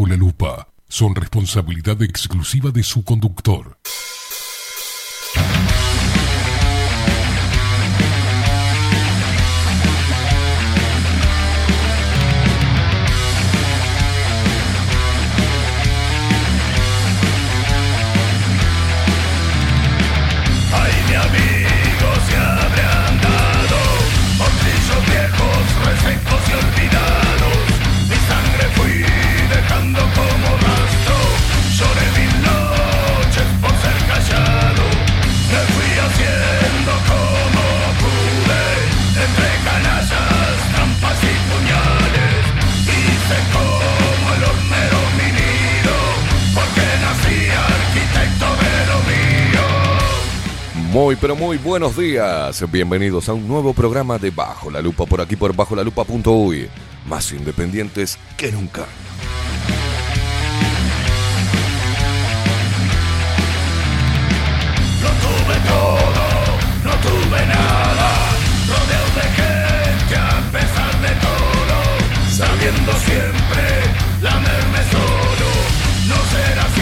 Bajo la Lupa son responsabilidad exclusiva de su conductor. Muy, pero muy buenos días. Bienvenidos a un nuevo programa de Bajo la Lupa por aquí por bajo la lupa.uy. Más independientes que nunca. No tuve todo, no tuve nada. Rodeado de gente a pesar de todo. Sabiendo siempre lamerme solo. No será ciencia,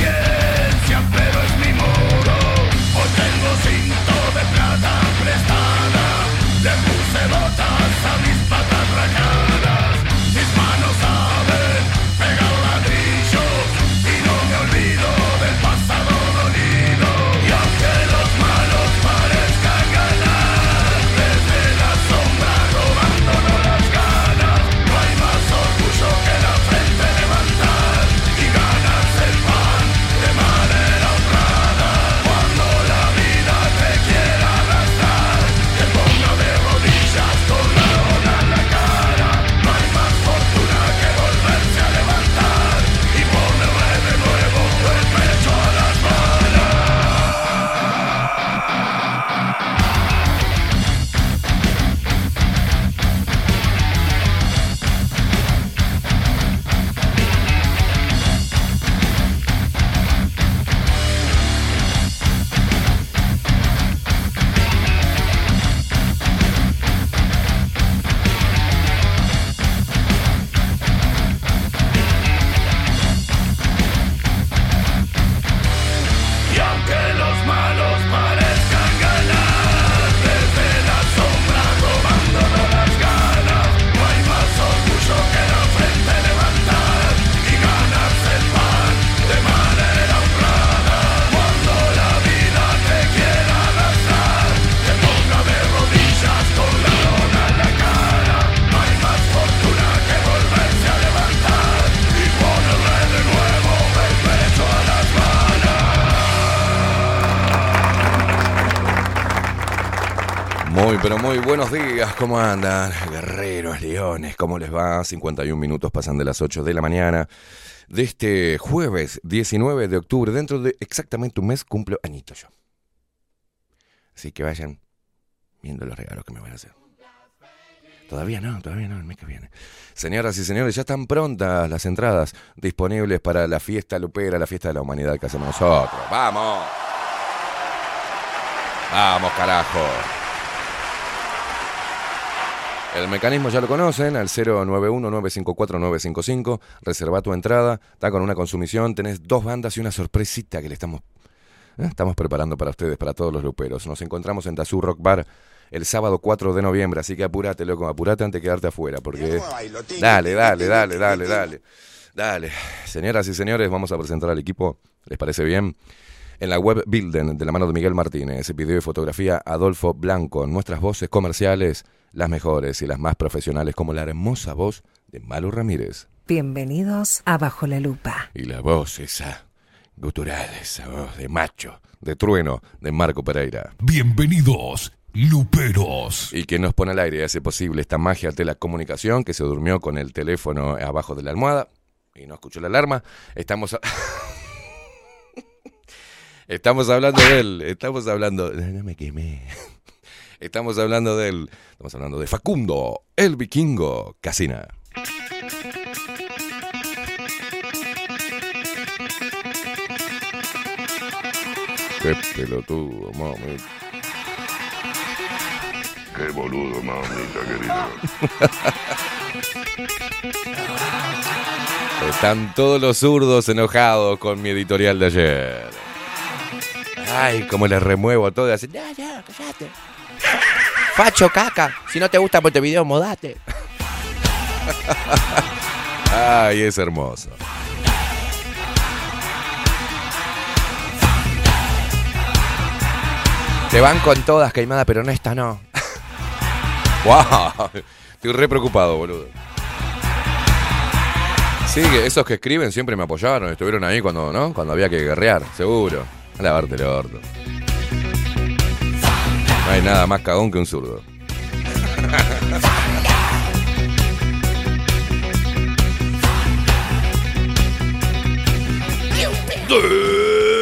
Muy, buenos días. ¿Cómo andan? Guerreros, leones, ¿cómo les va? 51 minutos pasan de las 8 de la mañana de este jueves 19 de octubre. Dentro de exactamente un mes cumplo añito yo. Así que vayan viendo los regalos que me van a hacer. Todavía no, todavía no, el mes que viene. Señoras y señores, ya están prontas las entradas disponibles para la fiesta lupera, la fiesta de la humanidad que hacemos nosotros. ¡Vamos! ¡Vamos, carajo! El mecanismo ya lo conocen, al 091-954-955. Reserva tu entrada, está con una consumición, tenés dos bandas y una sorpresita que le estamos, ¿eh? estamos preparando para ustedes, para todos los luperos. Nos encontramos en Tazú Rock Bar el sábado 4 de noviembre, así que apurate, loco, apurate antes de quedarte afuera, porque... Dale, dale, dale, dale, dale. Dale. Señoras y señores, vamos a presentar al equipo, ¿les parece bien? En la web Bilden, de la mano de Miguel Martínez, video y fotografía Adolfo Blanco, nuestras voces comerciales, las mejores y las más profesionales, como la hermosa voz de Malu Ramírez. Bienvenidos a Bajo la Lupa. Y la voz esa, gutural, esa voz de macho, de trueno, de Marco Pereira. Bienvenidos, Luperos. Y que nos pone al aire y hace posible esta magia de la comunicación, que se durmió con el teléfono abajo de la almohada y no escuchó la alarma. Estamos... a- Estamos hablando de él, estamos hablando... No me quemé. Estamos hablando de él, estamos hablando de Facundo, el vikingo Casina. Qué pelotudo, mami. Qué boludo, mamita querida. Están todos los zurdos enojados con mi editorial de ayer. Ay, cómo les remuevo todo. y Hacen, ya, ya, callate. Facho, caca. Si no te gusta Montevideo, modate. Ay, es hermoso. Te van con todas, Caimada, pero en esta no. wow. Estoy re preocupado, boludo. Sí, que esos que escriben siempre me apoyaron, estuvieron ahí cuando, ¿no? Cuando había que guerrear, seguro. A lavarte el orto. No hay nada más cagón que un zurdo.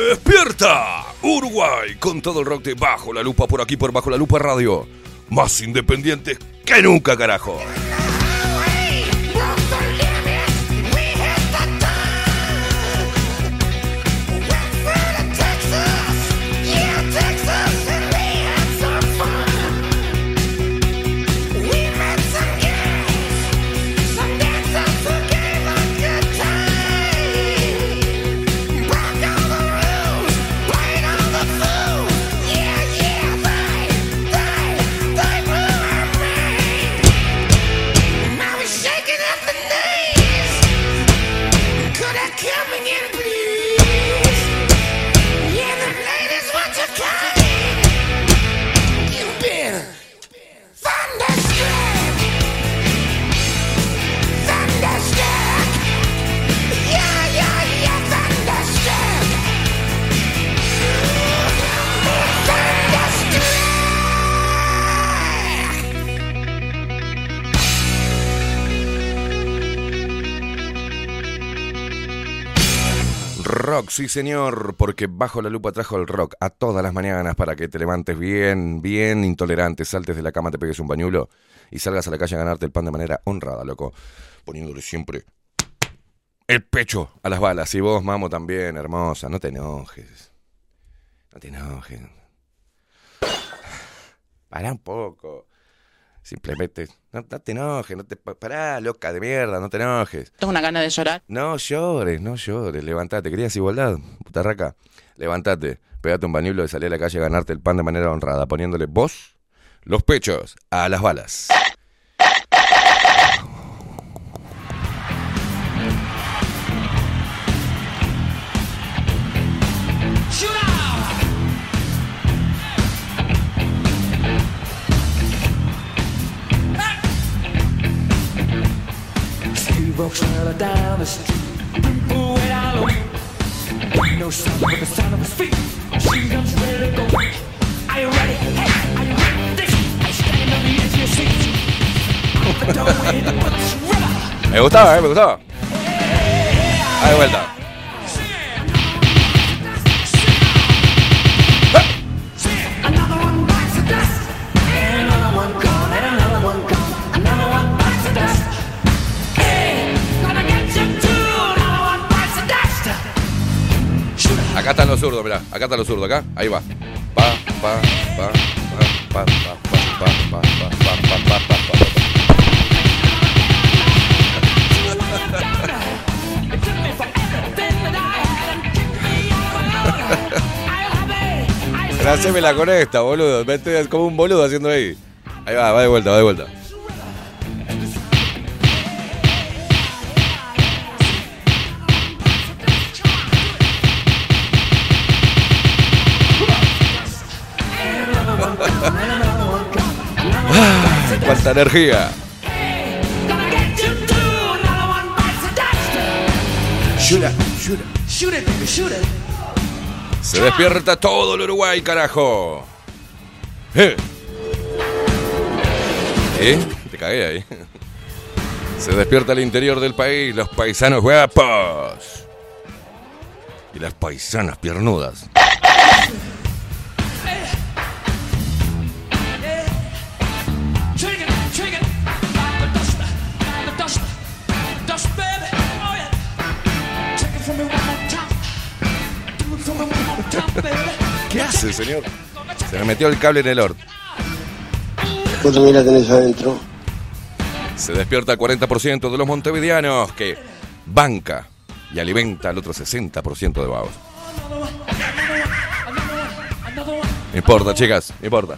¡Despierta! Uruguay, con todo el rock de Bajo la Lupa por aquí por Bajo la Lupa Radio. Más independientes que nunca, carajo. Sí señor, porque bajo la lupa trajo el rock a todas las mañanas para que te levantes bien, bien intolerante, saltes de la cama, te pegues un bañulo y salgas a la calle a ganarte el pan de manera honrada, loco, poniéndole siempre el pecho a las balas. Y vos, mamo, también, hermosa, no te enojes. No te enojes. Pará un poco. Simplemente, no, te enojes, no te pará, loca de mierda, no te enojes. Tengo una gana de llorar. No llores, no llores, levantate. ¿Querías igualdad? Putarraca. Levantate, pegate un bañuelo y salí a la calle a ganarte el pan de manera honrada, poniéndole vos los pechos a las balas. Walks down the street. Way down low. No sound but the sound of his feet. Machine guns ready to go. Are you ready? Hey, are you ready? This I stand on the edge of your seat. The doorway to Butch River. Me gustaba, eh, me gustaba. Ahí de vuelta. Acá están los zurdos, mirá. Acá están los zurdos, acá. Ahí va. Pa, pa, pa, pa, pa, pa, pa, pa, pa, pa, pa, pa, la con esta, boludo. Me estoy como un boludo haciendo ahí. Ahí va, va de vuelta, va de vuelta. ¡Cuánta energía! Se despierta todo el Uruguay, carajo. ¿Eh? ¿Eh? Te cagué ahí. Se despierta el interior del país, los paisanos guapos. Y las paisanas piernudas. Señor? Se me metió el cable en el orto. Vos también la tenés adentro. Se despierta el 40% de los montevideanos que banca y alimenta al otro 60% de vagos. No importa, chicas, no importa.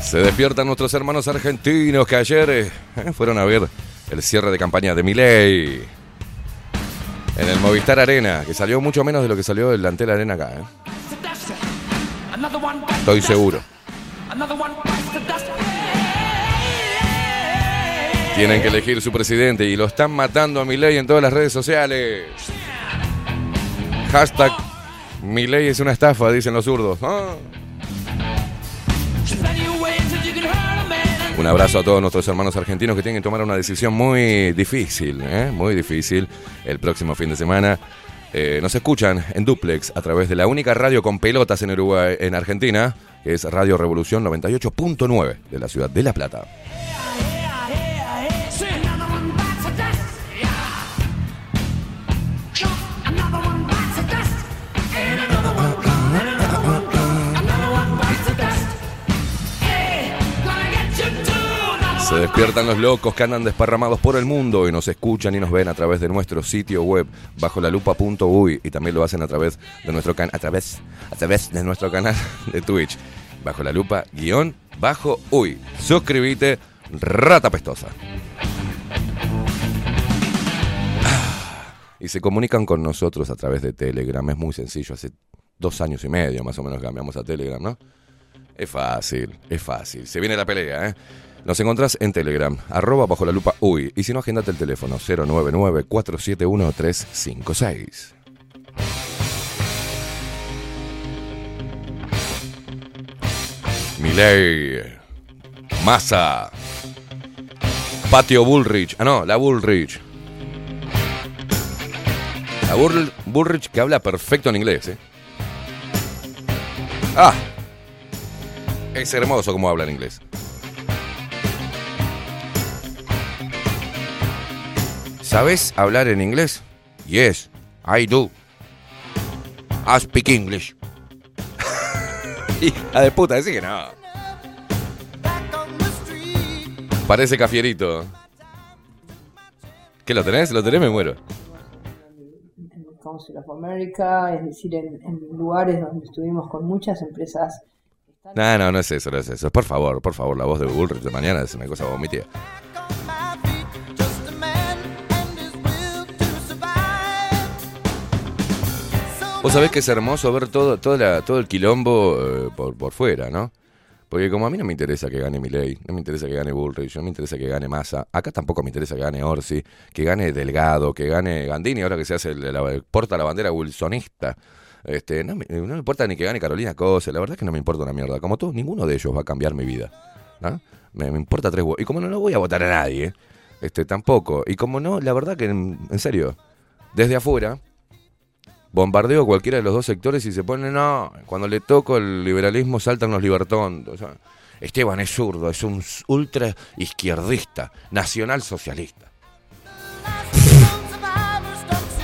Se despiertan nuestros hermanos argentinos que ayer eh, fueron a ver el cierre de campaña de Miley en el Movistar Arena, que salió mucho menos de lo que salió el Antel Arena acá. ¿eh? Estoy seguro. Tienen que elegir su presidente y lo están matando a Milei en todas las redes sociales. Hashtag Milei es una estafa, dicen los zurdos. Un abrazo a todos nuestros hermanos argentinos que tienen que tomar una decisión muy difícil, ¿eh? muy difícil el próximo fin de semana. Eh, nos escuchan en duplex a través de la única radio con pelotas en Uruguay, en Argentina, que es Radio Revolución 98.9 de la ciudad de La Plata. Se despiertan los locos que andan desparramados por el mundo y nos escuchan y nos ven a través de nuestro sitio web bajo la lupa.uy y también lo hacen a través de nuestro can a través a través de nuestro canal de Twitch bajo la lupa guion bajo uy. Suscríbete, rata pestosa. Ah, Y se comunican con nosotros a través de Telegram. Es muy sencillo. Hace dos años y medio más o menos cambiamos a Telegram, ¿no? Es fácil, es fácil. Se viene la pelea, ¿eh? Nos encontrás en Telegram, arroba bajo la lupa uy. Y si no, agendate el teléfono 099-471-356. Miley, Massa, Patio Bullrich. Ah, no, la Bullrich. La Bull- Bullrich que habla perfecto en inglés, ¿eh? Ah, es hermoso como habla en inglés. ¿Sabes hablar en inglés? Yes, I do. I speak English. Hija de puta, decir que no. Parece cafierito. ¿Qué lo tenés? ¿Lo tenés? Me muero. en el Council of America, es decir, en, en lugares donde estuvimos con muchas empresas. No, no, no es eso, no es eso. Por favor, por favor, la voz de Bullrich de mañana es una cosa vomitida. Vos sabés que es hermoso ver todo, todo, el quilombo eh, por, por fuera, ¿no? Porque como a mí no me interesa que gane Milei, no me interesa que gane Bullrich, no me interesa que gane Massa, acá tampoco me interesa que gane Orsi, que gane Delgado, que gane Gandini, ahora que se hace el- porta la bandera wilsonista. Este, no, me, no me importa ni que gane Carolina Cose, la verdad es que no me importa una mierda. Como todos, ninguno de ellos va a cambiar mi vida. ¿no? Me, importa tres huevos. Y como no, no voy a votar a nadie, este, tampoco. Y como no, la verdad que, en serio, desde afuera, bombardeo cualquiera de los dos sectores y se pone, no, cuando le toco el liberalismo saltan los sea, Esteban es zurdo, es un ultra izquierdista, nacional socialista.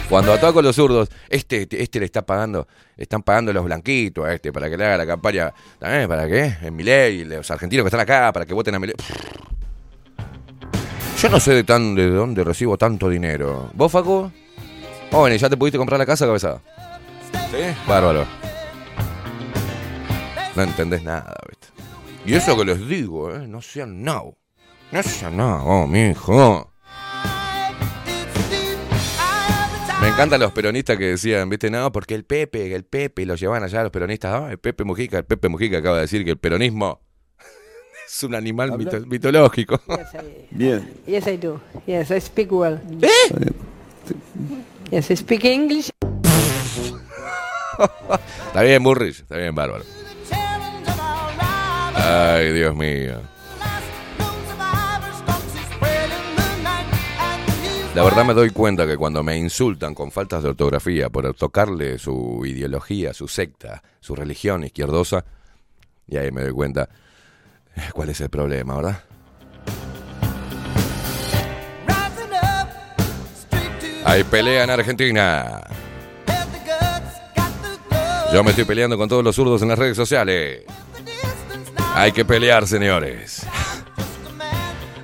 Cuando ataco a los zurdos, este, este le está pagando, le están pagando los blanquitos a este para que le haga la campaña, también para qué, en Milei, los argentinos que están acá, para que voten a Milei. Yo no sé de tan de dónde recibo tanto dinero. ¿Vos, Facu? Jóvenes, ¿ya te pudiste comprar la casa, cabeza? ¿Sí? Bárbaro. No entendés nada, ¿viste? Y eso que les digo, ¿eh? No sean no. No sean no, oh, mijo. Me encantan los peronistas que decían, viste, no, porque el Pepe, el Pepe, y lo llevan allá los peronistas, ah, el Pepe Mujica, el Pepe Mujica acaba de decir que el peronismo es un animal mito- mitológico. Bien. Yes, I do. Yes, I speak well. ¿Eh? Yes, I speak English. Está bien, Burrich, está bien, bárbaro. Ay, Dios mío. La verdad me doy cuenta que cuando me insultan con faltas de ortografía por tocarle su ideología, su secta, su religión izquierdosa, y ahí me doy cuenta eh, cuál es el problema, ¿verdad? Hay pelea en Argentina. Yo me estoy peleando con todos los zurdos en las redes sociales. Hay que pelear, señores.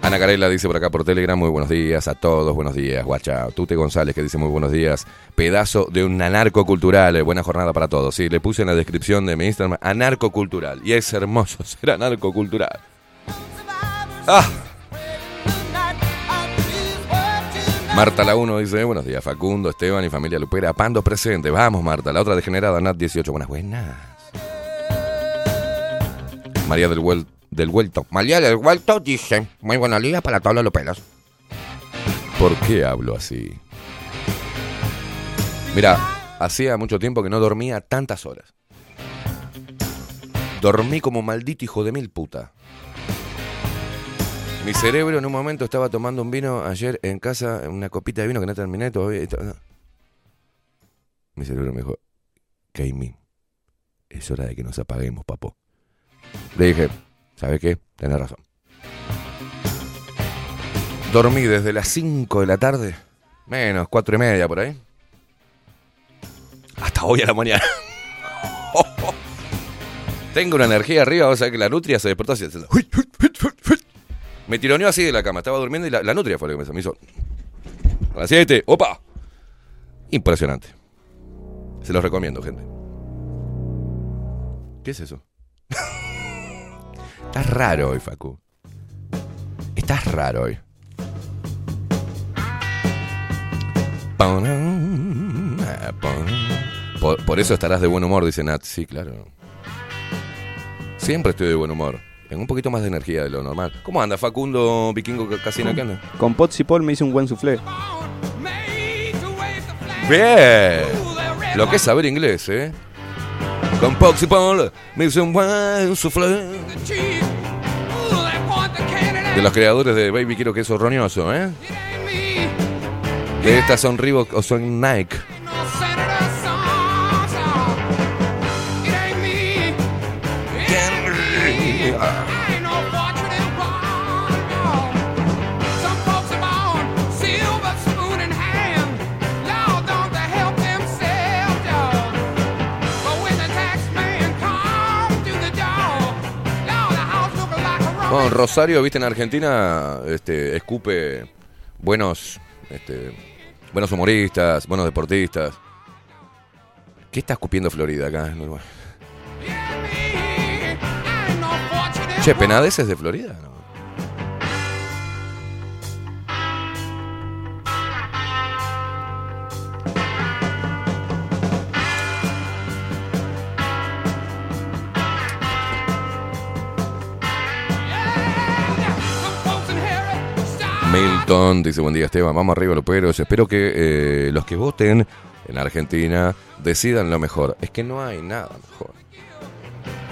Ana Carela dice por acá por Telegram, muy buenos días a todos, buenos días, guacha. Tute González que dice muy buenos días. Pedazo de un anarcocultural, eh, buena jornada para todos. Sí, le puse en la descripción de mi Instagram, anarcocultural. Y es hermoso ser anarcocultural. Ah, Marta la 1 dice, buenos días, Facundo, Esteban y familia Lupera, Pando presente. Vamos, Marta, la otra degenerada, Nat 18, buenas, buenas. María del, Huel- del Vuelto. María del Vuelto dice, muy buenos días para todos los luperos. ¿Por qué hablo así? Mira, hacía mucho tiempo que no dormía tantas horas. Dormí como maldito hijo de mil puta. Mi cerebro en un momento estaba tomando un vino ayer en casa, una copita de vino que no terminé todavía. Mi cerebro me dijo, Keimi, es hora de que nos apaguemos, papo. Le dije, ¿sabe qué? Tenés razón. Dormí desde las 5 de la tarde, menos, cuatro y media por ahí, hasta hoy a la mañana. Tengo una energía arriba, o sea que la nutria se despertó así. Me tironeó así de la cama, estaba durmiendo y la, nutria fue la que me hizo. A las 7, ¡opa! Impresionante. Se los recomiendo, gente. ¿Qué es eso? Estás raro hoy, Facu. Estás raro hoy. Por eso estarás de buen humor, dice Nat. Sí, claro. Siempre estoy de buen humor. Tengo un poquito más de energía de lo normal. ¿Cómo anda Facundo Vikingo Casino? ¿Qué anda? Con Pots y Paul me hice un buen soufflé. Bien. Lo que es saber inglés, ¿eh? Con Poxy Paul, me hice un buen soufflé. De los creadores de Baby Quiero Queso Roñoso, ¿eh? De estas son Reebok o son Nike. Bueno, Rosario, viste, en Argentina, este, escupe buenos, este, buenos humoristas, buenos deportistas. ¿Qué está escupiendo Florida acá en Uruguay? Che, ¿Penades es de Florida? No. Milton dice buen día Esteban, vamos arriba los peros. Espero que eh, los que voten en Argentina decidan lo mejor. Es que no hay nada mejor.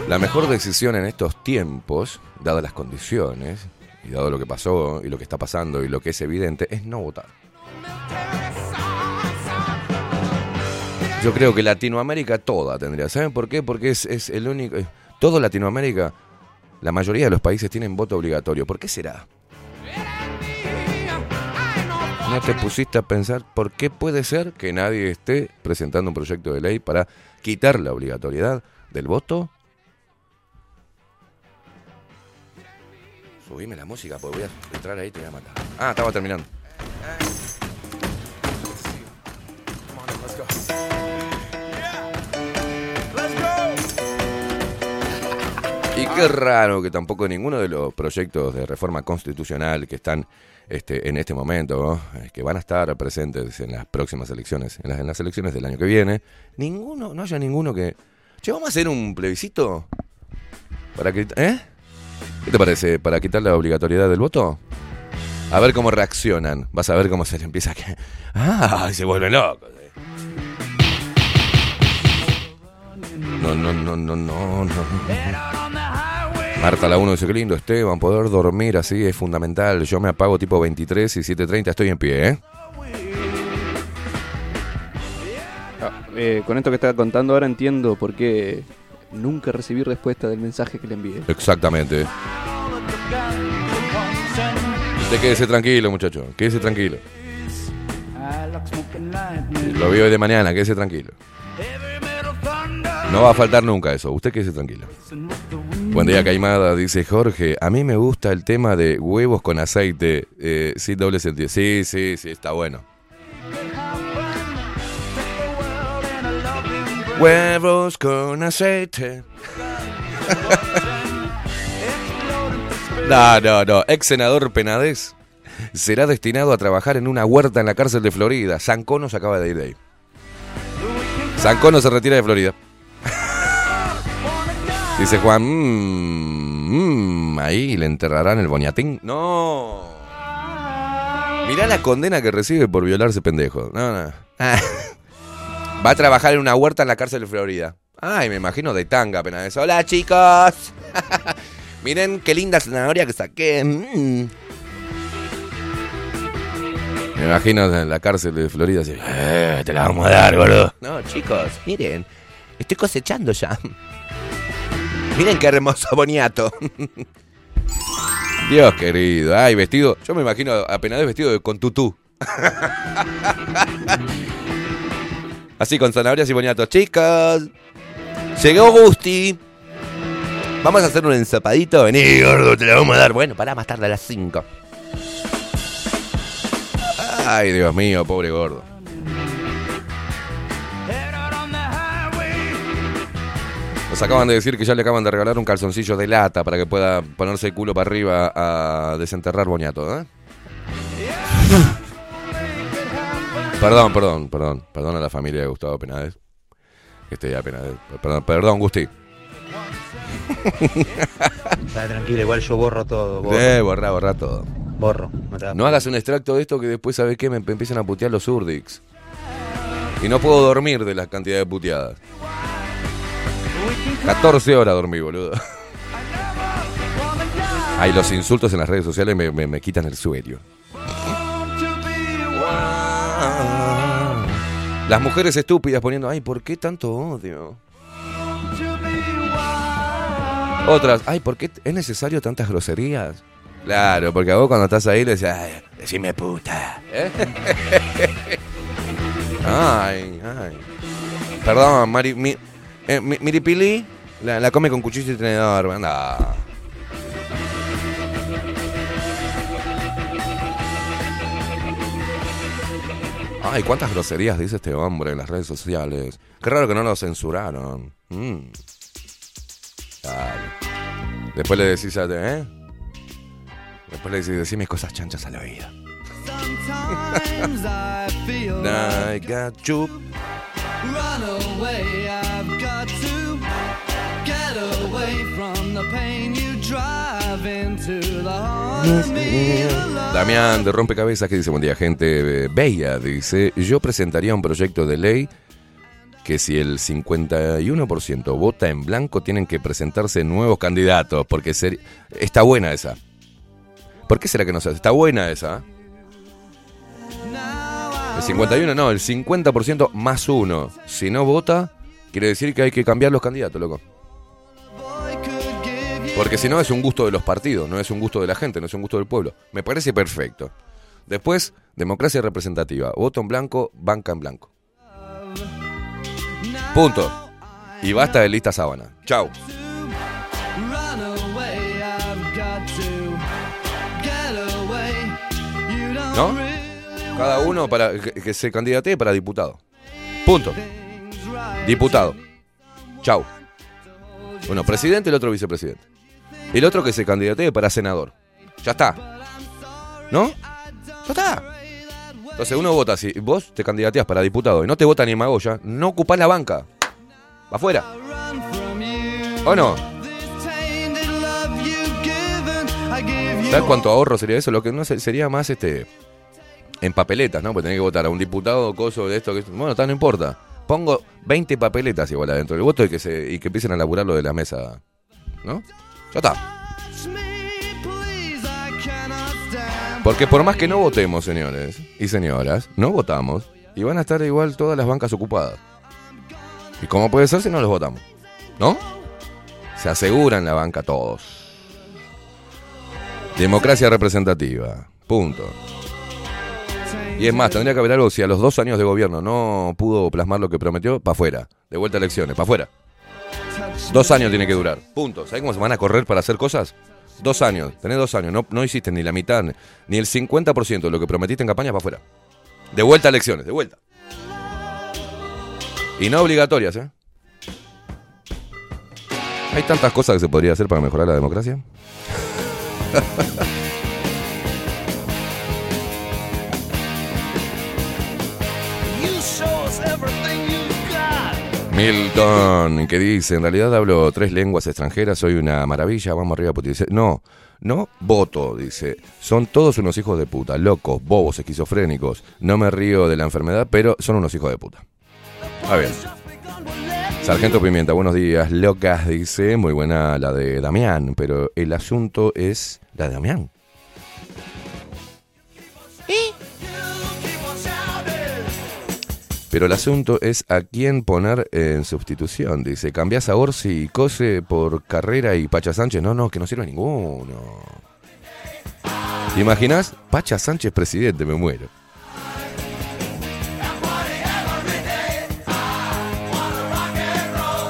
La mejor decisión en estos tiempos, dadas las condiciones, y dado lo que pasó, y lo que está pasando, y lo que es evidente, es no votar. Yo creo que Latinoamérica toda tendría. ¿Saben por qué? Porque es, es el único... eh, Todo Latinoamérica, la mayoría de los países tienen voto obligatorio. ¿Por qué será? ¿No te pusiste a pensar por qué puede ser que nadie esté presentando un proyecto de ley para quitar la obligatoriedad del voto? Subime la música, porque voy a entrar ahí y te voy a matar. Ah, estaba terminando. Y qué raro que tampoco ninguno de los proyectos de reforma constitucional que están este, en este momento. Eh, que van a estar presentes en las próximas elecciones, en las, en las elecciones del año que viene, ninguno, no haya ninguno que... Che, vamos a hacer un plebiscito para que... ¿Eh? ¿Qué te parece? ¿Para quitar la obligatoriedad del voto? A ver cómo reaccionan. Vas a ver cómo se empieza a... que- ¡Ah! Se vuelven locos. No, no, no, no, no, no. Marta la 1 dice, qué lindo Esteban, poder dormir así es fundamental. Yo me apago tipo 23 y 7.30 estoy en pie, ¿eh? Ah, eh, con esto que estaba contando ahora entiendo por qué nunca recibí respuesta del mensaje que le envié. Exactamente. Usted quédese tranquilo, muchacho, quédese tranquilo. Lo veo hoy de mañana, quédese tranquilo. No va a faltar nunca eso, usted quédese tranquilo. Buen día, Caimada, dice Jorge. A mí me gusta el tema de huevos con aceite. Eh, sí, doble sentido. Sí, sí, sí, está bueno. Huevos con aceite. No, no, no. Ex senador Penades será destinado a trabajar en una huerta en la cárcel de Florida. Sancono se acaba de ir de ahí. Sancono se retira de Florida. Dice Juan, mmm, mm, ahí le enterrarán el boñatín. No. Mirá la condena que recibe por violarse pendejo. No, no. Ah. Va a trabajar en una huerta en la cárcel de Florida. Ay, me imagino de tanga apenas. Hola, chicos. Miren qué linda zanahoria que saqué. Mm. Me imagino en la cárcel de Florida así, "Eh, te la vamos a dar, boludo. No, chicos, miren, estoy cosechando ya. Miren qué hermoso boniato. Dios querido, ay, vestido, yo me imagino apenas vestido con tutú. Así con zanahorias y boniatos. Chicos, llegó Gusti. Vamos a hacer un ensapadito. Vení, gordo, te la vamos a dar. Bueno, pará más tarde a las 5. Ay, Dios mío, pobre gordo. Nos acaban de decir que ya le acaban de regalar un calzoncillo de lata para que pueda ponerse el culo para arriba a desenterrar Boñato, ¿eh? Perdón, perdón, perdón. Perdón a la familia de Gustavo Penades. Este ya Penades. Perdón, perdón, Gusti. Está tranquilo, igual yo borro todo. Borro. Eh, borra, borra todo. borro. No hagas un extracto de esto que después, ¿sabes qué? Me me empiezan a putear los Urdix. Y no puedo dormir de la cantidad de puteadas. 14 horas dormí, boludo. Ay, los insultos en las redes sociales me, quitan el sueño. Las mujeres estúpidas poniendo, ay, ¿por qué tanto odio? Otras, ay, ¿por qué es necesario tantas groserías? Claro, porque a vos cuando estás ahí le decís, ay, decime puta. Ay, ay. Perdón, Mari, mi, eh, mi- Miripili la, come con cuchillo y tenedor. Anda. Ay, cuántas groserías dice este hombre en las redes sociales. Qué raro que no lo censuraron. Mm. Después le decís a... ¿eh? Después le decís, decime cosas chanchas al oído. I got you. run away. I've got to get away from the pain you drive into the heart of me alone. Damián de Rompecabezas que dice, buen día gente, Eh, Bella dice, yo presentaría un proyecto de ley que si el 51% vota en blanco tienen que presentarse nuevos candidatos, porque ser- está buena esa. ¿Por qué será que no se hace? Está buena esa. El 51 no, el 50% más uno. Si no vota, quiere decir que hay que cambiar los candidatos, loco. Porque si no es un gusto de los partidos, no es un gusto de la gente, no es un gusto del pueblo. Me parece perfecto. Después, democracia representativa. Voto en blanco, banca en blanco. Punto. Y basta de lista sábana. Chau. ¿No? Cada uno para que, se candidatee para diputado. Punto. Diputado. Chau. Bueno, presidente el otro vicepresidente. El otro que se candidatee para senador. Ya está. ¿No? Ya está. Entonces uno vota, si vos te candidateas para diputado y no te vota ni Magoya, no ocupás la banca. Va afuera. ¿O no? ¿Sabes cuánto ahorro sería eso? Lo que no sería más este en papeletas, ¿no? Porque tenés que votar a un diputado, coso de esto, que bueno, está, no importa. Pongo 20 papeletas igual adentro del voto y que se y que empiecen a laburar lo de la mesa, ¿no? Ya está. Porque por más que no votemos, señores y señoras, no votamos y van a estar igual todas las bancas ocupadas. ¿Y cómo puede ser si no los votamos? ¿No? Se aseguran la banca todos. Democracia representativa. Punto. Y es más, tendría que haber algo si a los dos años de gobierno no pudo plasmar lo que prometió, para afuera. De vuelta a elecciones, para afuera. Dos años tiene que durar. Punto. ¿Sabes cómo se van a correr para hacer cosas? Dos años. Tenés dos años. No, no hiciste ni la mitad, ni el 50% de lo que prometiste en campaña para afuera. De vuelta a elecciones, de vuelta. Y no obligatorias, ¿eh? Hay tantas cosas que se podría hacer para mejorar la democracia. Milton, que dice, en realidad hablo tres lenguas extranjeras, soy una maravilla, vamos arriba, puti. Dice, no, no voto, dice, son todos unos hijos de puta, locos, bobos, esquizofrénicos. No me río de la enfermedad, pero son unos hijos de puta. A ver. Sargento Pimienta, buenos días. Locas, dice, muy buena la de Damián, pero el asunto es la de Damián. Pero el asunto es a quién poner en sustitución. Dice, cambiás a Orsi y Cose por Carrera y Pacha Sánchez. No, no, que no sirve ninguno. ¿Te imaginás? Pacha Sánchez presidente, me muero.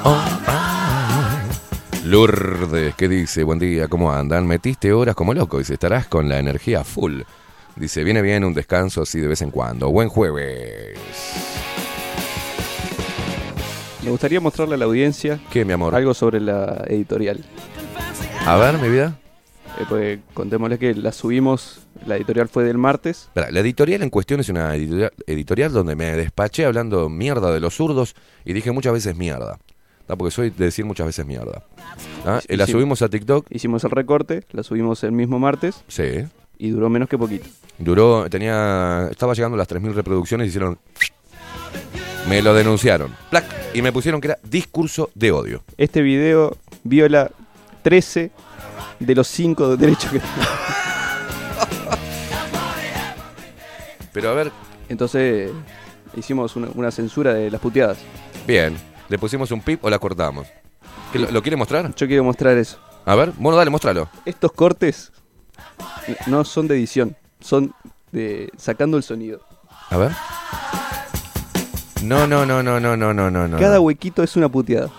Oh, ah. Lourdes, ¿qué dice? Buen día, ¿cómo andan? Metiste horas como loco, dice, estarás con la energía full. Dice, viene bien un descanso así de vez en cuando. Buen jueves. Me gustaría mostrarle a la audiencia ¿Qué, mi amor? algo sobre la editorial. A ver, mi vida. Eh, pues contémosle que la subimos, la editorial fue del martes. Espera, la editorial en cuestión es una editorial, editorial donde me despaché hablando mierda de los zurdos y dije muchas veces mierda. ¿tá? Porque soy de decir muchas veces mierda. ¿Ah? Sí, la subimos a TikTok. Hicimos el recorte, la subimos el mismo martes Sí. Y duró menos que poquito. Duró, tenía, estaba llegando a las 3.000 reproducciones y hicieron... Me lo denunciaron. Plac, y me pusieron que era discurso de odio. Este video viola 13 de los 5 derechos que Pero a ver, Entonces hicimos una, una censura de las puteadas. bien. ¿Le pusimos un pip o la cortamos? ¿Que lo, lo quiere mostrar? Yo quiero mostrar eso. A ver, bueno, dale, muéstralo. Estos cortes no son de edición, son de sacando el sonido. A ver. No, no, no, no, no, no, no, no. no. Cada huequito es una puteada.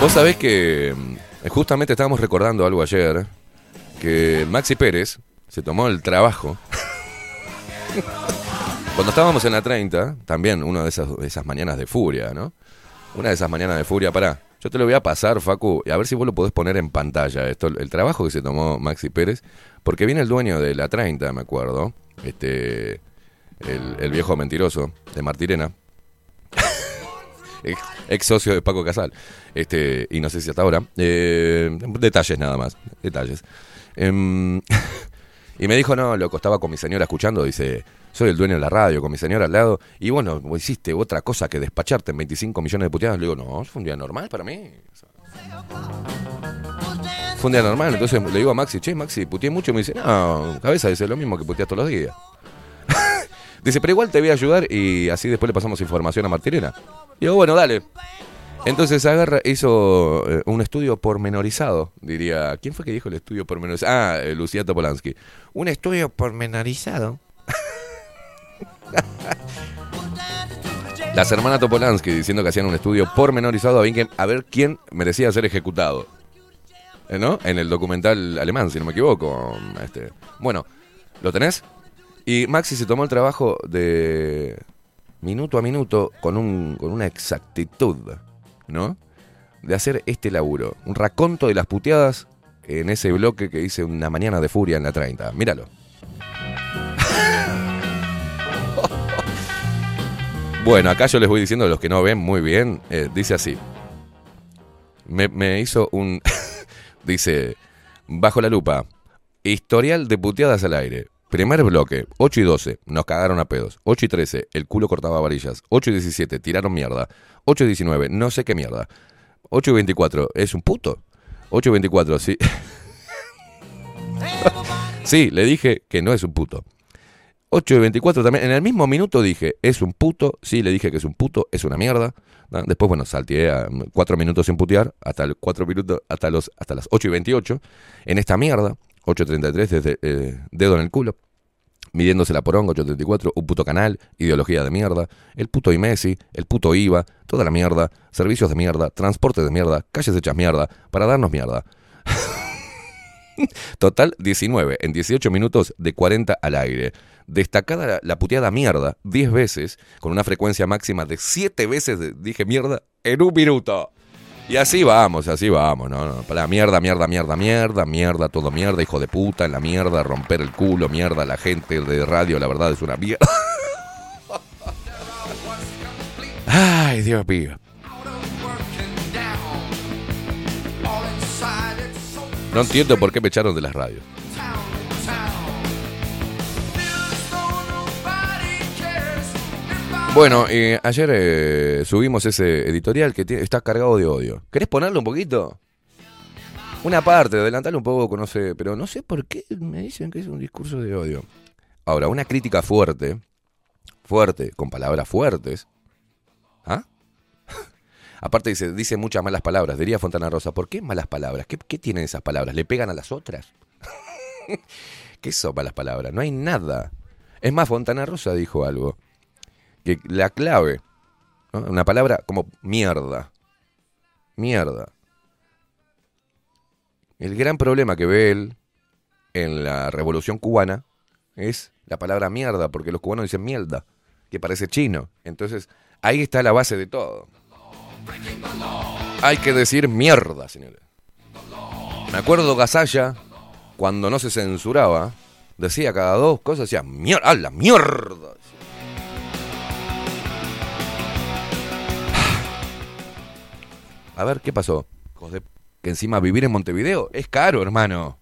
Vos sabés que mm, justamente estábamos recordando algo ayer, que Maxi Pérez se tomó el trabajo. Cuando estábamos en la 30, también una de esas, de esas mañanas de furia, ¿no? Una de esas mañanas de furia, pará. Yo te lo voy a pasar, Facu, y a ver si vos lo podés poner en pantalla, esto, el trabajo que se tomó Maxi Pérez, porque viene el dueño de la 30, me acuerdo, este, el, el viejo mentiroso de Martirena, ex, socio de Paco Casal, este, y no sé si hasta ahora, eh, detalles nada más, detalles. Em, y me dijo, no, loco, estaba con mi señora escuchando, dice, soy el dueño de la radio, con mi señora al lado, y bueno, hiciste otra cosa que despacharte en 25 millones de puteadas. Le digo, no, fue un día normal para mí. Fue un día normal, entonces le digo a Maxi, che, Maxi, puteé mucho, me dice, no, cabeza, dice lo mismo que puteas todos los días. dice, pero igual te voy a ayudar y así después le pasamos información a Martirena. Digo, bueno, dale. Entonces agarra, hizo eh, un estudio pormenorizado, diría. ¿Quién fue que dijo el estudio pormenorizado? Ah, eh, Lucía Topolansky. Un estudio pormenorizado. Las hermanas Topolansky diciendo que hacían un estudio pormenorizado a ver quién, merecía ser ejecutado. Eh, ¿No? En el documental alemán, si no me equivoco. Este. Bueno, ¿lo tenés? Y Maxi se tomó el trabajo de minuto a minuto con, un, con una exactitud, ¿no? De hacer este laburo. Un raconto de las puteadas en ese bloque que hice una mañana de furia en la 30. Míralo. Bueno, acá yo les voy diciendo los que no ven muy bien. eh, dice así. Me, me hizo un... dice, bajo la lupa, historial de puteadas al aire. Primer bloque, 8 y 12, nos cagaron a pedos. 8 y 13, el culo cortaba varillas. 8 y 17, tiraron mierda. 8 y 19, no sé qué mierda. 8 y 24, es un puto. 8 y 24, sí. sí, le dije que no es un puto. 8 y 24 también. En el mismo minuto dije, es un puto. Sí, le dije que es un puto, es una mierda. Después, bueno, salteé a 4 minutos sin putear, hasta el 4 minutos, hasta, los, hasta las 8 y 28. En esta mierda, 8.33 desde eh, dedo en el culo. Midiéndose la poronga, 834, un puto canal, ideología de mierda, el puto IMESI, el puto IVA, toda la mierda, servicios de mierda, transporte de mierda, calles hechas mierda, para darnos mierda. Total 19, en 18 minutos de 40 al aire. Destacada la, la puteada mierda 10 veces, con una frecuencia máxima de 7 veces dije mierda en un minuto. Y así vamos, así vamos, no, no, para mierda, mierda, mierda, mierda, mierda, todo mierda, hijo de puta, en la mierda, romper el culo, mierda, la gente de radio, la verdad es una mierda. Ay, Dios mío. No entiendo por qué me echaron de las radios. Bueno, eh, ayer eh, subimos ese editorial que está cargado de odio. ¿Querés ponerlo un poquito? Una parte, adelantarlo un poco, no sé, pero no sé por qué me dicen que es un discurso de odio. Ahora, una crítica fuerte, fuerte, con palabras fuertes. ¿Ah? Aparte dice, dice muchas malas palabras, diría Fontana Rosa. ¿Por qué malas palabras? ¿Qué, qué tienen esas palabras? ¿Le pegan a las otras? ¿Qué son malas palabras? No hay nada. Es más, Fontana Rosa dijo algo. Que la clave, una palabra como mierda. Mierda. El gran problema que ve él en la revolución cubana es la palabra mierda, porque los cubanos dicen mierda, que parece chino. Entonces, ahí está la base de todo. Hay que decir mierda, señores. Me acuerdo Gasalla, cuando no se censuraba, decía cada dos cosas, decía mierda, ¡ah, la mierda! A ver, ¿qué pasó? Que encima vivir en Montevideo es caro, hermano.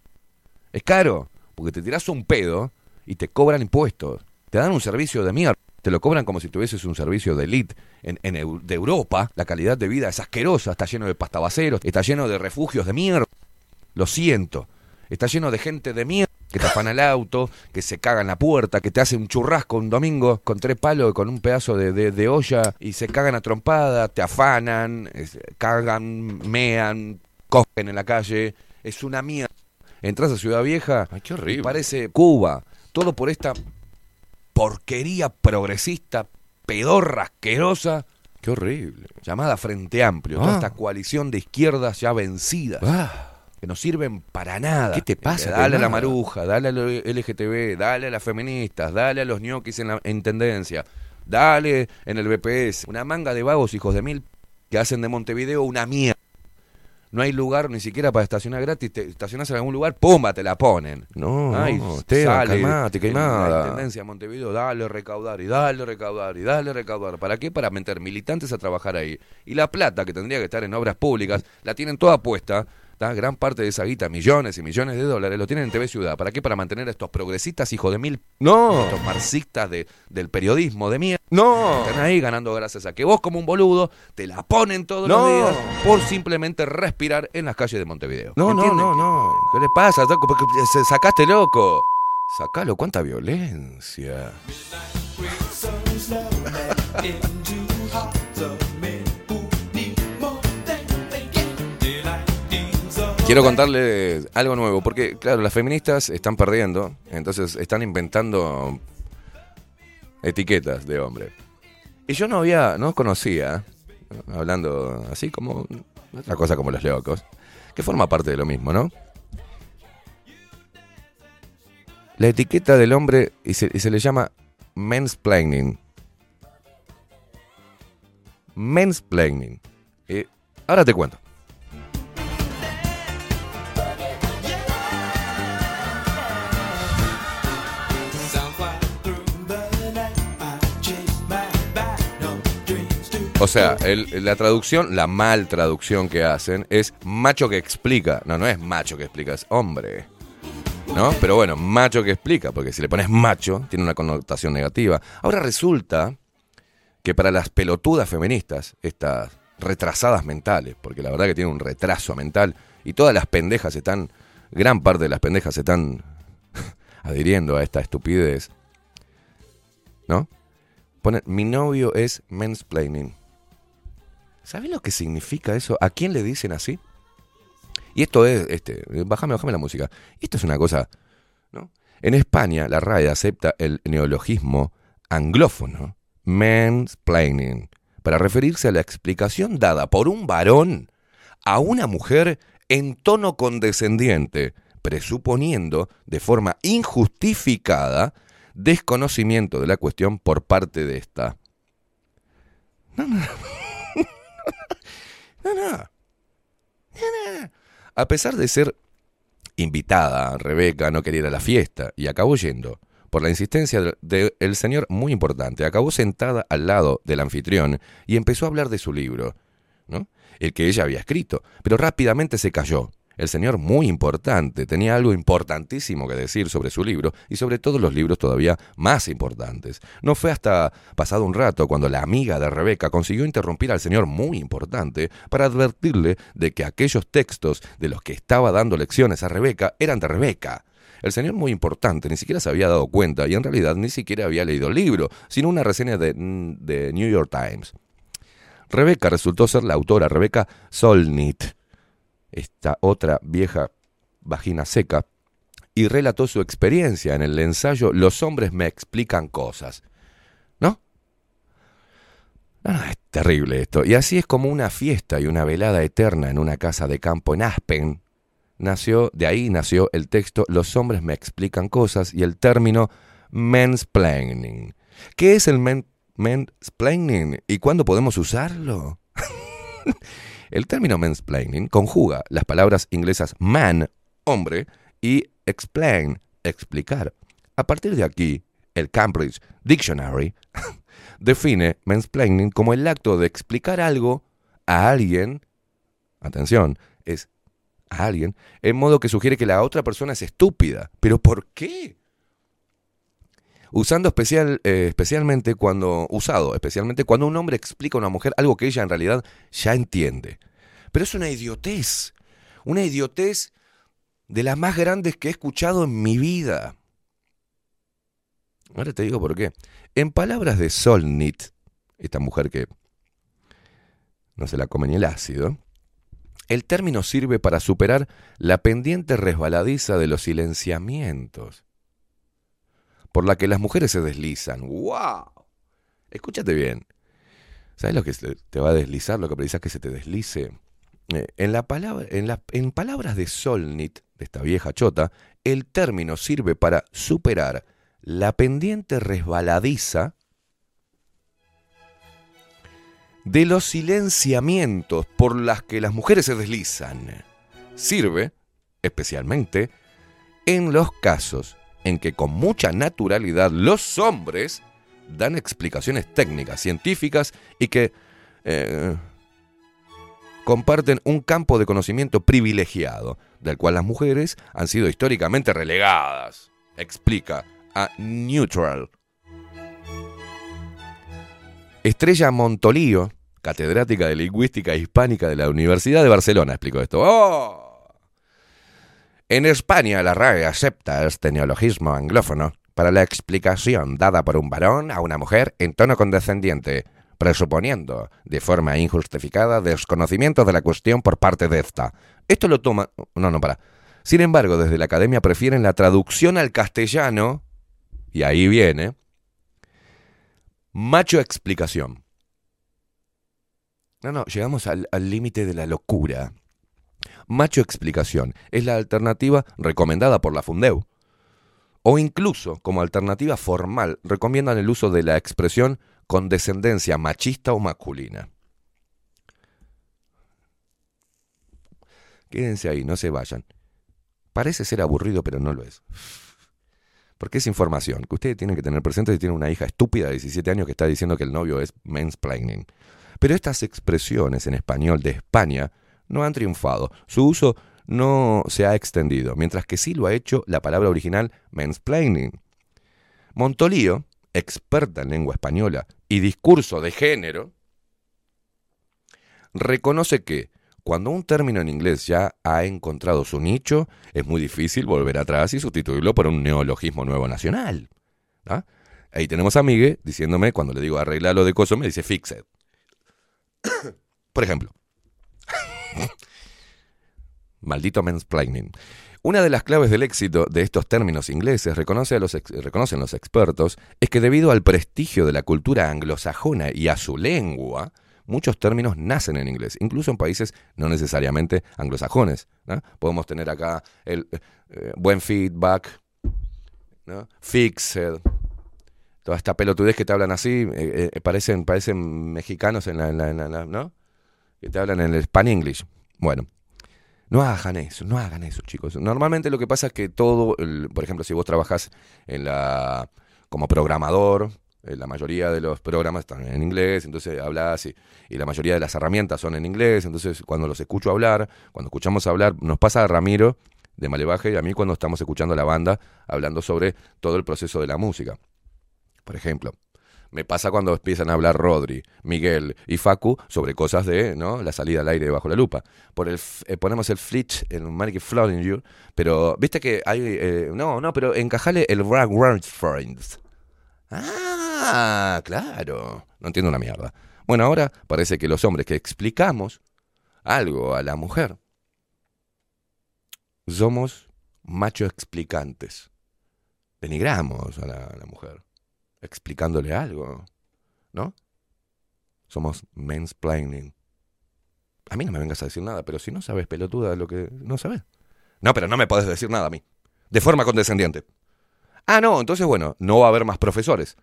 Es caro. Porque te tirás un pedo y te cobran impuestos. Te dan un servicio de mierda. Te lo cobran como si tuvieses un servicio de elite en, en de Europa. La calidad de vida es asquerosa. Está lleno de pastabaceros. Está lleno de refugios de mierda. Lo siento. Está lleno de gente de mierda que te afana el auto, que se caga en la puerta, que te hace un churrasco un domingo con tres palos, con un pedazo de, de- de olla y se cagan a trompada, te afanan, es- cagan, mean, cogen en la calle. Es una mierda. Entras a Ciudad Vieja Ay, qué horrible. y parece Cuba. Todo por esta porquería progresista, pedorra, asquerosa, Qué horrible. llamada Frente Amplio. Toda Ah. esta coalición de izquierdas ya vencidas Ah, que no sirven para nada. ¿Qué te pasa? Eh, Dale a la maruja, dale a los LGTB, dale a las feministas, dale a los ñoquis en la en tendencia, dale en el BPS. Una manga de vagos hijos de mil que hacen de Montevideo una mierda. No hay lugar ni siquiera para estacionar gratis. Te estacionas en algún lugar, ¡pumba! Te la ponen. no, Ay, no, Esteban, sale calmate, en La intendencia de Montevideo, dale recaudar y dale recaudar y dale recaudar. ¿Para qué? Para meter militantes a trabajar ahí. Y la plata que tendría que estar en obras públicas, la tienen toda puesta. ¿Tá? Gran parte de esa guita, millones y millones de dólares, lo tienen en TV Ciudad. ¿Para qué? Para mantener a estos progresistas, hijos de mil, No, estos marxistas de, del periodismo de mierda. no. Están ahí ganando gracias a que vos, como un boludo, te la ponen todos No. los días por simplemente respirar en las calles de Montevideo. No, no, ¿Entienden? no, no. ¿Qué le pasa? Porque se sacaste loco. Sacalo, cuánta violencia. Quiero contarles algo nuevo, porque claro, las feministas están perdiendo, entonces están inventando etiquetas de hombre. Y yo no había, no conocía, ¿no? hablando así como otra cosa como los locos, que forma parte de lo mismo, ¿no? La etiqueta del hombre y se, y se le llama mansplaining. Mansplaining. Eh, ahora te cuento. O sea, el- la traducción, la mal traducción que hacen es macho que explica. No, no es macho que explica, es hombre. ¿No? Pero bueno, macho que explica, porque si le pones macho, tiene una connotación negativa. Ahora resulta que para las pelotudas feministas, estas retrasadas mentales, porque la verdad que tienen un retraso mental, y todas las pendejas están, gran parte de las pendejas están adhiriendo a esta estupidez, ¿no? Ponen, mi novio es mansplaining. ¿Sabes lo que significa eso? ¿A quién le dicen así? Y esto es, este, bájame, bájame la música. Esto es una cosa, ¿no? En España, la RAE acepta el neologismo anglófono, mansplaining, para referirse a la explicación dada por un varón a una mujer en tono condescendiente, presuponiendo de forma injustificada desconocimiento de la cuestión por parte de esta. No, no. No, A pesar de ser invitada, Rebeca no quería ir a la fiesta y acabó yendo. Por la insistencia del de- el señor muy importante, acabó sentada al lado del anfitrión y empezó a hablar de su libro, ¿no? El que ella había escrito, pero rápidamente se cayó El señor muy importante tenía algo importantísimo que decir sobre su libro y sobre todos los libros todavía más importantes. No fue hasta pasado un rato cuando la amiga de Rebeca consiguió interrumpir al señor muy importante para advertirle de que aquellos textos de los que estaba dando lecciones a Rebeca eran de Rebeca. El señor muy importante ni siquiera se había dado cuenta y en realidad ni siquiera había leído el libro, sino una reseña de, de New York Times. Rebeca resultó ser la autora, Rebeca Solnit esta otra vieja vagina seca, y relató su experiencia en el ensayo Los hombres me explican cosas. ¿No? No, es terrible esto. Y así es como una fiesta y una velada eterna en una casa de campo en Aspen. Nació, de ahí nació el texto Los hombres me explican cosas y el término mansplaining. ¿Qué es el mansplaining y cuándo podemos usarlo? El término mansplaining conjuga las palabras inglesas man, hombre, y explain, explicar. A partir de aquí, el Cambridge Dictionary define mansplaining como el acto de explicar algo a alguien, atención, es a alguien, en modo que sugiere que la otra persona es estúpida. ¿Pero por qué? Usando especial, eh, especialmente cuando, usado especialmente cuando un hombre explica a una mujer algo que ella en realidad ya entiende. Pero es una idiotez, una idiotez de las más grandes que he escuchado en mi vida. Ahora te digo por qué. En palabras de Solnit, esta mujer que no se la come ni el ácido, el término sirve para superar la pendiente resbaladiza de los silenciamientos por la que las mujeres se deslizan. ¡Wow! Escúchate bien. ¿Sabes lo que te va a deslizar? Lo que precisas que se te deslice. Eh, en, la palabra, en, la, en palabras de Solnit, de esta vieja chota, el término sirve para superar la pendiente resbaladiza de los silenciamientos por las que las mujeres se deslizan. Sirve, especialmente, en los casos en que con mucha naturalidad los hombres dan explicaciones técnicas, científicas y que eh, comparten un campo de conocimiento privilegiado, del cual las mujeres han sido históricamente relegadas, explica a Neutral. Estrella Montolío, catedrática de lingüística hispánica de la Universidad de Barcelona, explicó esto. ¡Oh! En España la RAE acepta este neologismo anglófono para la explicación dada por un varón a una mujer en tono condescendiente, presuponiendo de forma injustificada desconocimiento de la cuestión por parte de esta. Esto lo toma... No, no, para. Sin embargo, desde la academia prefieren la traducción al castellano, y ahí viene, macho explicación. No, no, llegamos al límite de la locura. Macho explicación es la alternativa recomendada por la Fundeu. O incluso, como alternativa formal, recomiendan el uso de la expresión con descendencia machista o masculina. Quédense ahí, no se vayan. Parece ser aburrido, pero no lo es. Porque es información que ustedes tienen que tener presente si tienen una hija estúpida de 17 años que está diciendo que el novio es mansplaining. Pero estas expresiones en español de España no han triunfado. Su uso no se ha extendido, mientras que sí lo ha hecho la palabra original mansplaining. Montolío, experta en lengua española y discurso de género, reconoce que cuando un término en inglés ya ha encontrado su nicho, es muy difícil volver atrás y sustituirlo por un neologismo nuevo nacional. ¿ah? Ahí tenemos a Miguel diciéndome, cuando le digo arreglalo de coso, me dice fixed. por ejemplo, Maldito mansplaining. Una de las claves del éxito de estos términos ingleses, reconoce los reconocen los expertos, es que debido al prestigio de la cultura anglosajona y a su lengua, muchos términos nacen en inglés, incluso en países no necesariamente anglosajones. Podemos tener acá el eh, buen feedback, fixed, toda esta pelotudez que te hablan así, eh, eh, parecen, parecen mexicanos en la, en la, ¿no? Que te hablan en el Span English. Bueno, no hagan eso, no hagan eso, chicos. Normalmente lo que pasa es que todo, por ejemplo, si vos trabajas en la como programador, eh, la mayoría de los programas están en inglés, entonces hablas y, y la mayoría de las herramientas son en inglés, entonces cuando los escucho hablar, cuando escuchamos hablar, nos pasa a Ramiro de Malevaje y a mí cuando estamos escuchando a la banda hablando sobre todo el proceso de la música. Por ejemplo, me pasa cuando empiezan a hablar Rodri, Miguel y Facu sobre cosas de ¿no? la salida al aire bajo la lupa. Por el, eh, ponemos el Flitch en Magic Flooding You, pero viste que hay. eh, no, no, pero encajale el Rag Friends. Ah, claro. No entiendo una mierda. Bueno, ahora parece que los hombres que explicamos algo a la mujer somos machos explicantes. Denigramos a la mujer explicándole algo, ¿no? Somos mansplaining. A mí no me vengas a decir nada, pero si no sabes pelotuda lo que no sabes. No, pero no me podés decir nada a mí. De forma condescendiente. Ah, no, entonces bueno, no va a haber más profesores.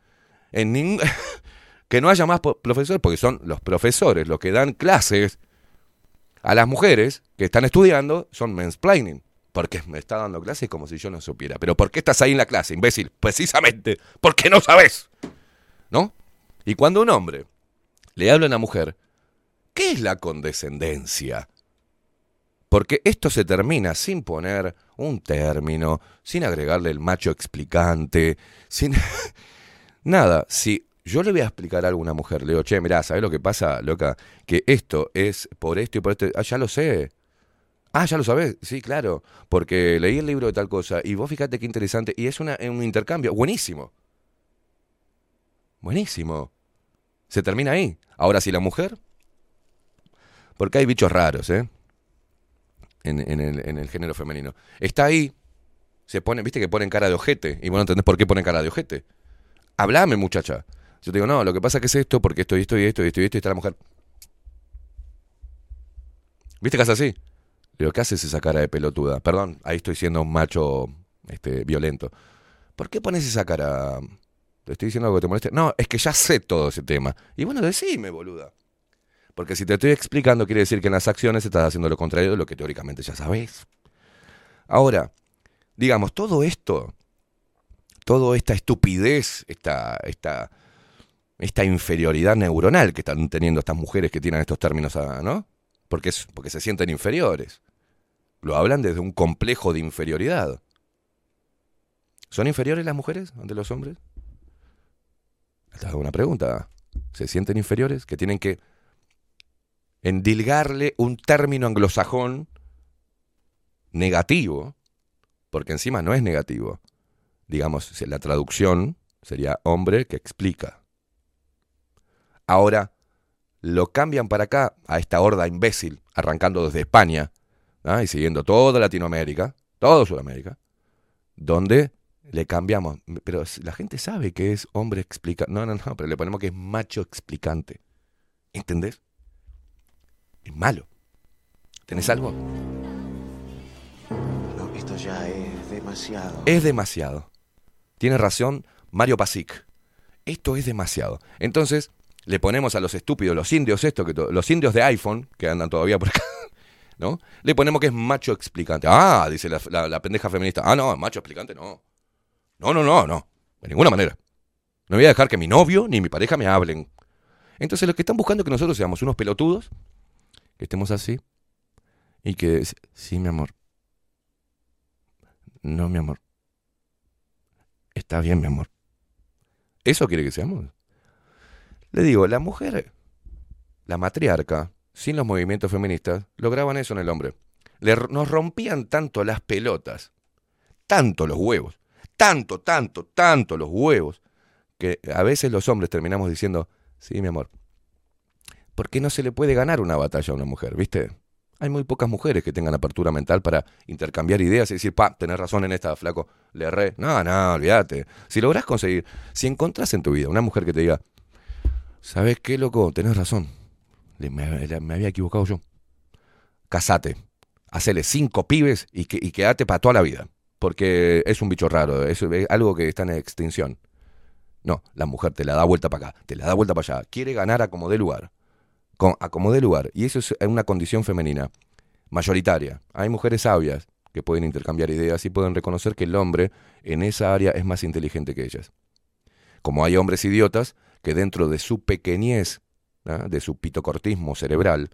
En que no haya más profesores, porque son los profesores los que dan clases a las mujeres que están estudiando, son mansplaining. Porque me está dando clases como si yo no supiera. Pero ¿por qué estás ahí en la clase, imbécil? Precisamente porque no sabes. ¿No? Y cuando un hombre le habla a una mujer, ¿qué es la condescendencia? Porque esto se termina sin poner un término, sin agregarle el macho explicante, sin nada. Si yo le voy a explicar a una mujer, le digo, che, mirá, ¿sabes lo que pasa, loca? Que esto es por esto y por esto. Ah, ya lo sé. Ah, ya lo sabes. Sí, claro. Porque leí el libro de tal cosa y vos fíjate qué interesante. Y es una, un intercambio. Buenísimo. Buenísimo. Se termina ahí. Ahora, si la mujer. Porque hay bichos raros, ¿eh? En, el, en el género femenino. Está ahí. Se pone, viste que ponen cara de ojete. Y vos no entendés por qué ponen cara de ojete. Hablame, muchacha. Yo te digo, no, lo que pasa que es esto, porque esto y esto y esto y esto y esto, y está la mujer. ¿Viste que hace así? Digo, ¿qué haces esa cara de pelotuda? Perdón, ahí estoy siendo un macho este, violento. ¿Por qué pones esa cara? ¿Te estoy diciendo algo que te moleste? No, es que ya sé todo ese tema. Y bueno, decime, boluda. Porque si te estoy explicando, quiere decir que en las acciones estás haciendo lo contrario de lo que teóricamente ya sabes. Ahora, digamos, todo esto, toda esta estupidez, esta, esta, esta inferioridad neuronal que están teniendo estas mujeres que tienen estos términos, ¿no? Porque, es, porque se sienten inferiores. Lo hablan desde un complejo de inferioridad. ¿Son inferiores las mujeres ante los hombres? Esta es una pregunta. ¿Se sienten inferiores? Que tienen que endilgarle un término anglosajón negativo, porque encima no es negativo. Digamos, la traducción sería hombre que explica. Ahora, lo cambian para acá, a esta horda imbécil, arrancando desde España ¿ah? y siguiendo toda Latinoamérica, toda Sudamérica, donde le cambiamos. Pero la gente sabe que es hombre explica. No, no, no, pero le ponemos que es macho explicante. ¿Entendés? Es malo. ¿Tenés algo? No, esto ya es demasiado. Es demasiado. Tiene razón Mario Pasic. Esto es demasiado. Entonces, le ponemos a los estúpidos, los indios, esto, que los indios de iPhone, que andan todavía por acá, ¿no? Le ponemos que es macho explicante. Ah, dice la, la- pendeja feminista. Ah, no, macho explicante no. No, no, no, no. De ninguna manera. No voy a dejar que mi novio ni mi pareja me hablen. Entonces, los que están buscando que nosotros seamos unos pelotudos, que estemos así, y que, sí, mi amor. No, mi amor. Está bien, mi amor. ¿Eso quiere que seamos? Le digo, la mujer, la matriarca, sin los movimientos feministas, lograban eso en el hombre. Le, nos rompían tanto las pelotas, tanto los huevos, tanto, tanto, tanto los huevos, que a veces los hombres terminamos diciendo, sí, mi amor, ¿por qué no se le puede ganar una batalla a una mujer? ¿Viste? Hay muy pocas mujeres que tengan apertura mental para intercambiar ideas y decir, pa, tenés razón en esta, flaco, le erré. No, no, olvídate. Si lográs conseguir, si encontrás en tu vida una mujer que te diga, ¿sabes qué, loco? Tenés razón. Me había equivocado yo. Casate. Hacele cinco pibes y, que, y quedate para toda la vida. Porque es un bicho raro, es, es algo que está en extinción. No, la mujer te la da vuelta para acá, te la da vuelta para allá. Quiere ganar a como dé lugar. Con, a como dé lugar. Y eso es una condición femenina, mayoritaria. Hay mujeres sabias que pueden intercambiar ideas y pueden reconocer que el hombre en esa área es más inteligente que ellas. Como hay hombres idiotas que dentro de su pequeñez, de su pitocortismo cerebral,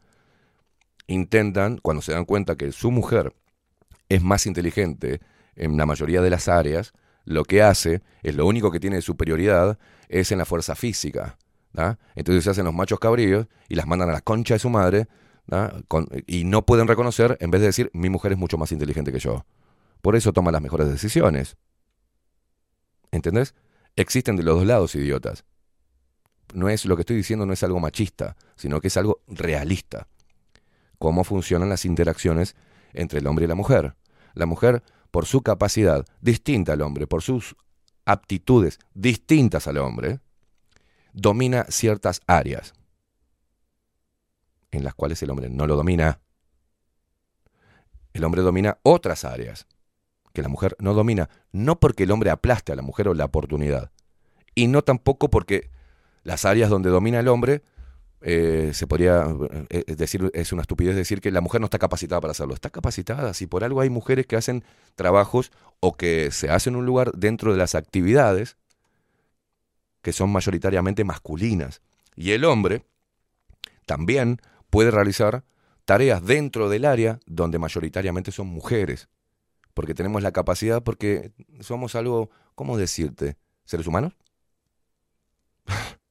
intentan, cuando se dan cuenta que su mujer es más inteligente en la mayoría de las áreas, lo que hace es lo único que tiene de superioridad es en la fuerza física. Entonces se hacen los machos cabríos y las mandan a la concha de su madre y no pueden reconocer, en vez de decir, mi mujer es mucho más inteligente que yo. Por eso toma las mejores decisiones. ¿Entendés? Existen de los dos lados idiotas. No es lo que estoy diciendo no es algo machista, sino que es algo realista. Cómo funcionan las interacciones entre el hombre y la mujer. La mujer, por su capacidad distinta al hombre, por sus aptitudes distintas al hombre, domina ciertas áreas en las cuales el hombre no lo domina. El hombre domina otras áreas que la mujer no domina, no porque el hombre aplaste a la mujer o la oportunidad, y no tampoco porque las áreas donde domina el hombre, eh, se podría eh, decir, es una estupidez decir que la mujer no está capacitada para hacerlo. Está capacitada, si por algo hay mujeres que hacen trabajos o que se hacen un lugar dentro de las actividades que son mayoritariamente masculinas. Y el hombre también puede realizar tareas dentro del área donde mayoritariamente son mujeres. Porque tenemos la capacidad, porque somos algo, ¿cómo decirte? ¿Seres humanos?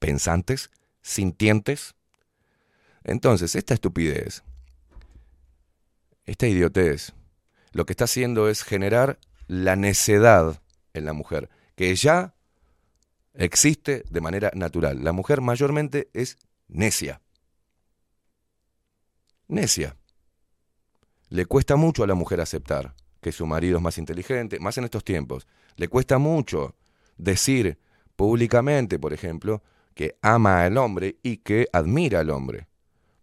pensantes, sintientes. Entonces, esta estupidez, esta idiotez, lo que está haciendo es generar la necedad en la mujer, que ya existe de manera natural. La mujer mayormente es necia. Necia. Le cuesta mucho a la mujer aceptar que su marido es más inteligente, más en estos tiempos. Le cuesta mucho decir públicamente, por ejemplo, que ama al hombre y que admira al hombre.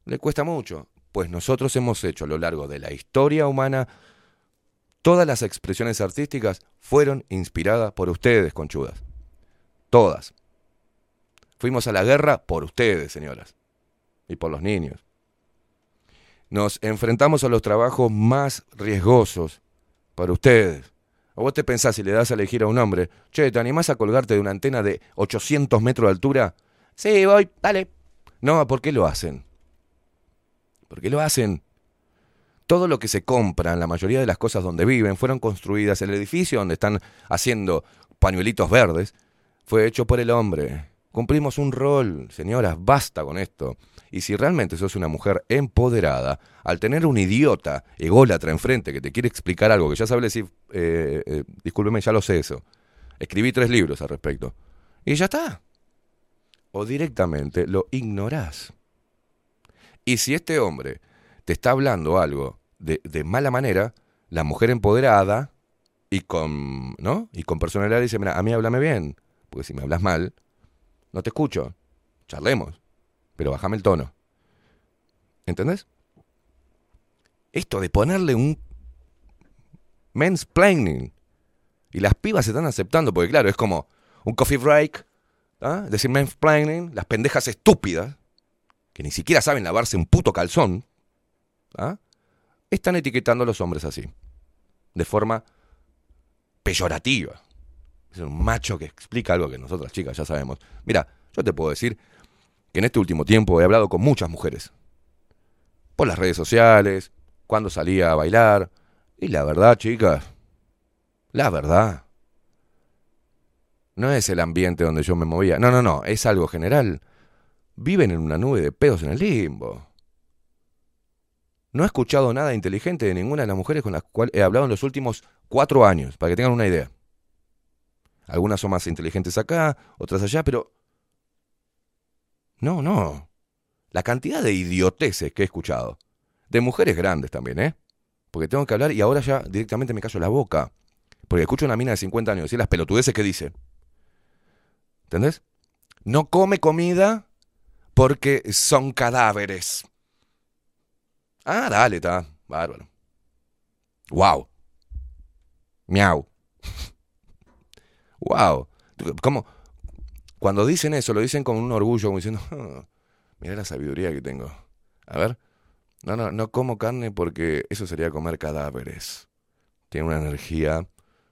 Le cuesta mucho, pues nosotros hemos hecho a lo largo de la historia humana, todas las expresiones artísticas fueron inspiradas por ustedes, conchudas. Todas. Fuimos a la guerra por ustedes, señoras, y por los niños. Nos enfrentamos a los trabajos más riesgosos para ustedes. ¿O vos te pensás si le das a elegir a un hombre, che, ¿te animás a colgarte de una antena de 800 metros de altura? Sí, voy, dale. No, ¿por qué lo hacen? ¿Por qué lo hacen? Todo lo que se compran, la mayoría de las cosas donde viven, fueron construidas. El edificio donde están haciendo pañuelitos verdes fue hecho por el hombre. Cumplimos un rol, señoras, basta con esto. Y si realmente sos una mujer empoderada, al tener un idiota ególatra enfrente que te quiere explicar algo que ya sabe decir, eh, eh, discúlpeme, ya lo sé eso. Escribí tres libros al respecto. Y ya está. O directamente lo ignorás. Y si este hombre te está hablando algo de, de mala manera, la mujer empoderada y con, ¿no? Y con personalidad dice, mira, a mí háblame bien, porque si me hablas mal, no te escucho. Charlemos, pero bájame el tono. ¿Entendés? Esto de ponerle un mansplaining y las pibas se están aceptando, porque claro, es como un coffee break, ¿ah? decir mansplaining, las pendejas estúpidas, que ni siquiera saben lavarse un puto calzón, ¿ah? están etiquetando a los hombres así, de forma peyorativa. Es un macho que explica algo que nosotras chicas ya sabemos. Mira, yo te puedo decir que en este último tiempo he hablado con muchas mujeres. Por las redes sociales, cuando salía a bailar. Y la verdad, chicas, la verdad, no es el ambiente donde yo me movía. No, no, no, es algo general. Viven en una nube de pedos en el limbo. No he escuchado nada inteligente de ninguna de las mujeres con las cuales he hablado en los últimos cuatro años, para que tengan una idea. Algunas son más inteligentes acá, otras allá, pero... No, no. La cantidad de idioteces que he escuchado. De mujeres grandes también, ¿eh? Porque tengo que hablar y ahora ya directamente me callo la boca. Porque escucho una mina de 50 años decir las pelotudeces que dice. ¿Entendés? No come comida porque son cadáveres. Ah, dale, está. Bárbaro. Wow. Miau. wow. ¿Cómo? Cuando dicen eso, lo dicen con un orgullo, como diciendo, "Ah, mira la sabiduría que tengo. A ver. No, no, no como carne porque eso sería comer cadáveres. Tiene una energía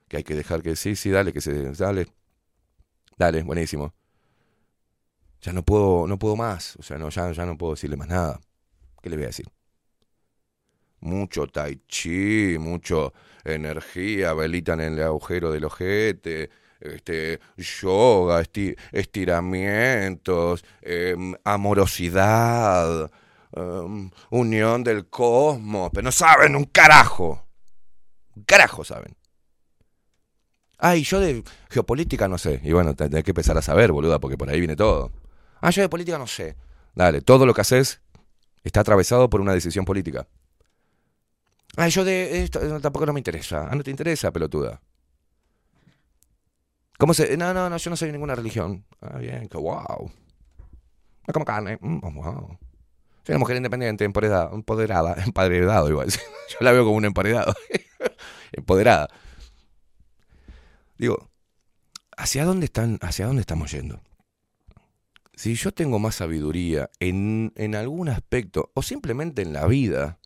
que hay que dejar que sí, sí, dale, que se, dale. Dale, buenísimo. Ya no puedo, no puedo más. O sea, no, ya, ya no puedo decirle más nada. ¿Qué le voy a decir? Mucho tai chi, mucho energía, velita en el agujero del ojete, este, yoga, esti- estiramientos, em, amorosidad, em, unión del cosmos, pero no saben un carajo. Un carajo saben. Ay, yo de geopolítica no sé. Y bueno, tenés que empezar a saber, boluda, porque por ahí viene todo. Ah, yo de política no sé. Dale, todo lo que haces está atravesado por una decisión política. Ah, yo de esto tampoco no me interesa. Ah, no te interesa, pelotuda. ¿Cómo se.? No, no, no, yo no soy de ninguna religión. Ah, bien, que wow. No como carne. Mm, oh, wow. Soy una mujer independiente, empoderada, empoderada, emparedado igual. Yo la veo como un emparedado. Empoderada. Digo, ¿hacia dónde están, hacia dónde estamos yendo? Si yo tengo más sabiduría en, en algún aspecto, o simplemente en la vida,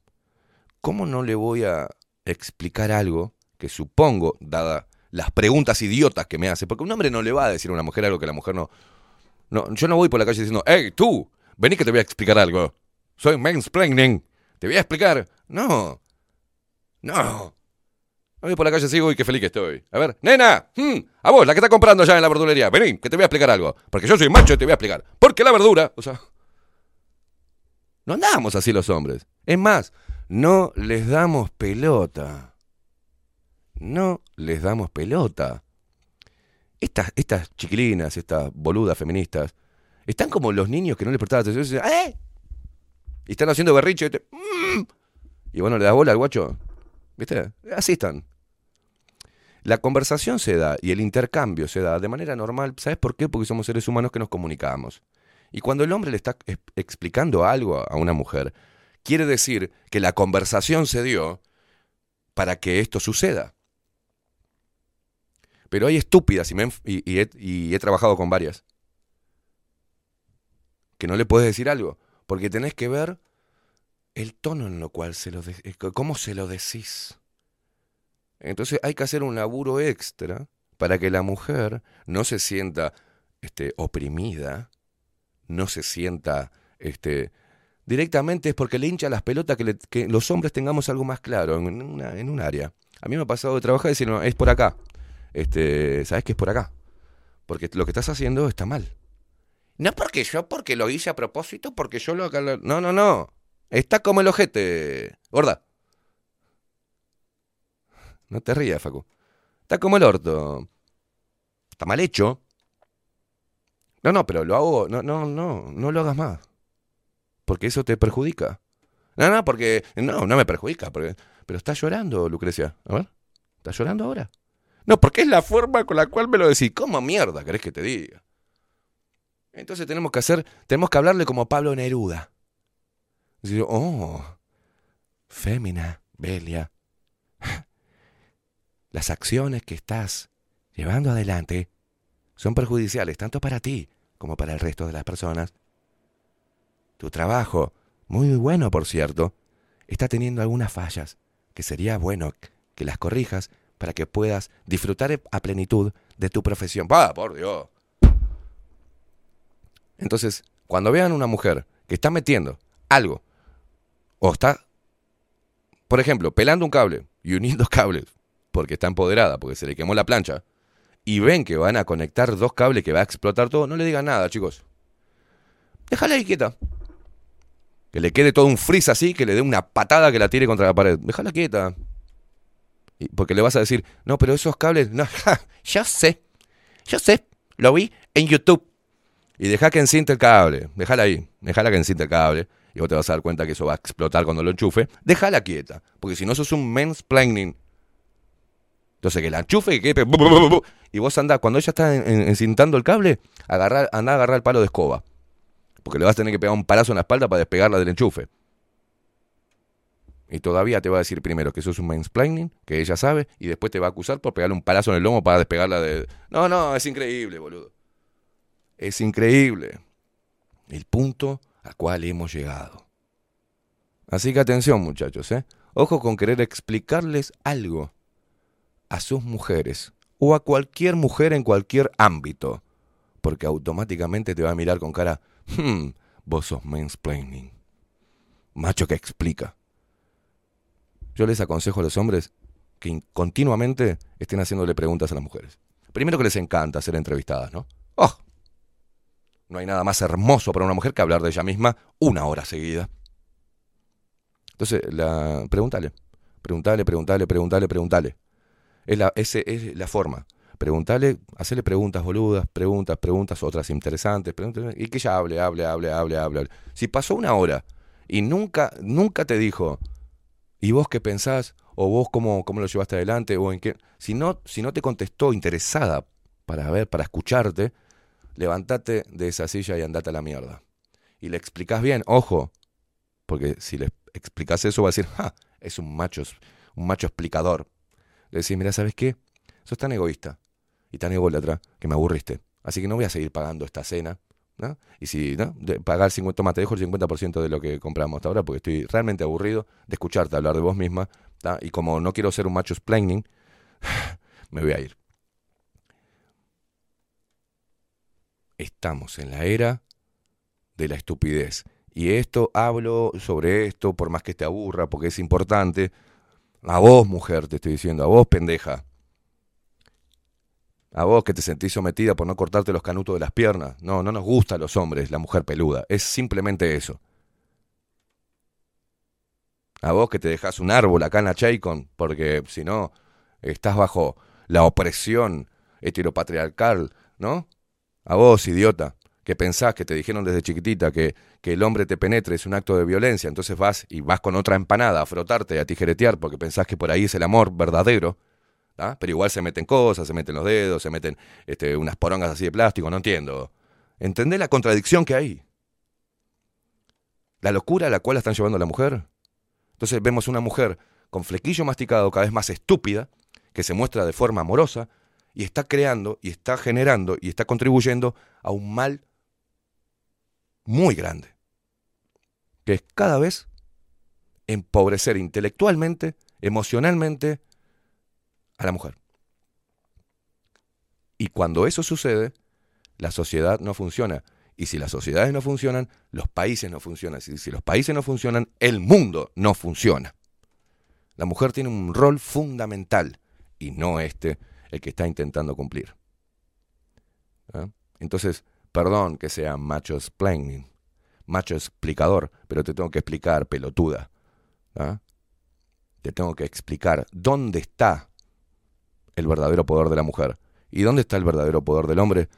¿cómo no le voy a explicar algo que supongo, dada las preguntas idiotas que me hace? Porque un hombre no le va a decir a una mujer algo que la mujer no. no yo no voy por la calle diciendo, hey, tú, vení que te voy a explicar algo. Soy mansplaining. Te voy a explicar. No. No. No voy por la calle así, uy, qué feliz que estoy. A ver, nena, hmm, a vos, la que está comprando ya en la verdulería, vení, que te voy a explicar algo. Porque yo soy macho y te voy a explicar. Porque la verdura, o sea. No andamos así los hombres. Es más, no les damos pelota. No les damos pelota. Estas, estas chiquilinas, estas boludas feministas, están como los niños que no les prestaban atención. y ¿Eh? Y están haciendo berriche. Mm. Y bueno, le das bola al guacho. ¿Viste? Así están. La conversación se da y el intercambio se da de manera normal. ¿Sabes por qué? Porque somos seres humanos que nos comunicamos. Y cuando el hombre le está es- explicando algo a una mujer, quiere decir que la conversación se dio para que esto suceda. Pero hay estúpidas, y, me y- y he, trabajado con varias, que no le puedes decir algo, porque tenés que ver el tono en lo cual se lo eh, cómo se lo decís. Entonces hay que hacer un laburo extra para que la mujer no se sienta este, oprimida, no se sienta este, directamente es porque le hincha las pelotas que, le- que los hombres tengamos algo más claro en, un área. A mí me ha pasado de trabajar y decir, no, es por acá. Este, ¿Sabes que es por acá? Porque lo que estás haciendo está mal. No porque yo, porque lo hice a propósito, porque yo lo... No, no, no. Está como el ojete, gorda. No te rías, Facu. Está como el orto. Está mal hecho. No, no, pero lo hago. No, no, no, no lo hagas más. Porque eso te perjudica. No, no, porque. No, no me perjudica. Porque, pero está llorando, Lucrecia. A ver. ¿Está llorando ahora? No, porque es la forma con la cual me lo decís. ¿Cómo mierda querés que te diga? Entonces tenemos que hacer. Tenemos que hablarle como Pablo Neruda. Oh, fémina, Belia. Las acciones que estás llevando adelante son perjudiciales tanto para ti como para el resto de las personas. Tu trabajo, muy bueno por cierto, está teniendo algunas fallas que sería bueno que las corrijas para que puedas disfrutar a plenitud de tu profesión. ¡Va, por Dios! Entonces, cuando vean una mujer que está metiendo algo o está, por ejemplo, pelando un cable y uniendo cables porque está empoderada, porque se le quemó la plancha, y ven que van a conectar dos cables que va a explotar todo, no le digan nada, chicos. Déjala ahí quieta. Que le quede todo un freeze así, que le dé una patada que la tire contra la pared. Déjala quieta. Porque le vas a decir, no, pero esos cables, no, yo sé, yo sé, lo vi en YouTube. Y deja que encinte el cable, déjala ahí, déjala que encinte el cable. Y vos te vas a dar cuenta que eso va a explotar cuando lo enchufe. Déjala quieta, porque si no sos un mansplaining. Entonces que la enchufe y que y vos andás, cuando ella está en- en- encintando el cable, agarrá, andá a agarrar el palo de escoba. Porque le vas a tener que pegar un palazo en la espalda para despegarla del enchufe. Y todavía te va a decir primero que eso es un mansplaining, que ella sabe, y después te va a acusar por pegarle un palazo en el lomo para despegarla de... No, no, es increíble, boludo. Es increíble. El punto al cual hemos llegado. Así que atención, muchachos, ¿eh? Ojo con querer explicarles algo a sus mujeres o a cualquier mujer en cualquier ámbito. porque automáticamente te va a mirar con cara, hmm, vos sos mansplaining. Macho que explica. Yo les aconsejo a los hombres que continuamente estén haciéndole preguntas a las mujeres. Primero que les encanta ser entrevistadas, ¿no? ¡Oh! No hay nada más hermoso para una mujer que hablar de ella misma una hora seguida. Entonces, la, pregúntale, pregúntale, pregúntale, pregúntale, pregúntale. Es la, es la forma. Preguntale, hacerle preguntas boludas, preguntas, preguntas, otras interesantes, preguntas, y que ella hable, hable, hable, hable, hable. Si pasó una hora y nunca, nunca te dijo, ¿y vos qué pensás? ¿O vos cómo, cómo lo llevaste adelante? ¿O en qué? Si no, si no te contestó interesada para ver, para escucharte, levántate de esa silla y andate a la mierda. Y le explicás bien, ojo, porque si le explicás eso va a decir, ja, es un macho, un macho explicador. Le decís, mira, ¿sabes qué? Sos tan egoísta y tan ególatra que me aburriste. Así que no voy a seguir pagando esta cena. ¿no? Y si ¿no? de pagar 50, toma, te dejo el 50% de lo que compramos hasta ahora porque estoy realmente aburrido de escucharte hablar de vos misma. Y como no quiero ser un macho splaining, me voy a ir. Estamos en la era de la estupidez. Y esto hablo sobre esto, por más que te aburra, porque es importante. A vos, mujer, te estoy diciendo, a vos, pendeja. A vos que te sentís sometida por no cortarte los canutos de las piernas. No, no nos gusta a los hombres la mujer peluda. Es simplemente eso. A vos que te dejás un árbol acá en la Chaycon, porque si no, estás bajo la opresión heteropatriarcal, ¿no? A vos, idiota, que pensás que te dijeron desde chiquitita que, que el hombre te penetre es un acto de violencia, entonces vas y vas con otra empanada a frotarte, a tijeretear, porque pensás que por ahí es el amor verdadero ¿ah? Pero igual se meten cosas, se meten los dedos, se meten este, unas porongas así de plástico, no entiendo. ¿Entendés la contradicción que hay? La locura a la cual la están llevando la mujer. Entonces vemos una mujer con flequillo masticado, cada vez más estúpida, que se muestra de forma amorosa y está creando y está generando y está contribuyendo a un mal muy grande, que es cada vez empobrecer intelectualmente, emocionalmente a la mujer. Y cuando eso sucede, la sociedad no funciona. Y si las sociedades no funcionan, los países no funcionan. Y si los países no funcionan, el mundo no funciona. La mujer tiene un rol fundamental y no este el que está intentando cumplir. ¿Ah? Entonces, perdón que sea macho explaining, macho explicador, pero te tengo que explicar, pelotuda. ¿Ah? Te tengo que explicar dónde está el verdadero poder de la mujer. ¿Y dónde está el verdadero poder del hombre?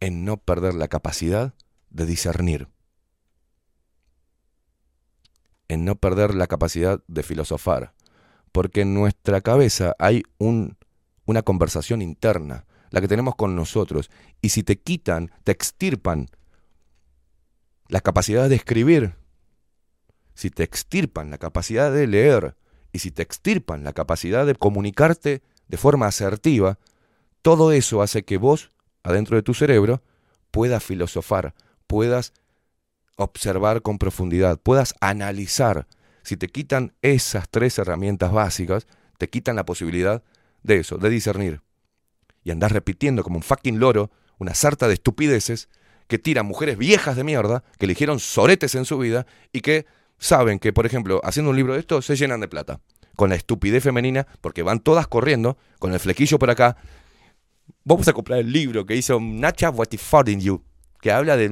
En no perder la capacidad de discernir. En no perder la capacidad de filosofar. Porque en nuestra cabeza hay un, una conversación interna, la que tenemos con nosotros. Y si te quitan, te extirpan la capacidad de escribir, si te extirpan la capacidad de leer, y si te extirpan la capacidad de comunicarte de forma asertiva, todo eso hace que vos, adentro de tu cerebro, puedas filosofar, puedas observar con profundidad, puedas analizar. Si te quitan esas tres herramientas básicas, te quitan la posibilidad de eso, de discernir. Y andás repitiendo como un fucking loro una sarta de estupideces que tiran mujeres viejas de mierda, que eligieron soretes en su vida y que saben que, por ejemplo, haciendo un libro de esto, se llenan de plata. Con la estupidez femenina, porque van todas corriendo, con el flequillo por acá. Vamos a comprar el libro que hizo Nacha What in You, que habla del,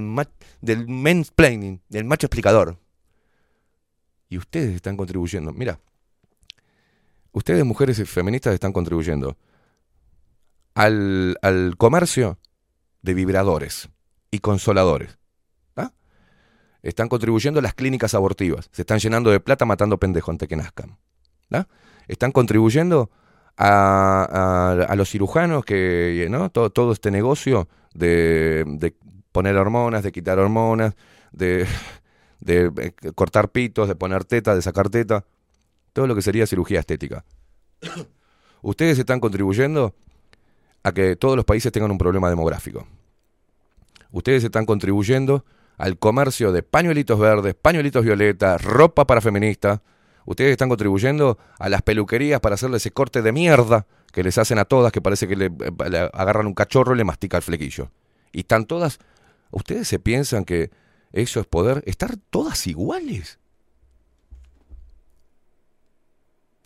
del mansplaining, del macho explicador. Y ustedes están contribuyendo. Mira, ustedes, mujeres feministas, están contribuyendo al, al comercio de vibradores y consoladores están contribuyendo a las clínicas abortivas, se están llenando de plata matando pendejos antes que nazcan. Están contribuyendo a, los cirujanos que, ¿no? Todo, todo este negocio de, poner hormonas, de quitar hormonas, de, de eh, cortar pitos, de poner teta, de sacar teta, todo lo que sería cirugía estética. Ustedes están contribuyendo a que todos los países tengan un problema demográfico. Ustedes están contribuyendo al comercio de pañuelitos verdes, pañuelitos violetas, ropa para feministas. Ustedes están contribuyendo a las peluquerías para hacerle ese corte de mierda que les hacen a todas, que parece que le, eh, le agarran un cachorro y le mastica el flequillo. Y están todas, ¿ustedes se piensan que eso es poder? ¿Estar todas iguales?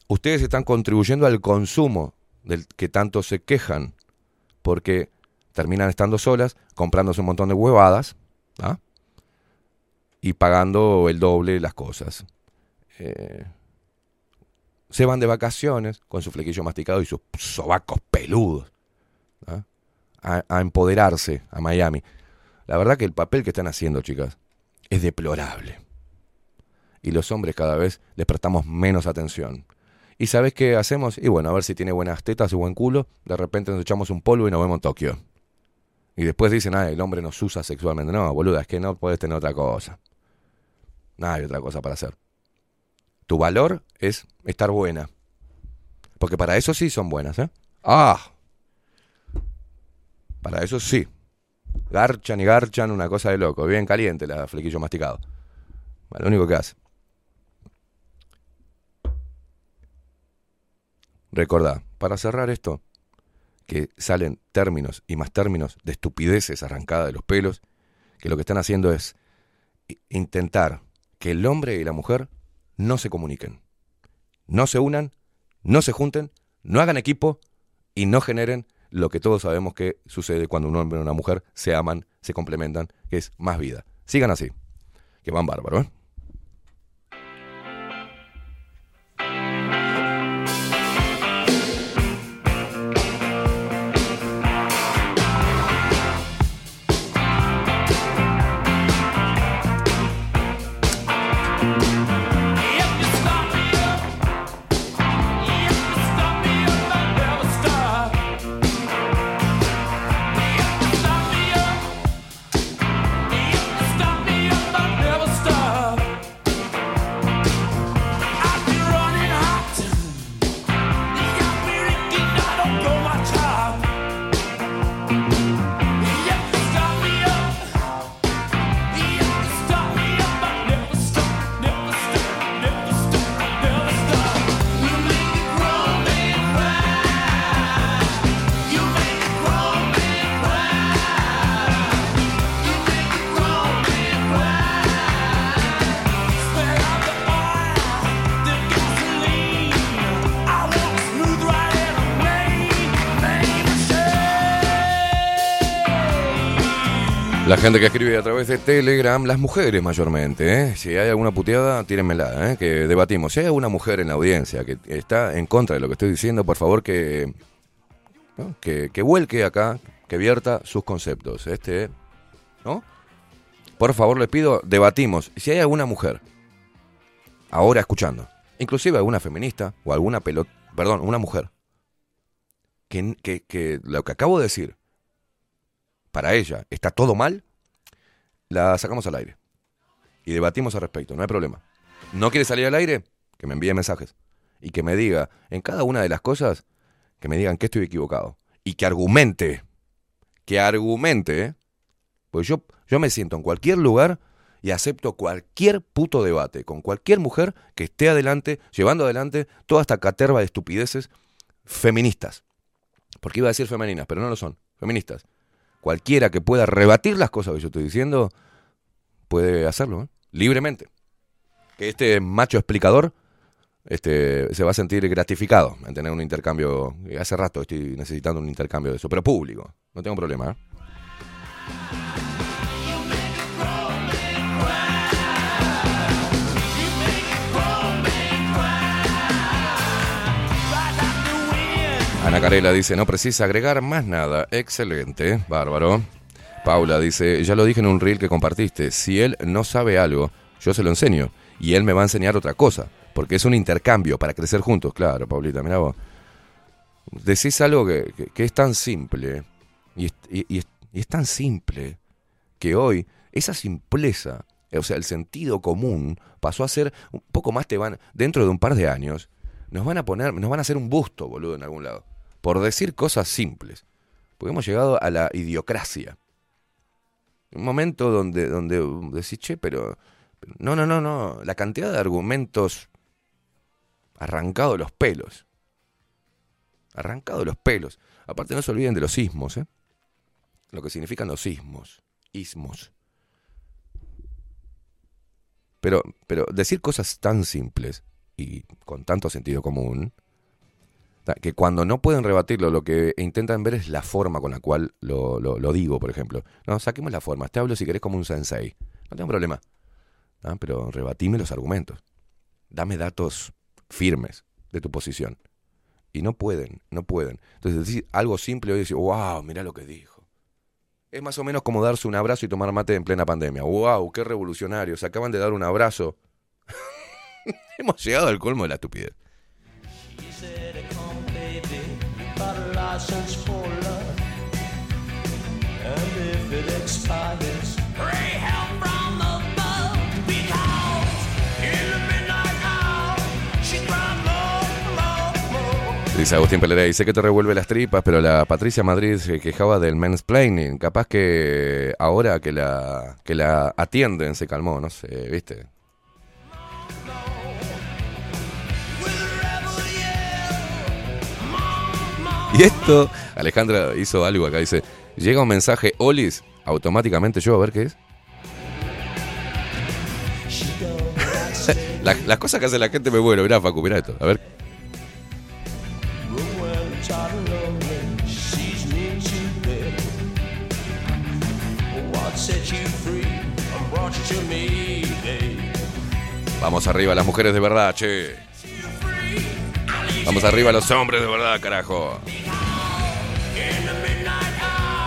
Ustedes están contribuyendo al consumo del que tanto se quejan, porque terminan estando solas, comprándose un montón de huevadas, ¿ah? y pagando el doble las cosas. Eh, se van de vacaciones con su flequillo masticado y sus sobacos peludos ¿ah? a, a empoderarse a Miami. La verdad que el papel que están haciendo, chicas, es deplorable. Y los hombres cada vez les prestamos menos atención. ¿Y sabes qué hacemos? Y bueno, a ver si tiene buenas tetas y buen culo. De repente nos echamos un polvo y nos vemos en Tokio. Y después dicen, ah, el hombre nos usa sexualmente. No, boluda, es que no puedes tener otra cosa. No hay otra cosa para hacer. Tu valor es estar buena. Porque para eso sí son buenas, ¿eh? Ah. Para eso sí. Garchan y garchan, una cosa de loco. Bien caliente la flequillo masticado. Lo único que hace. Recordá, para cerrar esto, que salen términos y más términos de estupideces arrancadas de los pelos, que lo que están haciendo es intentar que el hombre y la mujer no se comuniquen, no se unan, no se junten, no hagan equipo y no generen lo que todos sabemos que sucede cuando un hombre y una mujer se aman, se complementan, que es más vida. Sigan así, que van bárbaros. ¿eh? La gente que escribe a través de Telegram, las mujeres mayormente, ¿eh? si hay alguna puteada, tírenmela, ¿eh? que debatimos. Si hay alguna mujer en la audiencia que está en contra de lo que estoy diciendo, por favor que, ¿no? que, que vuelque acá, que vierta sus conceptos. Este, ¿no? Por favor, les pido, debatimos. Si hay alguna mujer, ahora escuchando, inclusive alguna feminista o alguna pelota, perdón, una mujer, que, que, que lo que acabo de decir para ella está todo mal, la sacamos al aire. Y debatimos al respecto, no hay problema. ¿No quiere salir al aire? Que me envíe mensajes. Y que me diga, en cada una de las cosas, que me digan que estoy equivocado. Y que argumente. Que argumente. Pues yo, yo me siento en cualquier lugar y acepto cualquier puto debate con cualquier mujer que esté adelante, llevando adelante toda esta caterva de estupideces feministas. Porque iba a decir femeninas, pero no lo son, feministas cualquiera que pueda rebatir las cosas que yo estoy diciendo, puede hacerlo, ¿eh? libremente. Que este macho explicador este, se va a sentir gratificado en tener un intercambio. Hace rato estoy necesitando un intercambio de eso, pero público, no tengo problema. ¿eh? Ana Carela dice, no precisa agregar más nada. Excelente, bárbaro. Paula dice, ya lo dije en un reel que compartiste, si él no sabe algo, yo se lo enseño y él me va a enseñar otra cosa, porque es un intercambio para crecer juntos. Claro, Paulita, mira vos. Decís algo que, es tan simple, y es tan simple, que hoy esa simpleza, o sea, el sentido común, pasó a ser un poco más te van, dentro de un par de años, nos van a poner, nos van a hacer un busto, boludo, en algún lado, por decir cosas simples. Porque hemos llegado a la idiocracia. Un momento donde, donde decís, che, pero, no, no, no, no, la cantidad de argumentos arrancados de los pelos. arrancado los pelos. Aparte no se olviden de los sismos, ¿eh? Lo que significan los sismos, ismos. Pero, pero decir cosas tan simples y con tanto sentido común, que cuando no pueden rebatirlo, lo que intentan ver es la forma con la cual lo, lo, digo, por ejemplo. No, saquemos la forma. Te hablo si querés como un sensei. No tengo problema. Pero rebatime los argumentos. Dame datos firmes de tu posición. Y no pueden, no pueden. Entonces decir algo simple hoy decir, wow, mira lo que dijo. Es más o menos como darse un abrazo y tomar mate en plena pandemia. ¡Wow! ¡Qué revolucionarios! Acaban de dar un abrazo. Hemos llegado al colmo de la estupidez. Dice Agustín Pelera, dice que te revuelve las tripas, pero la Patricia Madrid se quejaba del mansplaining. Capaz que ahora que la, que la atienden se calmó, no sé, ¿viste? Y esto, Alejandra hizo algo acá, dice, llega un mensaje, Olis, automáticamente yo, a ver qué es. las cosas que hace la gente me vuelven, mirá Facu, mirá esto, a ver. Vamos arriba las mujeres de verdad, che. Vamos arriba los hombres de verdad, carajo.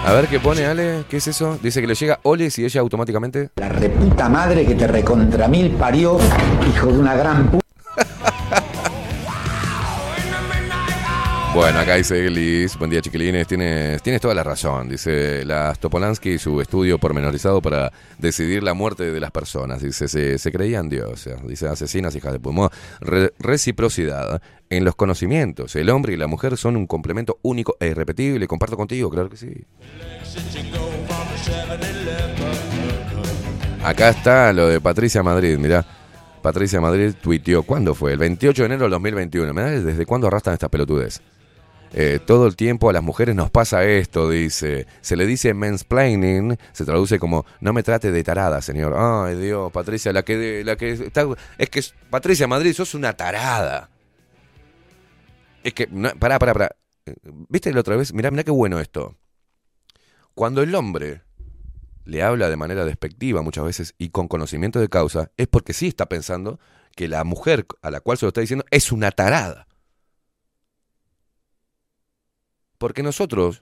A ver qué pone Ale, ¿qué es eso? Dice que le llega Oles y ella automáticamente. La reputa madre que te recontra mil parió, hijo de una gran puta. Bueno, acá dice Elis, buen día chiquilines, tienes, tienes toda la razón, dice las Topolansky y su estudio pormenorizado para decidir la muerte de las personas, dice, se, se creían dioses, dice asesinas, hijas de pulmón, reciprocidad en los conocimientos, el hombre y la mujer son un complemento único e irrepetible, comparto contigo, claro que sí. Acá está lo de Patricia Madrid, mirá. Patricia Madrid tuiteó, ¿cuándo fue? El 28 de enero del 2021. Mirá desde cuándo arrastran estas pelotudes. Eh, todo el tiempo a las mujeres nos pasa esto, dice. Se le dice mansplaining, se traduce como no me trate de tarada, señor. Ay, Dios, Patricia, la que, la que está. Es que, Patricia Madrid, sos una tarada. Es que, pará, pará, pará. ¿Viste la otra vez? Mirá, mirá qué bueno esto. Cuando el hombre le habla de manera despectiva muchas veces y con conocimiento de causa, es porque sí está pensando que la mujer a la cual se lo está diciendo es una tarada. Porque nosotros,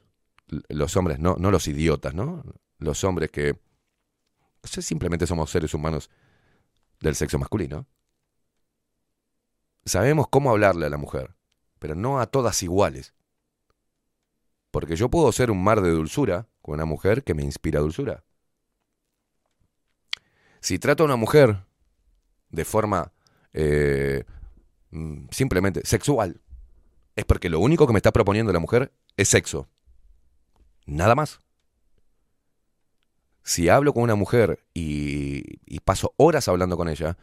los hombres, no, no los idiotas, ¿no? Los hombres que simplemente somos seres humanos del sexo masculino. Sabemos cómo hablarle a la mujer, pero no a todas iguales. Porque yo puedo ser un mar de dulzura con una mujer que me inspira dulzura. Si trato a una mujer de forma eh, mm, simplemente sexual, es porque lo único que me está proponiendo la mujer es sexo. Nada más. Si hablo con una mujer y, paso horas hablando con ella,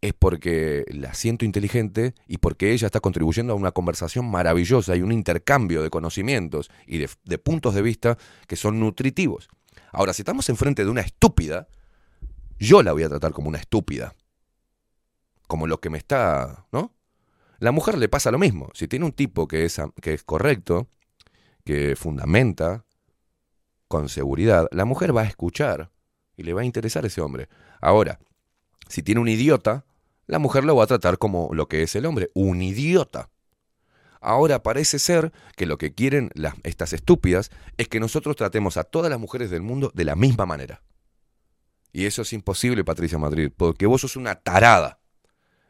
es porque la siento inteligente y porque ella está contribuyendo a una conversación maravillosa y un intercambio de conocimientos y de, de, puntos de vista que son nutritivos. Ahora, si estamos enfrente de una estúpida, yo la voy a tratar como una estúpida. Como lo que me está, ¿no? La mujer le pasa lo mismo. Si tiene un tipo que es, que es correcto, que fundamenta con seguridad, la mujer va a escuchar y le va a interesar ese hombre. Ahora, si tiene un idiota, la mujer lo va a tratar como lo que es el hombre, un idiota. Ahora parece ser que lo que quieren las, estas estúpidas es que nosotros tratemos a todas las mujeres del mundo de la misma manera. Y eso es imposible, Patricia Madrid, porque vos sos una tarada.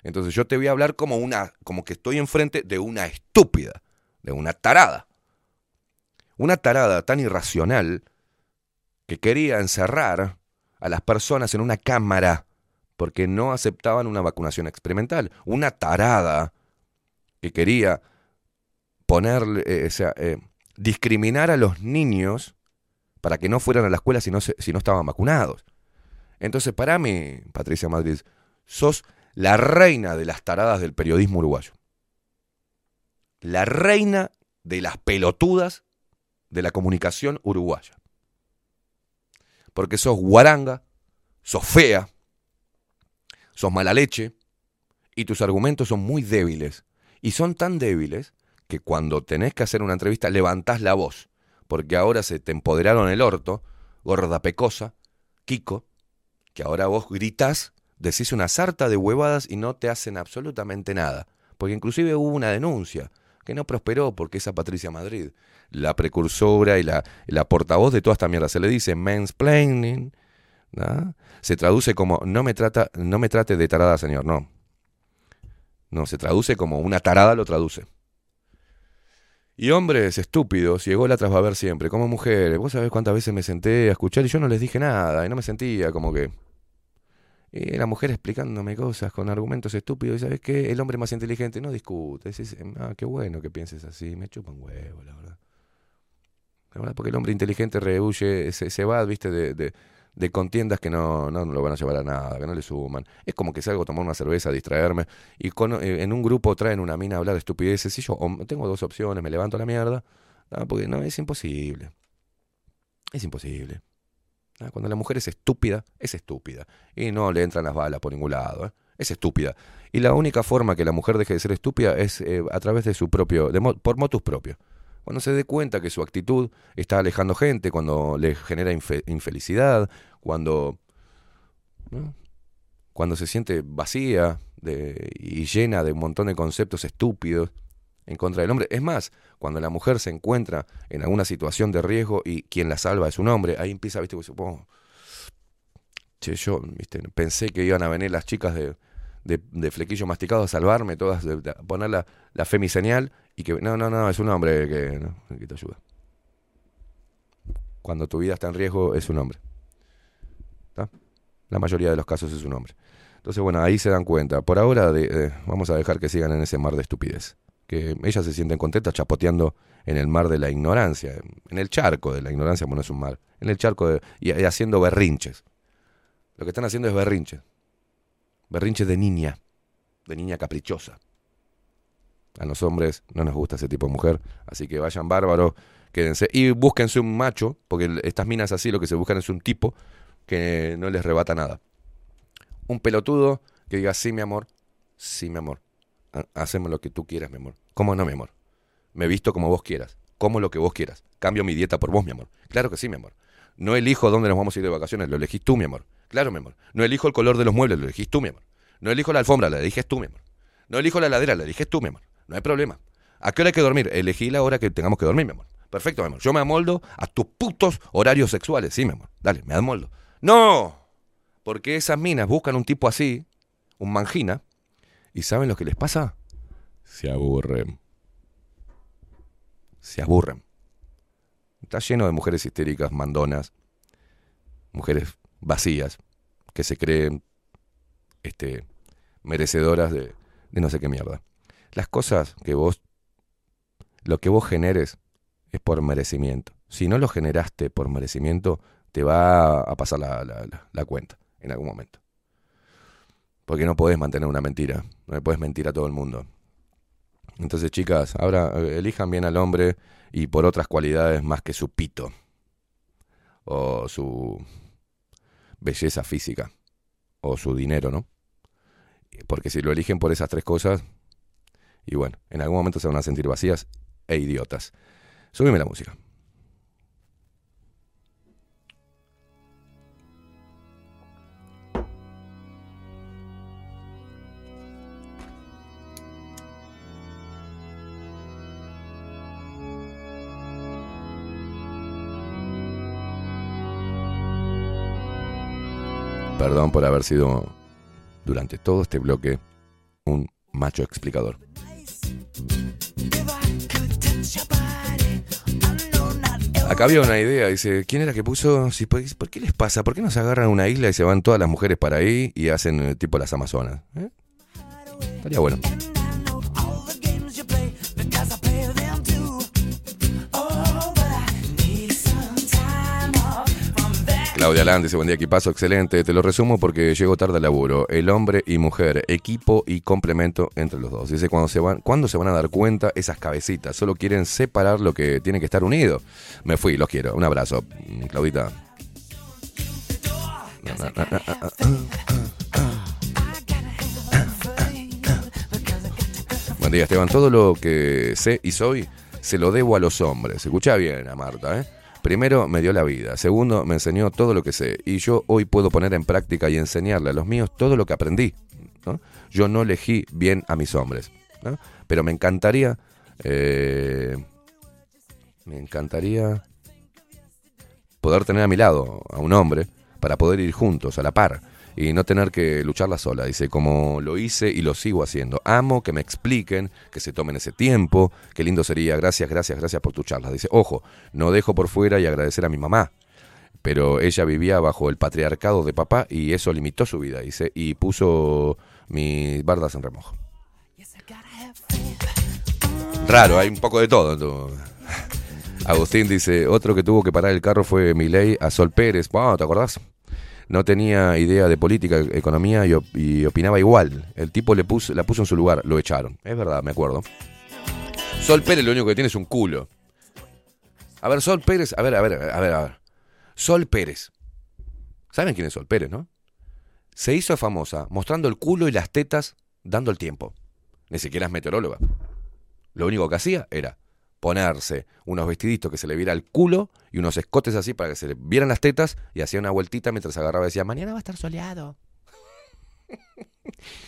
Entonces yo te voy a hablar como una, como que estoy enfrente de una estúpida, de una tarada. Una tarada tan irracional que quería encerrar a las personas en una cámara porque no aceptaban una vacunación experimental. Una tarada que quería ponerle, eh, eh, discriminar a los niños para que no fueran a la escuela si no, si no estaban vacunados. Entonces, para mí, Patricia Madrid, sos la reina de las taradas del periodismo uruguayo. La reina de las pelotudas de la comunicación uruguaya. Porque sos guaranga, sos fea, sos mala leche y tus argumentos son muy débiles. Y son tan débiles que cuando tenés que hacer una entrevista levantás la voz, porque ahora se te empoderaron el orto, gorda pecosa, Kiko, que ahora vos gritás, decís una sarta de huevadas y no te hacen absolutamente nada. Porque inclusive hubo una denuncia que no prosperó porque esa Patricia Madrid, la precursora y la, la portavoz de toda esta mierda, se le dice mansplaining, ¿no? se traduce como no me, trata, no me trate de tarada, señor, no. No, se traduce como una tarada lo traduce. Y hombres estúpidos, llegó la tras a siempre, como mujeres. Vos sabés cuántas veces me senté a escuchar y yo no les dije nada y no me sentía como que. Y la mujer explicándome cosas con argumentos estúpidos. Y sabes qué? El hombre más inteligente no discute. Ah, qué bueno que pienses así. Me chupa un huevo, la verdad. La verdad, porque el hombre inteligente rehuye, se, se va, viste, de, de, de contiendas que no, no, lo van a llevar a nada, que no le suman. Es como que salgo a tomar una cerveza, a distraerme, y con, eh, en un grupo traen una mina a hablar de estupideces, y yo tengo dos opciones, me levanto a la mierda, porque no, es imposible. Es imposible. Cuando la mujer es estúpida, es estúpida. Y no le entran las balas por ningún lado. ¿eh? Es estúpida. Y la única forma que la mujer deje de ser estúpida es eh, a través de su propio, de, por motus propios cuando se dé cuenta que su actitud está alejando gente, cuando le genera infelicidad, cuando, cuando se siente vacía y llena de un montón de conceptos estúpidos en contra del hombre. Es más, cuando la mujer se encuentra en alguna situación de riesgo y quien la salva es un hombre, ahí empieza, viste, oh, che, yo ¿viste? pensé que iban a venir las chicas de, de, flequillo masticado a salvarme, todas, a poner la, la femiseñal y que, no, no, no, es un hombre que, te ayuda. Cuando tu vida está en riesgo, es un hombre. La mayoría de los casos es un hombre. Entonces, bueno, ahí se dan cuenta. Por ahora de, vamos a dejar que sigan en ese mar de estupidez. Que ellas se sienten contentas chapoteando en el mar de la ignorancia, en el charco de la ignorancia, bueno, es un mar, en el charco de, y, y haciendo berrinches. Lo que están haciendo es berrinches. Berrinches de niña, de niña caprichosa. A los hombres no nos gusta ese tipo de mujer, así que vayan bárbaros, quédense y búsquense un macho, porque estas minas así lo que se buscan es un tipo que no les rebata nada. Un pelotudo que diga, sí, mi amor, sí, mi amor, hacemos lo que tú quieras, mi amor. ¿Cómo no, mi amor? Me visto como vos quieras, como lo que vos quieras. Cambio mi dieta por vos, mi amor. Claro que sí, mi amor. No elijo dónde nos vamos a ir de vacaciones, lo elegís tú, mi amor. Claro, mi amor. No elijo el color de los muebles, lo elegís tú, mi amor. No elijo la alfombra, la eliges tú, mi amor. No elijo la ladera, la eliges tú, mi amor. No hay problema. ¿A qué hora hay que dormir? Elegí la hora que tengamos que dormir, mi amor. Perfecto, mi amor. Yo me amoldo a tus putos horarios sexuales. Sí, mi amor. Dale, me amoldo. ¡No! Porque esas minas buscan un tipo así, un mangina, y ¿saben lo que les pasa? Se aburren. Se aburren. Está lleno de mujeres histéricas, mandonas, mujeres vacías, que se creen este, merecedoras de, de no sé qué mierda. Las cosas que vos, lo que vos generes es por merecimiento. Si no lo generaste por merecimiento, te va a pasar la, la, cuenta en algún momento. Porque no podés mantener una mentira, no le puedes mentir a todo el mundo. Entonces, chicas, ahora elijan bien al hombre y por otras cualidades más que su pito o su belleza física o su dinero, ¿no? Porque si lo eligen por esas tres cosas, y bueno, en algún momento se van a sentir vacías e idiotas. Súbeme la música. Perdón por haber sido durante todo este bloque un macho explicador. Acá había una idea, dice, ¿quién era que puso? ¿Por qué les pasa? ¿Por qué no se agarran una isla y se van todas las mujeres para ahí y hacen eh, tipo las Amazonas? ¿Eh? Estaría bueno. Claudia Land buen día, equipazo, excelente. Te lo resumo porque llego tarde al laburo. El hombre y mujer, equipo y complemento entre los dos. Dice, cuando se van, ¿cuándo se van a dar cuenta esas cabecitas? Solo quieren separar lo que tiene que estar unido. Me fui, los quiero. Un abrazo, Claudita. Buen día, Esteban. Todo lo que sé y soy se lo debo a los hombres. Escucha bien a Marta, ¿eh? Primero, me dio la vida. Segundo, me enseñó todo lo que sé. Y yo hoy puedo poner en práctica y enseñarle a los míos todo lo que aprendí. Yo no elegí bien a mis hombres. Pero me encantaría... Eh, me encantaría poder tener a mi lado a un hombre para poder ir juntos, a la par y no tener que lucharla sola. Dice, como lo hice y lo sigo haciendo. Amo que me expliquen, que se tomen ese tiempo. Qué lindo sería. Gracias, gracias, gracias por tu charla. Dice, ojo, no dejo por fuera y agradecer a mi mamá. Pero ella vivía bajo el patriarcado de papá y eso limitó su vida, dice, y puso mis bardas en remojo. Raro, hay un poco de todo. Agustín dice, otro que tuvo que parar el carro fue Milei a Sol Pérez. ¿te acordás? No tenía idea de política, economía y, opinaba igual. El tipo le puso, la puso en su lugar, lo echaron. Es verdad, me acuerdo. Sol Pérez lo único que tiene es un culo. A ver, Sol Pérez, a ver, a ver, a ver, a ver. Sol Pérez. ¿Saben quién es Sol Pérez, no? Se hizo famosa mostrando el culo y las tetas dando el tiempo. Ni siquiera es meteoróloga. Lo único que hacía era ponerse unos vestiditos que se le viera el culo y unos escotes así para que se le vieran las tetas y hacía una vueltita mientras agarraba y decía, mañana va a estar soleado.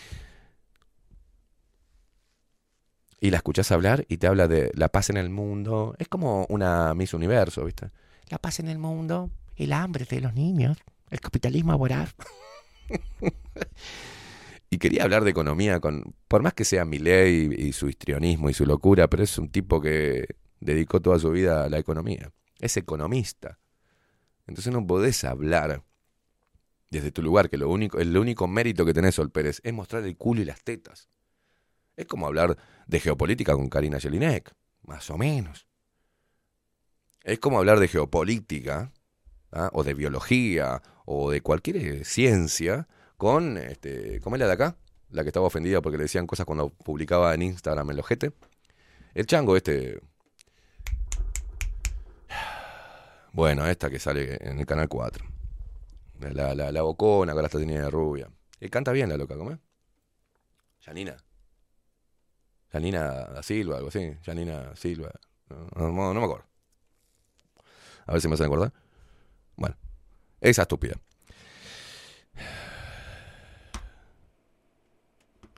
y la escuchas hablar y te habla de la paz en el mundo. Es como una Miss Universo, ¿viste? La paz en el mundo, el hambre de los niños, el capitalismo a vorar. y quería hablar de economía con, por más que sea mi ley y su histrionismo y su locura, pero es un tipo que dedicó toda su vida a la economía. Es economista. Entonces no podés hablar desde tu lugar, que lo único, el único mérito que tenés, Sol Pérez, es mostrar el culo y las tetas. Es como hablar de geopolítica con Karina Jelinek, más o menos. Es como hablar de geopolítica, ¿ah? o de biología, o de cualquier ciencia, con, este, ¿cómo es la de acá? La que estaba ofendida porque le decían cosas cuando publicaba en Instagram el ojete. El chango este... Bueno, esta que sale en el canal 4. La, la, la bocona, con la tenía de rubia. Y canta bien la loca, ¿cómo es? Janina. Janina da Silva, algo así. Janina Silva. No, no, no me acuerdo. A ver si me hacen acordar. Bueno, esa estúpida.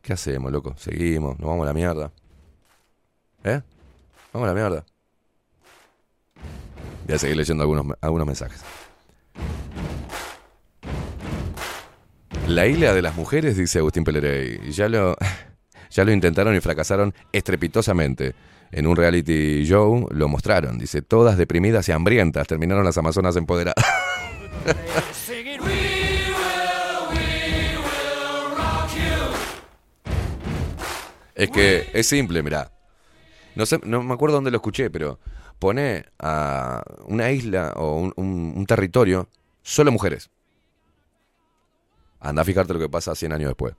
¿Qué hacemos, loco? Seguimos, nos vamos a la mierda. ¿Eh? Vamos a la mierda. Voy a seguir leyendo algunos, algunos mensajes. La isla de las mujeres, dice Agustín Pelerey, ya lo, ya lo intentaron y fracasaron estrepitosamente. En un reality show lo mostraron. Dice, todas deprimidas y hambrientas terminaron las amazonas empoderadas. Es que es simple, mirá. No sé, no me acuerdo dónde lo escuché, pero pone a una isla o un, territorio solo mujeres. Anda a fijarte lo que pasa 100 años después.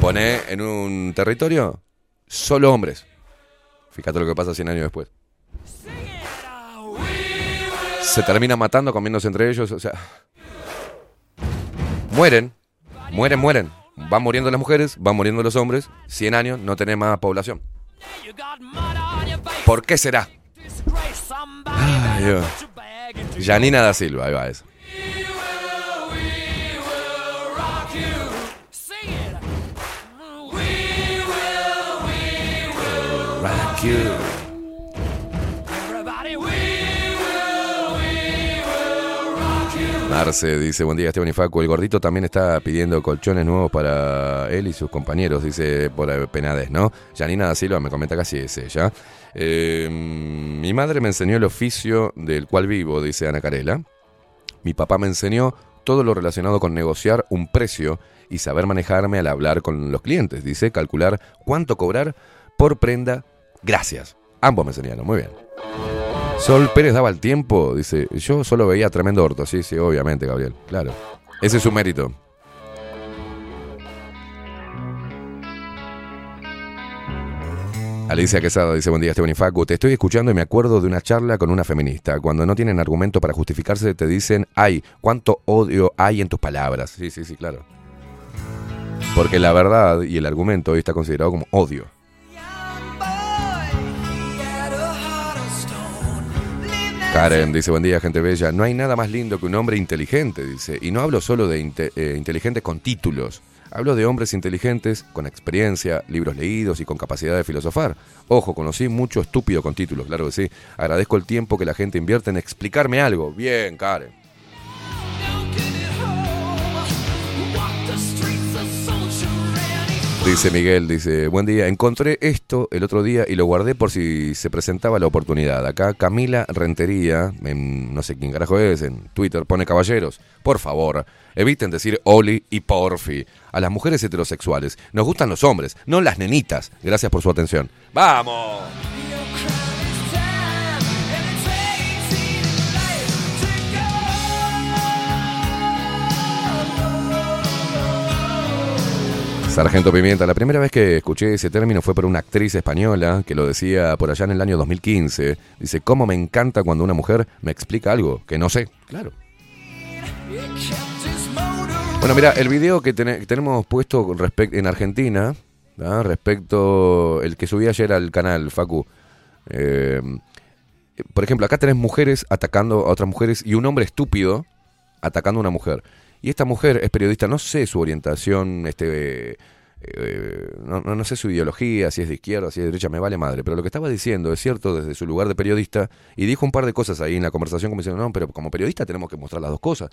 Pone en un territorio solo hombres. Fíjate lo que pasa 100 años después. Se termina matando, comiéndose entre ellos, o sea. Mueren Mueren, mueren. Van muriendo las mujeres, van muriendo los hombres. 100 años, no tenemos más población. ¿Por qué será? Ay, Janina da Silva, ahí va eso. Rock you. Arce dice, buen día Esteban y Facu, el gordito también está pidiendo colchones nuevos para él y sus compañeros, dice por Penades, ¿no? Janina da Silva me comenta casi es ella. Eh, mi madre me enseñó el oficio del cual vivo, dice Ana Carela. Mi papá me enseñó todo lo relacionado con negociar un precio y saber manejarme al hablar con los clientes, dice, calcular cuánto cobrar por prenda. Gracias. Ambos me enseñaron, muy bien. Sol Pérez daba el tiempo, dice, yo solo veía tremendo orto, sí, sí, obviamente, Gabriel, claro. Ese es su mérito. Alicia Quesada dice, buen día Esteban y Facu, te estoy escuchando y me acuerdo de una charla con una feminista. Cuando no tienen argumento para justificarse te dicen, ay, cuánto odio hay en tus palabras. Sí, sí, sí, claro. Porque la verdad y el argumento hoy está considerado como odio. Karen dice, buen día, gente bella. No hay nada más lindo que un hombre inteligente, dice. Y no hablo solo de inte- eh, inteligentes con títulos. Hablo de hombres inteligentes, con experiencia, libros leídos y con capacidad de filosofar. Ojo, conocí mucho estúpido con títulos, claro que sí. Agradezco el tiempo que la gente invierte en explicarme algo. Bien, Karen. Dice Miguel, dice, buen día, encontré esto el otro día y lo guardé por si se presentaba la oportunidad. Acá Camila Rentería, en no sé quién carajo es, en Twitter pone caballeros. Por favor, eviten decir Oli y Porfi. A las mujeres heterosexuales nos gustan los hombres, no las nenitas. Gracias por su atención. ¡Vamos! Sargento Pimienta, la primera vez que escuché ese término fue por una actriz española que lo decía por allá en el año 2015. Dice, ¿cómo me encanta cuando una mujer me explica algo que no sé? Claro. Bueno, mira, el video que, tene- que tenemos puesto en Argentina, ¿ah? respecto el que subí ayer al canal, Facu. eh, por ejemplo, acá tenés mujeres atacando a otras mujeres y un hombre estúpido atacando a una mujer. Y esta mujer es periodista, no sé su orientación, este, eh, no, no- no sé su ideología, si es de izquierda, si es de derecha, me vale madre. Pero lo que estaba diciendo es cierto desde su lugar de periodista y dijo un par de cosas ahí en la conversación como diciendo, no, pero como periodista tenemos que mostrar las dos cosas.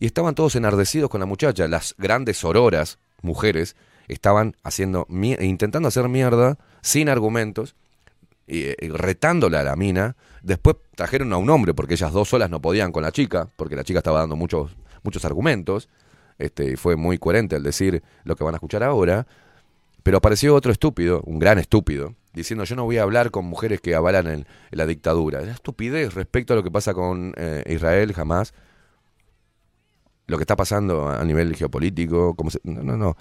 Y estaban todos enardecidos con la muchacha, las grandes sororas, mujeres, estaban haciendo, intentando hacer mierda sin argumentos y, eh, retándola a la mina. Después trajeron a un hombre porque ellas dos solas no podían con la chica, porque la chica estaba dando muchos, muchos argumentos. Este, y fue muy coherente al decir lo que van a escuchar ahora. Pero apareció otro estúpido, un gran estúpido, diciendo yo no voy a hablar con mujeres que avalan en la dictadura. La estupidez respecto a lo que pasa con eh, Israel jamás. Lo que está pasando a nivel geopolítico. Como se- no, no, no.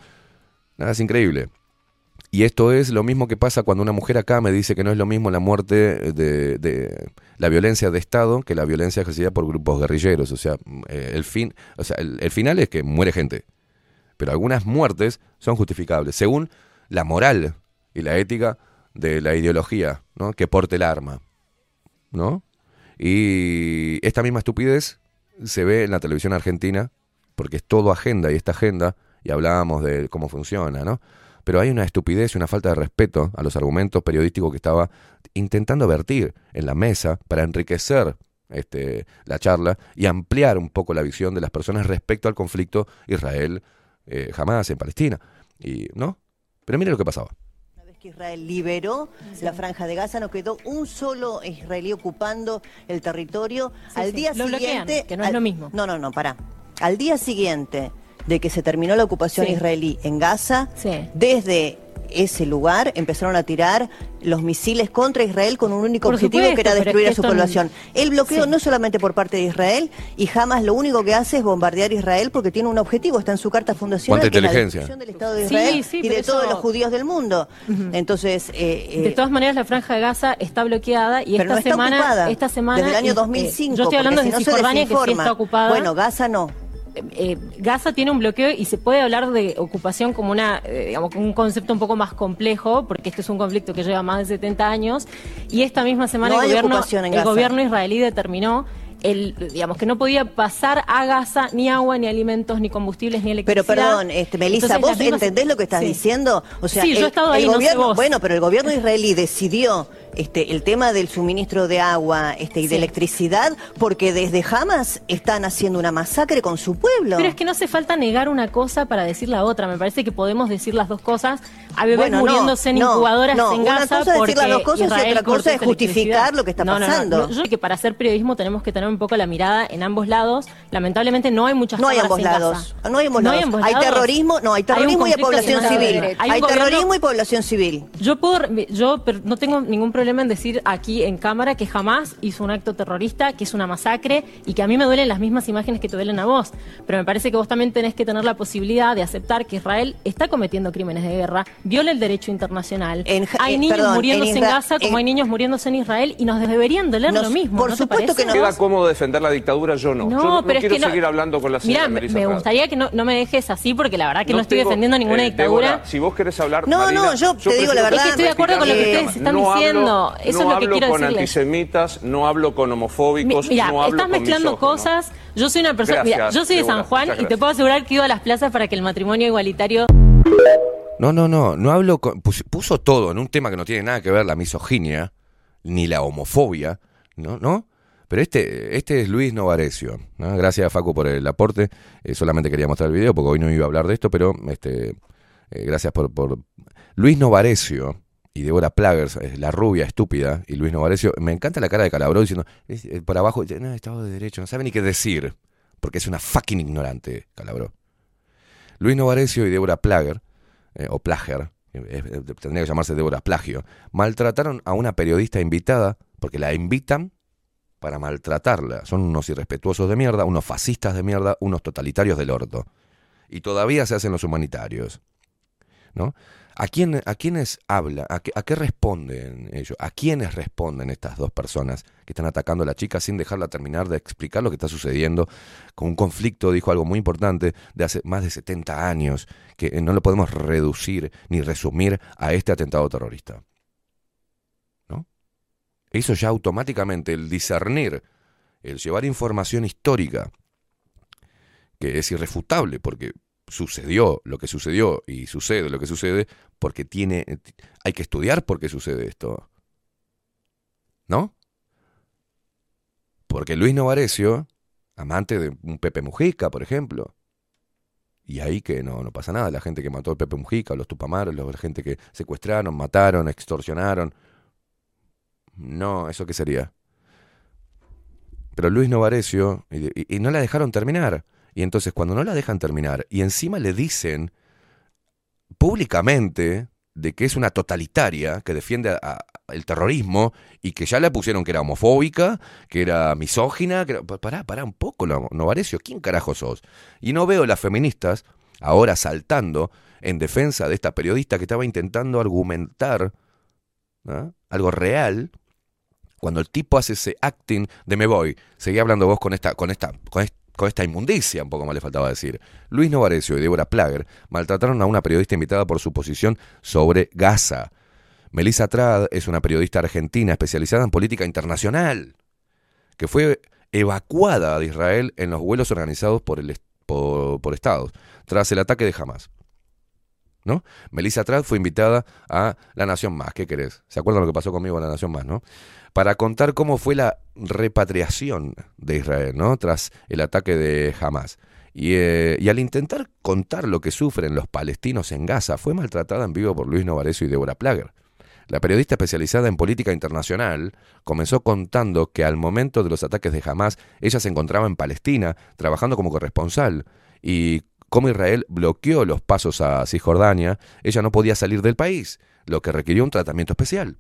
Nada, es increíble. Y esto es lo mismo que pasa cuando una mujer acá me dice que no es lo mismo la muerte de, de la violencia de Estado que la violencia ejercida por grupos guerrilleros. O sea, eh, el fin, o sea, el, el final es que muere gente. Pero algunas muertes son justificables, según la moral y la ética de la ideología, ¿no? Que porte el arma, ¿no? Y esta misma estupidez se ve en la televisión argentina, porque es todo agenda y esta agenda, y hablábamos de cómo funciona, ¿no? Pero hay una estupidez y una falta de respeto a los argumentos periodísticos que estaba intentando vertir en la mesa para enriquecer este, la charla y ampliar un poco la visión de las personas respecto al conflicto Israel eh, en Palestina. Y, ¿No? Pero mire lo que pasaba. Una vez que Israel liberó la franja de Gaza, no quedó un solo israelí ocupando el territorio. Sí, al sí, día lo bloquean, siguiente. que no es al- lo mismo. No, no, no, pará. Al día siguiente de que se terminó la ocupación Sí. israelí en Gaza, Sí. desde ese lugar empezaron a tirar los misiles contra Israel con un único Por objetivo supuesto, que era destruir a su no- población. El bloqueo Sí. no es solamente por parte de Israel y jamás lo único que hace es bombardear Israel porque tiene un objetivo, está en su carta fundacional, que es la inteligencia. destrucción del Estado de Sí, Israel sí, y pero de todos los judíos del mundo. Entonces, eh, eh, De todas maneras, la franja de Gaza está bloqueada y Pero esta no está semana, ocupada. esta semana Desde el año eh, 2005, yo estoy hablando porque de si no se Cisjordania que sí desinforma. está ocupada. Bueno, Gaza no. Eh, Gaza tiene un bloqueo y se puede hablar de ocupación como una, eh, digamos, un concepto un poco más complejo, porque este es un conflicto que lleva más de 70 años. Y esta misma semana No el gobierno, el israelí determinó el, digamos, que no podía pasar a Gaza ni agua, ni alimentos, ni combustibles, ni Pero electricidad. perdón, este, Melissa, Entonces, ¿vos mismas- entendés lo que estás Sí. diciendo? O sea, Sí, yo el, he estado el ahí, no sé gobierno, vos. bueno, pero el gobierno israelí decidió este, el tema del suministro de agua este, y de electricidad porque desde Hamas están haciendo una masacre con su pueblo. Pero es que no hace falta negar una cosa para decir la otra. Me parece que podemos decir las dos cosas. A bebés Bueno, no, muriéndose en incubadoras no, en una Gaza cosa es decir las dos cosas y otra cosa es justificar lo que está pasando. Yo creo que para hacer periodismo tenemos que tener un poco la mirada en ambos lados. Lamentablemente no hay muchas No hay ambos en lados. Gaza. No hay ambos lados. ambos hay terrorismo, no, hay terrorismo y hay conflicto población civil. Hay, gobierno- terrorismo y población civil. yo puedo, yo pero no tengo ningún problema problema en decir aquí en cámara que jamás hizo un acto terrorista, que es una masacre y que a mí me duelen las mismas imágenes que te duelen a vos. Pero me parece que vos también tenés que tener la posibilidad de aceptar que Israel está cometiendo crímenes de guerra, viola el derecho internacional. hay eh, niños perdón, muriéndose en Gaza como en- hay niños muriéndose en Israel y nos deberían doler Nos- lo mismo. por ¿no te supuesto parece? Queda cómodo defender la dictadura, yo no. No, yo no, no pero quiero que no- seguir hablando con la señora Mira, me, gustaría que no, no me dejes así porque la verdad que no, estoy tengo- defendiendo ninguna eh, dictadura. Débora, si vos querés hablar. No, Marina, no, yo te digo la verdad. Es que estoy de acuerdo con lo que Eh, ustedes están no diciendo. Eso es no lo que hablo quiero con decirles. antisemitas, no hablo con Mi- homofóbicos, Mira, no hablo estás con mezclando cosas. Yo soy una persona. Mira, yo soy de San Juan y te puedo asegurar que ido a las plazas para que el matrimonio igualitario. No, no, no, no hablo con, pus- puso todo en un tema que no tiene nada que ver la misoginia ni la homofobia, ¿no? ¿No? Pero este, este es Luis Novarecio. ¿no? Gracias Facu por el aporte. Eh, solamente quería mostrar el video porque hoy no iba a hablar de esto, pero este, eh, gracias por, por Luis Novarecio y Débora Plagers, la rubia estúpida, y Luis Novarecio. Me encanta la cara de Calabró diciendo eh, por abajo, no, Estado de Derecho, no sabe ni qué decir, porque es una fucking ignorante, Calabró. Luis Novarecio y Débora Plager, eh, o Plager, eh, tendría que llamarse Débora Plagio, maltrataron a una periodista invitada, porque la invitan para maltratarla. Son unos irrespetuosos de mierda, unos fascistas de mierda, unos totalitarios del orto. Y todavía se hacen los humanitarios. ¿No? ¿A, quién, ¿A quiénes habla? ¿A qué, ¿A qué responden ellos? ¿A quiénes responden estas dos personas que están atacando a la chica sin dejarla terminar de explicar lo que está sucediendo? Con un conflicto, dijo algo muy importante, de hace más de 70 años, que eh, no lo podemos reducir ni resumir a este atentado terrorista. ¿No? Eso ya automáticamente, el discernir, el llevar información histórica, que es irrefutable, porque sucedió lo que sucedió y sucede lo que sucede porque tiene hay que estudiar por qué sucede esto. ¿No? Porque Luis Novarecio, amante de un Pepe Mujica, por ejemplo, y ahí que no, no pasa nada, la gente que mató al Pepe Mujica, los Tupamaros, la gente que secuestraron, mataron, extorsionaron. No, ¿eso qué sería? Pero Luis Novarecio, y no la dejaron terminar. Y entonces cuando no la dejan terminar y encima le dicen públicamente de que es una totalitaria que defiende a- el terrorismo y que ya le pusieron que era homofóbica, que era misógina, que era, pa- pará, pará un poco, no- Novarecio, ¿quién carajo sos? Y no veo las feministas ahora saltando en defensa de esta periodista que estaba intentando argumentar algo real cuando el tipo hace ese acting de me voy, seguí hablando vos con esta, con esta, con est- con esta inmundicia, un poco más le faltaba decir. Luis Novarecio y Débora Plager maltrataron a una periodista invitada por su posición sobre Gaza. Melissa Trad es una periodista argentina especializada en política internacional, que fue evacuada de Israel en los vuelos organizados por, el, por Estados, tras el ataque de Hamas. ¿no? Melissa Trad fue invitada a La Nación Más. ¿Qué querés? ¿Se acuerdan lo que pasó conmigo en La Nación Más, no? Para contar cómo fue la repatriación de Israel, ¿no? Tras el ataque de Hamas. Y, eh, y al intentar contar lo que sufren los palestinos en Gaza, fue maltratada en vivo por Luis Novarecio y Débora Plager. La periodista especializada en política internacional comenzó contando que al momento de los ataques de Hamas, ella se encontraba en Palestina, trabajando como corresponsal, y como Israel bloqueó los pasos a Cisjordania, ella no podía salir del país, lo que requirió un tratamiento especial.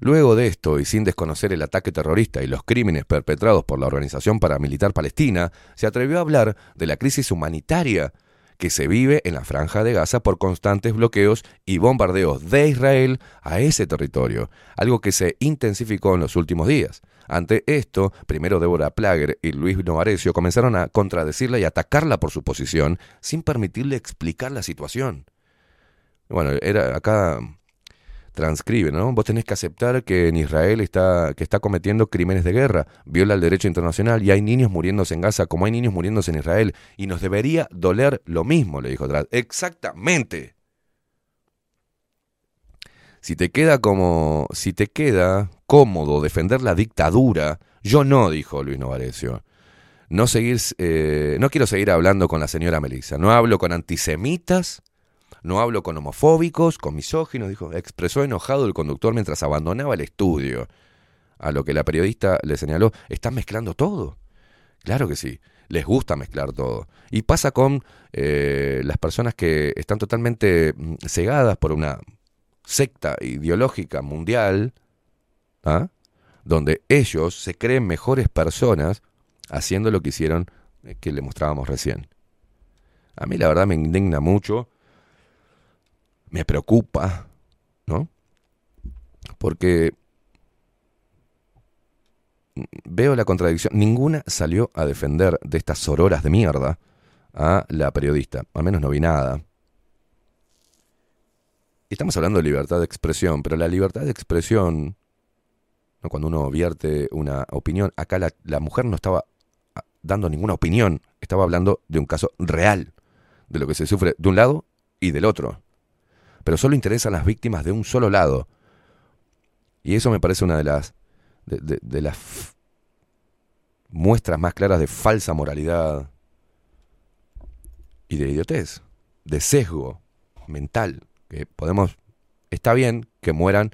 Luego de esto, y sin desconocer el ataque terrorista y los crímenes perpetrados por la organización paramilitar palestina, se atrevió a hablar de la crisis humanitaria que se vive en la franja de Gaza por constantes bloqueos y bombardeos de Israel a ese territorio, algo que se intensificó en los últimos días. Ante esto, primero Débora Plager y Luis Novarecio comenzaron a contradecirla y atacarla por su posición sin permitirle explicar la situación. Bueno, era acá transcribe, ¿no? Vos tenés que aceptar que en Israel está, que está cometiendo crímenes de guerra, viola el derecho internacional y hay niños muriéndose en Gaza como hay niños muriéndose en Israel. Y nos debería doler lo mismo, le dijo atrás. Exactamente. Si te queda como. Si te queda cómodo defender la dictadura, yo no, dijo Luis Novarecio. No seguir, eh, no quiero seguir hablando con la señora Melissa. No hablo con antisemitas, no hablo con homofóbicos, con misóginos, dijo, expresó enojado el conductor mientras abandonaba el estudio. A lo que la periodista le señaló, ¿estás mezclando todo? Claro que sí, les gusta mezclar todo. Y pasa con eh, las personas que están totalmente mm, cegadas por una secta ideológica mundial, ¿ah? donde ellos se creen mejores personas haciendo lo que hicieron eh, que le mostrábamos recién. A mí la verdad me indigna mucho, me preocupa, ¿no? Porque veo la contradicción. Ninguna salió a defender de estas sororas de mierda a la periodista. Al menos no vi nada. Estamos hablando de libertad de expresión, pero la libertad de expresión, ¿no? cuando uno vierte una opinión, acá la, mujer no estaba ah, dando ninguna opinión, estaba hablando de un caso real, de lo que se sufre de un lado y del otro. Pero solo interesan las víctimas de un solo lado. Y eso me parece una de las, de, las muestras más claras de falsa moralidad y de idiotez, de sesgo mental. Que podemos. Está bien que mueran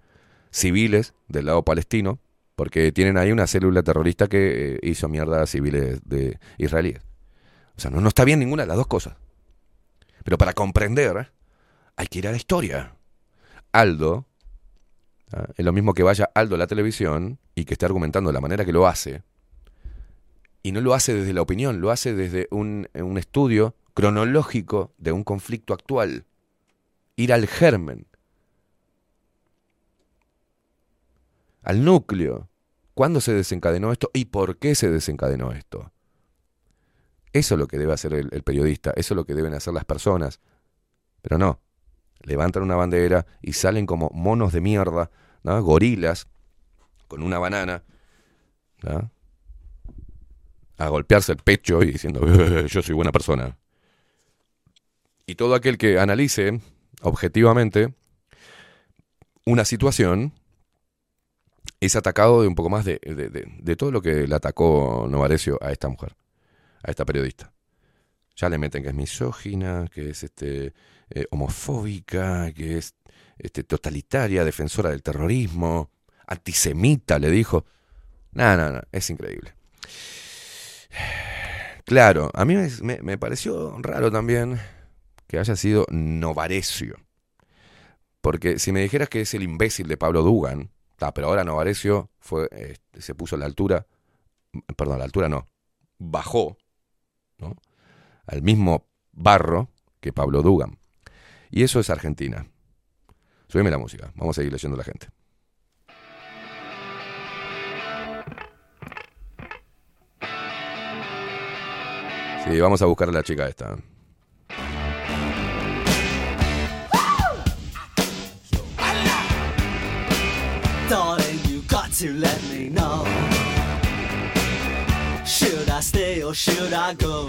civiles del lado palestino, porque tienen ahí una célula terrorista que eh, hizo mierda a civiles de israelíes. O sea, no, no está bien ninguna de las dos cosas. Pero para comprender, hay que ir a la historia. Aldo, ¿ah? es lo mismo que vaya Aldo a la televisión y que esté argumentando de la manera que lo hace. Y no lo hace desde la opinión, lo hace desde un, estudio cronológico de un conflicto actual. Ir al germen, al núcleo. ¿Cuándo se desencadenó esto y por qué se desencadenó esto? Eso es lo que debe hacer el periodista, eso es lo que deben hacer las personas. Pero no, levantan una bandera y salen como monos de mierda, gorilas, con una banana, a golpearse el pecho y diciendo, "Eh, yo soy buena persona. Y todo aquel que analice objetivamente una situación es atacado de un poco más de, de- de- de todo lo que le atacó Novarecio a esta mujer, a esta periodista. Ya le meten que es misógina, que es este eh, homofóbica, que es este, totalitaria, defensora del terrorismo, antisemita, le dijo. No, no, no, es increíble. Claro, a mí me, pareció raro también que haya sido Novarecio. Porque si me dijeras que es el imbécil de Pablo Dugan, ta, pero ahora Novarecio fue, eh, se puso a la altura, perdón, a la altura no, bajó ¿no? Al mismo barro que Pablo Dugan. Y eso es Argentina. Subime la música, vamos a seguir leyendo a la gente. Sí, vamos a buscar a la chica esta. Darling, you got to let me. Should I stay or should I go?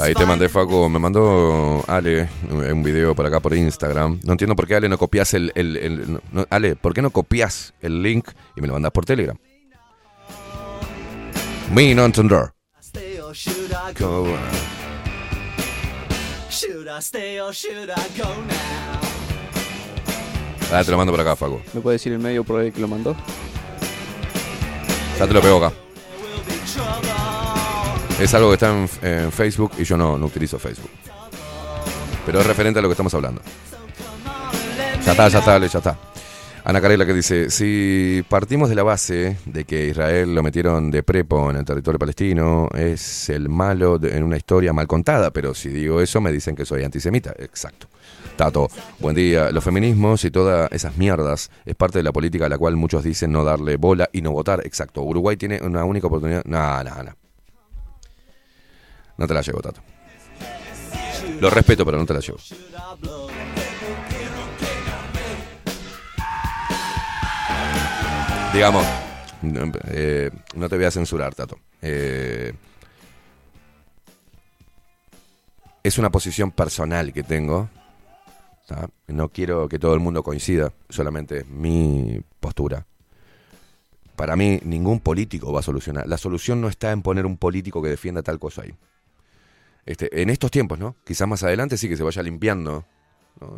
Ahí te mandé, Facu. Me mandó Ale un video por acá por Instagram. No entiendo por qué, Ale, no copias el. el- el- no- no, Ale, ¿por qué no copias el link y me lo mandas por Telegram? Me no entender. Stay or should I go? Go. Should I stay or should I go now? Ah, te lo mando por acá, Facu. ¿Me puede decir el medio por el que lo mandó? Ya te lo pego acá. Es algo que está en, Facebook y yo no, no utilizo Facebook. Pero es referente a lo que estamos hablando. Ya está, ya está, ya está. Ana Carela que dice, si partimos de la base de que Israel lo metieron de prepo en el territorio palestino, es el malo en una historia mal contada, pero si digo eso me dicen que soy antisemita. Exacto. Tato, buen día. Los feminismos y todas esas mierdas es parte de la política a la cual muchos dicen no darle bola y no votar. Exacto. Uruguay tiene una única oportunidad. No, no, no. No te la llevo, Tato. Lo respeto, pero no te la llevo. Digamos, no, eh, te voy a censurar, Tato. Eh, es una posición personal que tengo. No quiero que todo el mundo coincida, solamente mi postura. para mí ningún político va a solucionar. La solución no está en poner un político que defienda tal cosa ahí. Este, en estos tiempos, ¿no? Quizás más adelante sí que se vaya limpiando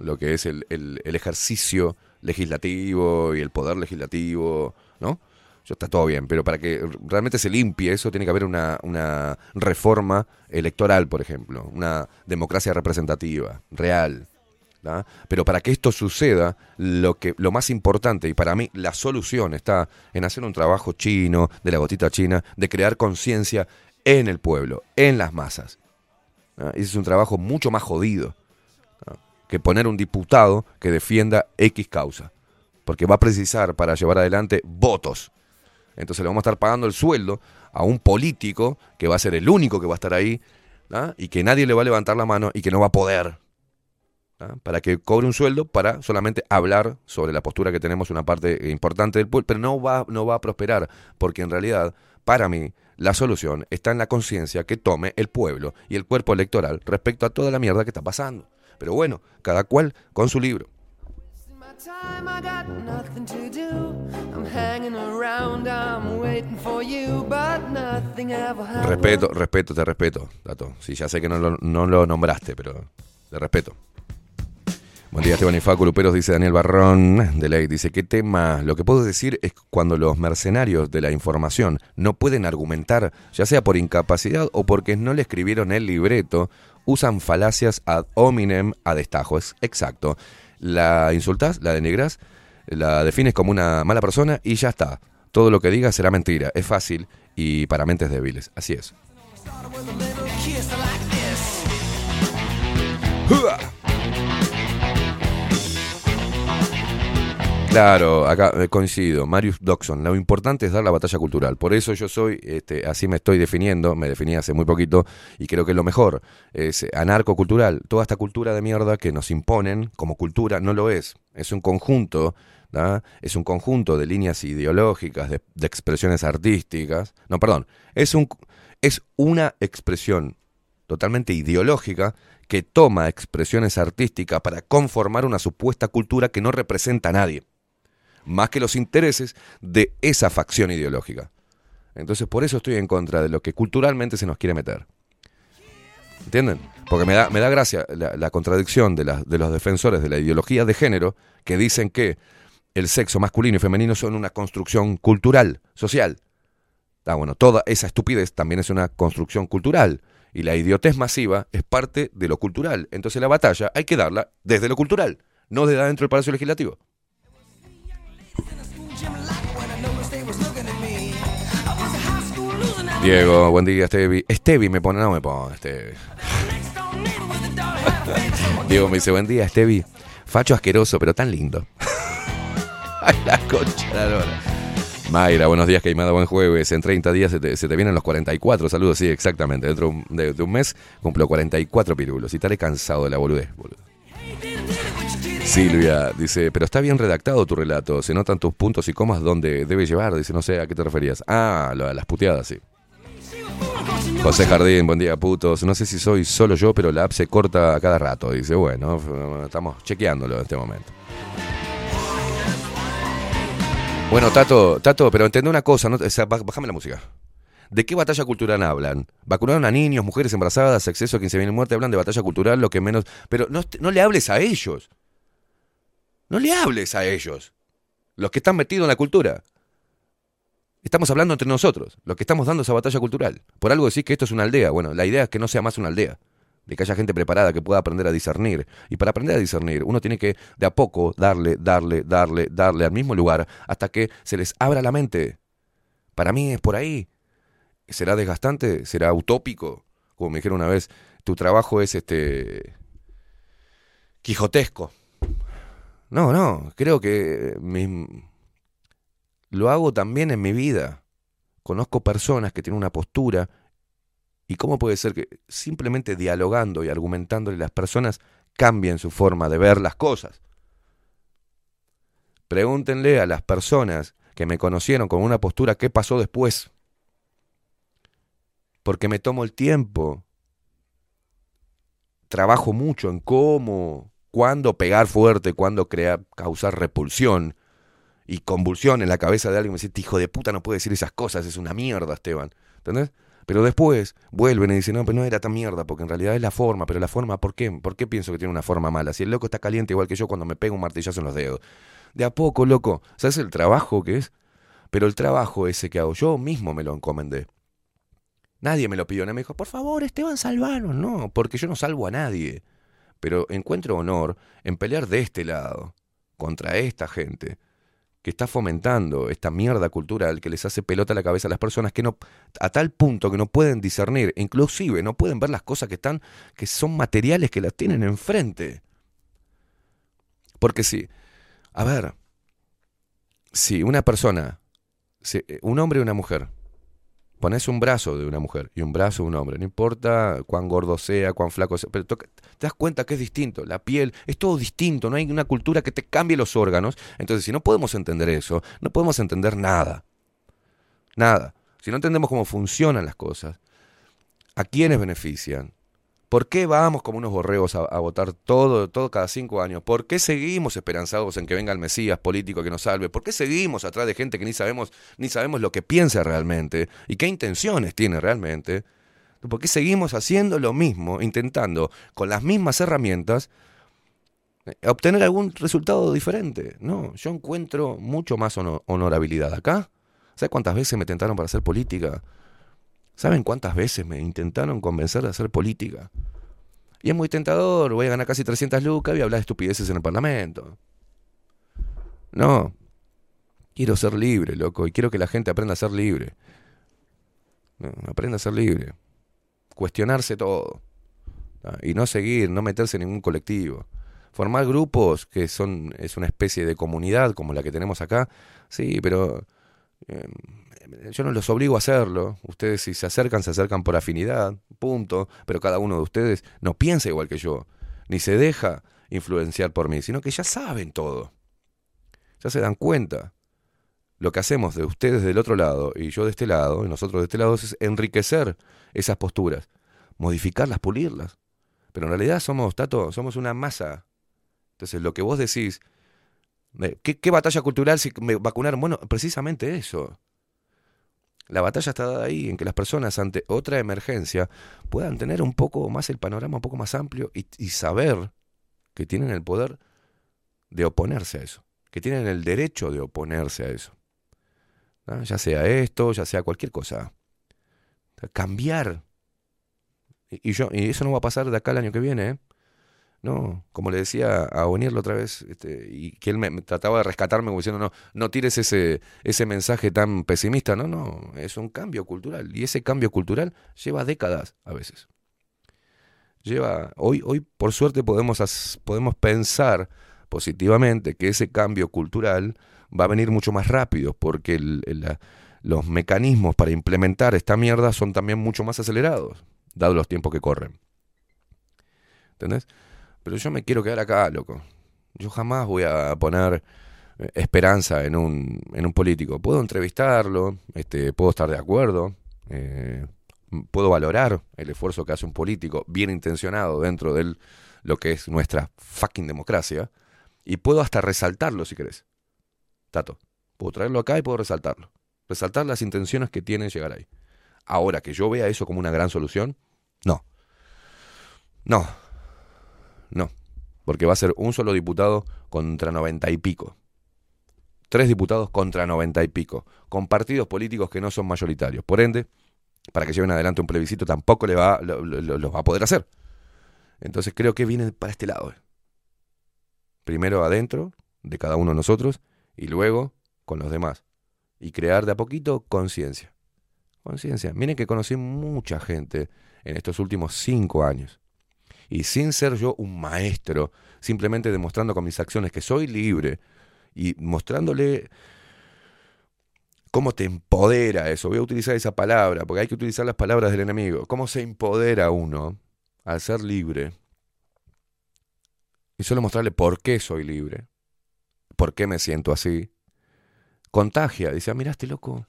lo que es el, el- el ejercicio legislativo y el poder legislativo, ¿no? Ya está todo bien, pero para que realmente se limpie eso tiene que haber una, una reforma electoral, por ejemplo, una democracia representativa, real. Pero para que esto suceda, lo, que, lo más importante, y para mí la solución está en hacer un trabajo chino, de la gotita china, de crear conciencia en el pueblo, en las masas. ¿Tá? Ese es un trabajo mucho más jodido ¿tá? que poner un diputado que defienda X causa. Porque va a precisar para llevar adelante votos. Entonces le vamos a estar pagando el sueldo a un político que va a ser el único que va a estar ahí ¿tá? y que nadie le va a levantar la mano y que no va a poder. Para que cobre un sueldo para solamente hablar sobre la postura que tenemos una parte importante del pueblo, pero no va, no va a prosperar, porque en realidad, para mí, la solución está en la conciencia que tome el pueblo y el cuerpo electoral respecto a toda la mierda que está pasando. Pero bueno, cada cual con su libro. Respeto, respeto, te respeto, Tato. Sí, ya sé que no lo, no lo nombraste, pero te respeto. Buen día, Esteban y Facu Luperos, dice Daniel Barrón de ley. Dice, ¿qué tema? Lo que puedo decir es cuando los mercenarios de la información no pueden argumentar, ya sea por incapacidad o porque no le escribieron el libreto, usan falacias ad hominem a destajo. Es exacto. La insultas, la denigras, la defines como una mala persona y ya está. Todo lo que digas será mentira. Es fácil y para mentes débiles. Así es. Claro, acá eh, coincido. Marius Doxon, lo importante es dar la batalla cultural. Por eso yo soy, este, así me estoy definiendo, me definí hace muy poquito y creo que lo mejor. Es anarcocultural. Toda esta cultura de mierda que nos imponen como cultura no lo es. Es un conjunto, ¿da? es un conjunto de líneas ideológicas, de, de expresiones artísticas. No, perdón. Es, un, es una expresión totalmente ideológica que toma expresiones artísticas para conformar una supuesta cultura que no representa a nadie más que los intereses de esa facción ideológica. Entonces por eso estoy en contra de lo que culturalmente se nos quiere meter. ¿Entienden? Porque me da, me da gracia la, contradicción de, la- de los defensores de la ideología de género que dicen que el sexo masculino y femenino son una construcción cultural, social. Ah, bueno, toda esa estupidez también es una construcción cultural. Y la idiotez masiva es parte de lo cultural. Entonces la batalla hay que darla desde lo cultural, no desde adentro del Palacio Legislativo. Diego, buen día, Estevi. Estevi me pone, no me pone, Estevi. Diego me dice, buen día, Estevi. Facho asqueroso, pero tan lindo. Ay, la concha la lora. Mayra, buenos días, Queimada, buen jueves. En 30 días se te, se te vienen los 44. Saludos, sí, exactamente. Dentro de un- mes cumplo 44 pirulos y estaré cansado de la boludez, boludo. Silvia dice, pero está bien redactado tu relato. Se notan tus puntos y comas donde debe llevar. Dice, no sé a qué te referías. Ah, lo- las puteadas, sí. José Jardín, buen día, putos. No sé si soy solo yo, pero la app se corta a cada rato. Dice, bueno, estamos chequeándolo en este momento. Bueno, Tato, Tato, pero entendé una cosa. O sea, bájame la música. ¿De qué batalla cultural hablan? Vacunaron a niños, mujeres embarazadas, exceso a 15.000 muertes, hablan de batalla cultural, lo que menos... Pero no, no le hables a ellos. No le hables a ellos. Los que están metidos en la cultura. Estamos hablando entre nosotros, los que estamos dando esa batalla cultural. Por algo decís que esto es una aldea. Bueno, la idea es que no sea más una aldea. De que haya gente preparada que pueda aprender a discernir. Y para aprender a discernir, uno tiene que de a poco darle, darle, darle, darle al mismo lugar hasta que se les abra la mente. Para mí es por ahí. ¿Será desgastante? ¿Será utópico? Como me dijeron una vez, tu trabajo es este. quijotesco. No, no, creo que mi- lo hago también en mi vida. Conozco personas que tienen una postura y cómo puede ser que simplemente dialogando y argumentándole las personas cambien su forma de ver las cosas. Pregúntenle a las personas que me conocieron con una postura qué pasó después. Porque me tomo el tiempo. Trabajo mucho en cómo, cuándo pegar fuerte, cuándo crear, causar repulsión y convulsión en la cabeza de alguien y me dice, "Este hijo de puta no puede decir esas cosas, es una mierda, Esteban. ¿Entendés? Pero después vuelven y dicen, no, pero no era tan mierda, porque en realidad es la forma, pero la forma, ¿por qué? ¿Por qué pienso que tiene una forma mala? Si el loco está caliente igual que yo cuando me pego un martillazo en los dedos. De a poco, loco, ¿sabes el trabajo que es? Pero el trabajo ese que hago, yo mismo me lo encomendé. Nadie me lo pidió, nadie me dijo, por favor, Esteban, salvanos. No, porque yo no salvo a nadie. Pero encuentro honor en pelear de este lado, contra esta gente, que está fomentando esta mierda cultural que les hace pelota a la cabeza a las personas que no, a tal punto que no pueden discernir, inclusive no pueden ver las cosas que están, que son materiales que las tienen enfrente. Porque si, a ver, si una persona, si un hombre y una mujer, pones un brazo de una mujer y un brazo de un hombre, no importa cuán gordo sea, cuán flaco sea, pero te das cuenta que es distinto, la piel, es todo distinto, no hay una cultura que te cambie los órganos, entonces si no podemos entender eso, no podemos entender nada, nada, si no entendemos cómo funcionan las cosas, a quiénes benefician, ¿Por qué vamos como unos borregos a, votar todo, todo cada cinco años? ¿Por qué seguimos esperanzados en que venga el Mesías político que nos salve? ¿Por qué seguimos atrás de gente que ni sabemos, ni sabemos lo que piensa realmente y qué intenciones tiene realmente? ¿Por qué seguimos haciendo lo mismo, intentando con las mismas herramientas obtener algún resultado diferente? No, yo encuentro mucho más hono- honorabilidad acá. ¿Sabes cuántas veces me tentaron para hacer política? ¿Saben cuántas veces me intentaron convencer de hacer política? Y es muy tentador, voy a ganar casi 300 lucas y hablar de estupideces en el Parlamento. No. Quiero ser libre, loco, y quiero que la gente aprenda a ser libre. Aprenda a ser libre. Cuestionarse todo. ¿tá? Y no seguir, no meterse en ningún colectivo. Formar grupos que son es una especie de comunidad como la que tenemos acá. Sí, pero eh, yo no los obligo a hacerlo. Ustedes si se acercan, se acercan por afinidad, punto. Pero cada uno de ustedes no piensa igual que yo, ni se deja influenciar por mí, sino que ya saben todo. Ya se dan cuenta. Lo que hacemos de ustedes del otro lado y yo de este lado, y nosotros de este lado, es enriquecer esas posturas, modificarlas, pulirlas. Pero en realidad somos, Tato, somos una masa. Entonces, lo que vos decís, ¿qué, qué batalla cultural si me vacunaron? Bueno, precisamente eso. La batalla está dada ahí, en que las personas ante otra emergencia puedan tener un poco más el panorama, un poco más amplio y, saber que tienen el poder de oponerse a eso, que tienen el derecho de oponerse a eso. Ya sea esto, ya sea cualquier cosa. Cambiar. Y, yo, y eso no va a pasar de acá el año que viene, ¿eh? No, como le decía a Onier la otra vez, este, y que él me, trataba de rescatarme diciendo, no, no tires ese, ese mensaje tan pesimista. No, no, es un cambio cultural. Y ese cambio cultural lleva décadas a veces. Lleva, hoy, hoy por suerte podemos, podemos pensar positivamente que ese cambio cultural va a venir mucho más rápido, porque los mecanismos para implementar esta mierda son también mucho más acelerados, dados los tiempos que corren. ¿Entendés? Pero yo me quiero quedar acá, loco. Yo jamás voy a poner eh, esperanza en un, en un político. Puedo entrevistarlo, este, puedo estar de acuerdo, eh, puedo valorar el esfuerzo que hace un político bien intencionado dentro de lo que es nuestra fucking democracia, y puedo hasta resaltarlo si querés. Tato, puedo traerlo acá y puedo resaltarlo. Resaltar las intenciones que tiene llegar ahí. Ahora que yo vea eso como una gran solución, no. No, no, porque va a ser un solo diputado contra noventa y pico. Tres diputados contra noventa y pico, con partidos políticos que no son mayoritarios. Por ende, para que lleven adelante un plebiscito tampoco le va, lo, lo- lo va a poder hacer. Entonces creo que viene para este lado. eh. Primero adentro de cada uno de nosotros y luego con los demás. Y crear de a poquito conciencia. Conciencia. Miren que conocí mucha gente en estos últimos cinco años y sin ser yo un maestro, simplemente demostrando con mis acciones que soy libre y mostrándole cómo te empodera eso. Voy a utilizar esa palabra, porque hay que utilizar las palabras del enemigo. Cómo se empodera uno al ser libre. Y solo mostrarle por qué soy libre, por qué me siento así. Contagia, dice, ah, mirá este loco,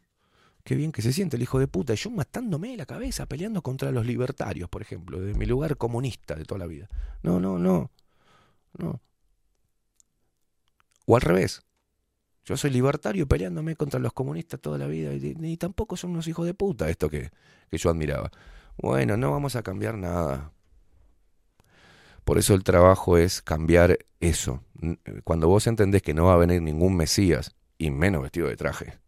Qué bien que se siente el hijo de puta. Y yo matándome la cabeza, peleando contra los libertarios, por ejemplo, de mi lugar comunista de toda la vida. No, no, no. No. O al revés. Yo soy libertario peleándome contra los comunistas toda la vida y, y tampoco son unos hijos de puta esto que, que yo admiraba. Bueno, no vamos a cambiar nada. Por eso el trabajo es cambiar eso. Cuando vos entendés que no va a venir ningún Mesías, y menos vestido de traje,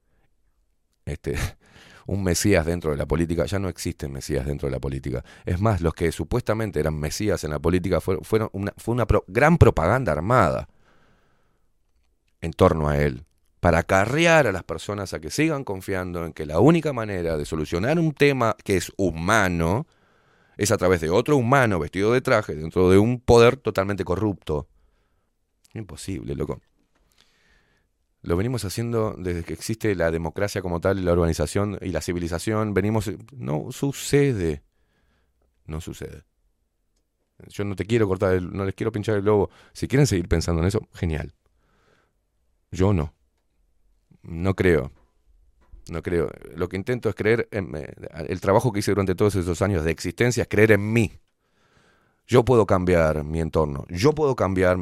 este, un Mesías dentro de la política, ya no existen Mesías dentro de la política. Es más, los que supuestamente eran Mesías en la política fue, fueron una, fue una gran propaganda armada en torno a él, para acarrear a las personas a que sigan confiando en que la única manera de solucionar un tema que es humano es a través de otro humano vestido de traje dentro de un poder totalmente corrupto. Imposible, loco. Lo venimos haciendo desde que existe la democracia como tal, la organización y la civilización. Venimos. No sucede. No sucede. Yo no te quiero cortar, el- no les quiero pinchar el lobo. Si quieren seguir pensando en eso, genial. Yo no. No creo. No creo. Lo que intento es creer en eh, el trabajo que hice durante todos esos años de existencia es creer en mí. Yo puedo cambiar mi entorno, yo puedo cambiar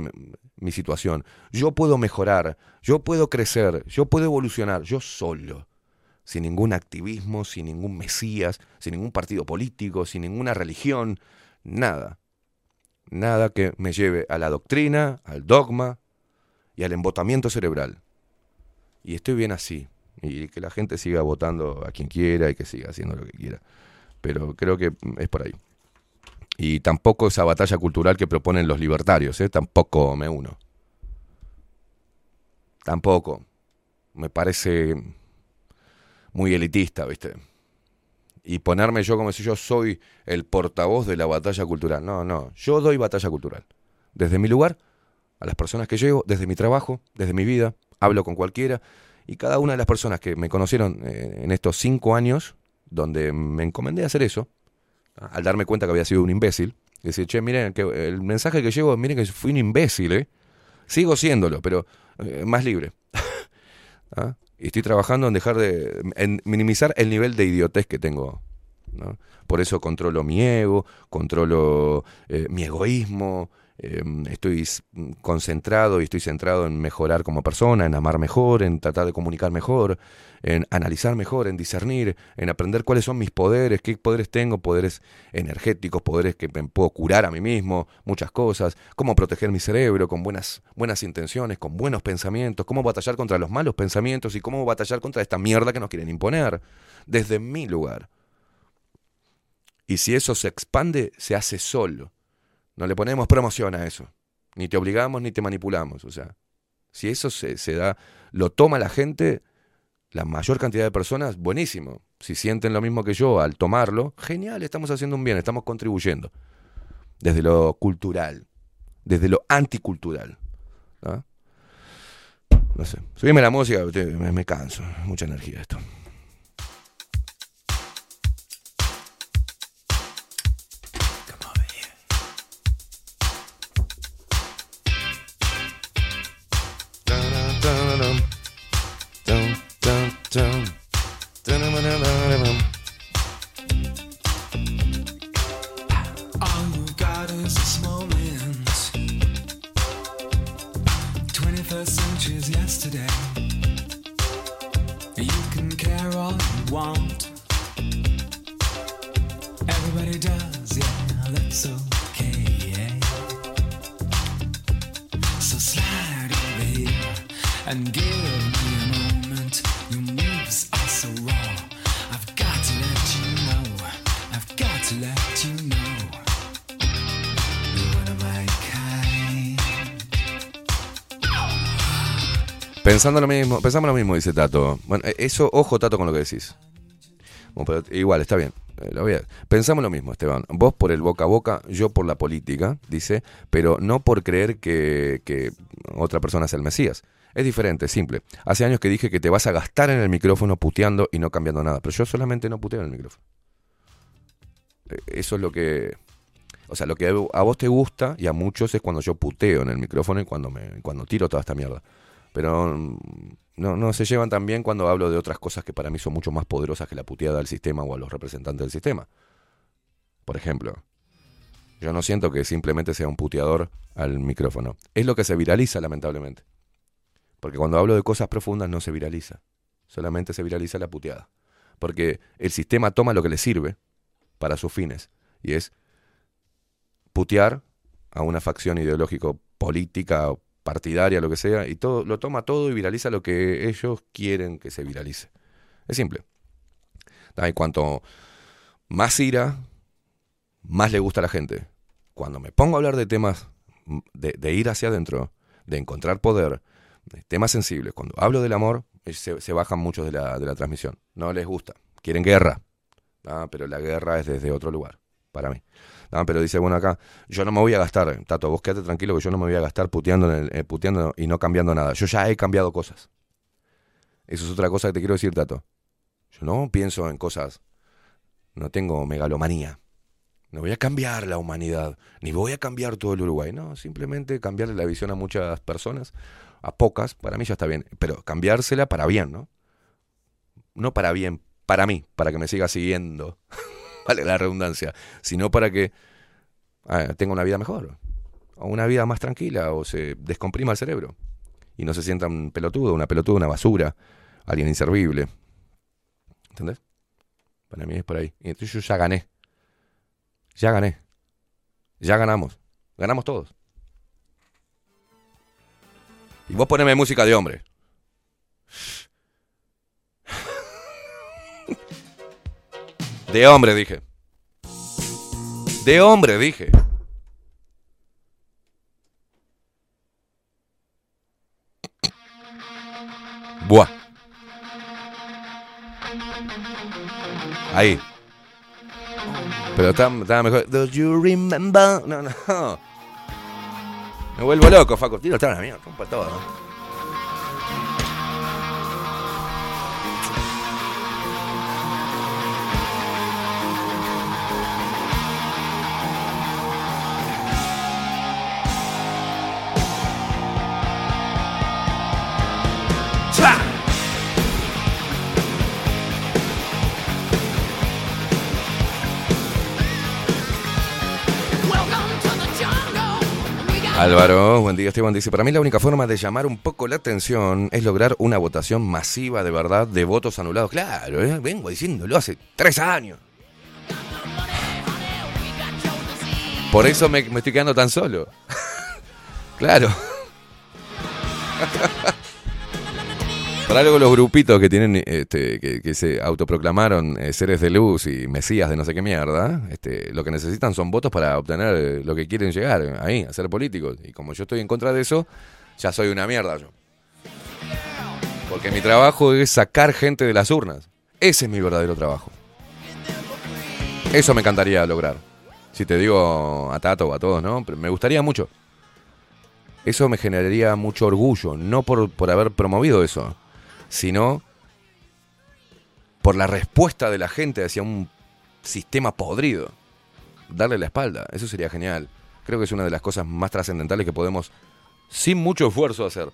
mi, situación, yo puedo mejorar, yo puedo crecer, yo puedo evolucionar, yo solo, sin ningún activismo, sin ningún mesías, sin ningún partido político, sin ninguna religión, nada. Nada que me lleve a la doctrina, al dogma y al embotamiento cerebral. Y estoy bien así. Y que la gente siga votando a quien quiera y que siga haciendo lo que quiera. Pero creo que es por ahí. Y tampoco esa batalla cultural que proponen los libertarios, ¿eh? tampoco me uno. Tampoco. Me parece muy elitista, ¿viste? Y ponerme yo como si yo soy el portavoz de la batalla cultural. No, no. Yo doy batalla cultural. Desde mi lugar, a las personas que llevo, desde mi trabajo, desde mi vida, hablo con cualquiera. Y cada una de las personas que me conocieron eh, en estos cinco años, donde me encomendé a hacer eso, al darme cuenta que había sido un imbécil, decir, che, miren, que el mensaje que llevo, miren que fui un imbécil, ¿eh? Sigo siéndolo, pero eh, más libre. ¿Ah? Y estoy trabajando en dejar de. en minimizar el nivel de idiotez que tengo. Por eso controlo mi ego, controlo eh, mi egoísmo, eh, estoy s- concentrado y estoy centrado en mejorar como persona, en amar mejor, en tratar de comunicar mejor, en analizar mejor, en discernir, en aprender cuáles son mis poderes, qué poderes tengo, poderes energéticos, poderes que me puedo curar a mí mismo, muchas cosas, cómo proteger mi cerebro con buenas, buenas intenciones, con buenos pensamientos, cómo batallar contra los malos pensamientos y cómo batallar contra esta mierda que nos quieren imponer, desde mi lugar. Y si eso se expande, se hace solo. No le ponemos promoción a eso. Ni te obligamos ni te manipulamos. O sea, si eso se, se da, lo toma la gente, la mayor cantidad de personas, buenísimo. Si sienten lo mismo que yo al tomarlo, genial, estamos haciendo un bien, estamos contribuyendo. Desde lo cultural, desde lo anticultural. ¿no? No sé. Subime la música, me, me canso. Mucha energía esto. Pensando lo mismo, pensamos lo mismo, dice Tato. Bueno, eh, eso, ojo, Tato, con lo que decís. Igual, está bien. Eh, lo voy Pensamos lo mismo, Esteban. Vos por el boca a boca, yo por la política, dice, pero no por creer que, otra persona es el Mesías. Es diferente, simple. Hace años que dije que te vas a gastar en el micrófono puteando y no cambiando nada, pero yo solamente no puteo en el micrófono. Eh, Eso es lo que... O sea, lo que a vos te gusta y a muchos es cuando yo puteo en el micrófono y cuando, me, cuando tiro toda esta mierda. Pero mm, no, no se llevan tan bien cuando hablo de otras cosas que para mí son mucho más poderosas que la puteada del sistema o a los representantes del sistema. Por ejemplo, yo no siento que simplemente sea un puteador al micrófono. Es lo que se viraliza, lamentablemente. Porque cuando hablo de cosas profundas no se viraliza. Solamente se viraliza la puteada. Porque el sistema toma lo que le sirve para sus fines. Y es putear a una facción ideológico política, partidaria, lo que sea, y todo, lo toma todo y viraliza lo que ellos quieren que se viralice. Es simple. Y cuanto más ira, más le gusta a la gente. Cuando me pongo a hablar de temas mm, de, ir hacia adentro, de encontrar poder, de temas sensibles, cuando hablo del amor, eh, se, se bajan muchos de la, de la transmisión. No les gusta. Quieren guerra. Ah, pero la guerra es desde otro lugar, para mí. Pero dice, bueno, acá, yo no me voy a gastar, Tato, vos quédate tranquilo que yo no me voy a gastar puteando, en el- eh, puteando y no cambiando nada. Yo ya he cambiado cosas. Eso es otra cosa que te quiero decir, Tato. Yo no pienso en cosas, no tengo megalomanía. No voy a cambiar la humanidad, ni voy a cambiar todo el Uruguay. No, simplemente cambiarle la visión a muchas personas, a pocas, para mí ya está bien. Pero cambiársela para bien, ¿no? No para bien, para mí, para que me siga siguiendo, vale la redundancia, sino para que ah, tenga una vida mejor, o una vida más tranquila, o se descomprima el cerebro, y no se sienta un pelotudo, una pelotuda, una basura, alguien inservible. ¿Entendés? Para mí es por ahí. Y entonces yo ya gané. Ya gané. Ya ganamos. Ganamos todos. Y vos poneme música de hombre. De hombre, dije. De hombre, dije. Buah. Ahí. Pero está mejor. Do you remember? No, no. Me vuelvo loco, Faco. Tiro está la mierda. Rompa todo. ¿no? Álvaro, buen día Esteban, dice, para mí la única forma de llamar un poco la atención es lograr una votación masiva de verdad de votos anulados. Claro, ¿eh? vengo diciéndolo hace tres años. Por eso me, me estoy quedando tan solo. claro. Por algo los grupitos que tienen, este, que, que se autoproclamaron eh, seres de luz y mesías de no sé qué mierda, este, lo que necesitan son votos para obtener eh, lo que quieren llegar eh, ahí, a ser políticos. Y como yo estoy en contra de eso, ya soy una mierda yo. Porque mi trabajo es sacar gente de las urnas. Ese es mi verdadero trabajo. Eso me encantaría lograr. Si te digo a Tato o a todos, ¿no? Pero me gustaría mucho. Eso me generaría mucho orgullo, no por, por haber promovido eso, sino por la respuesta de la gente hacia un sistema podrido. Darle la espalda, eso sería genial. Creo que es una de las cosas más trascendentales que podemos, sin mucho esfuerzo, hacer.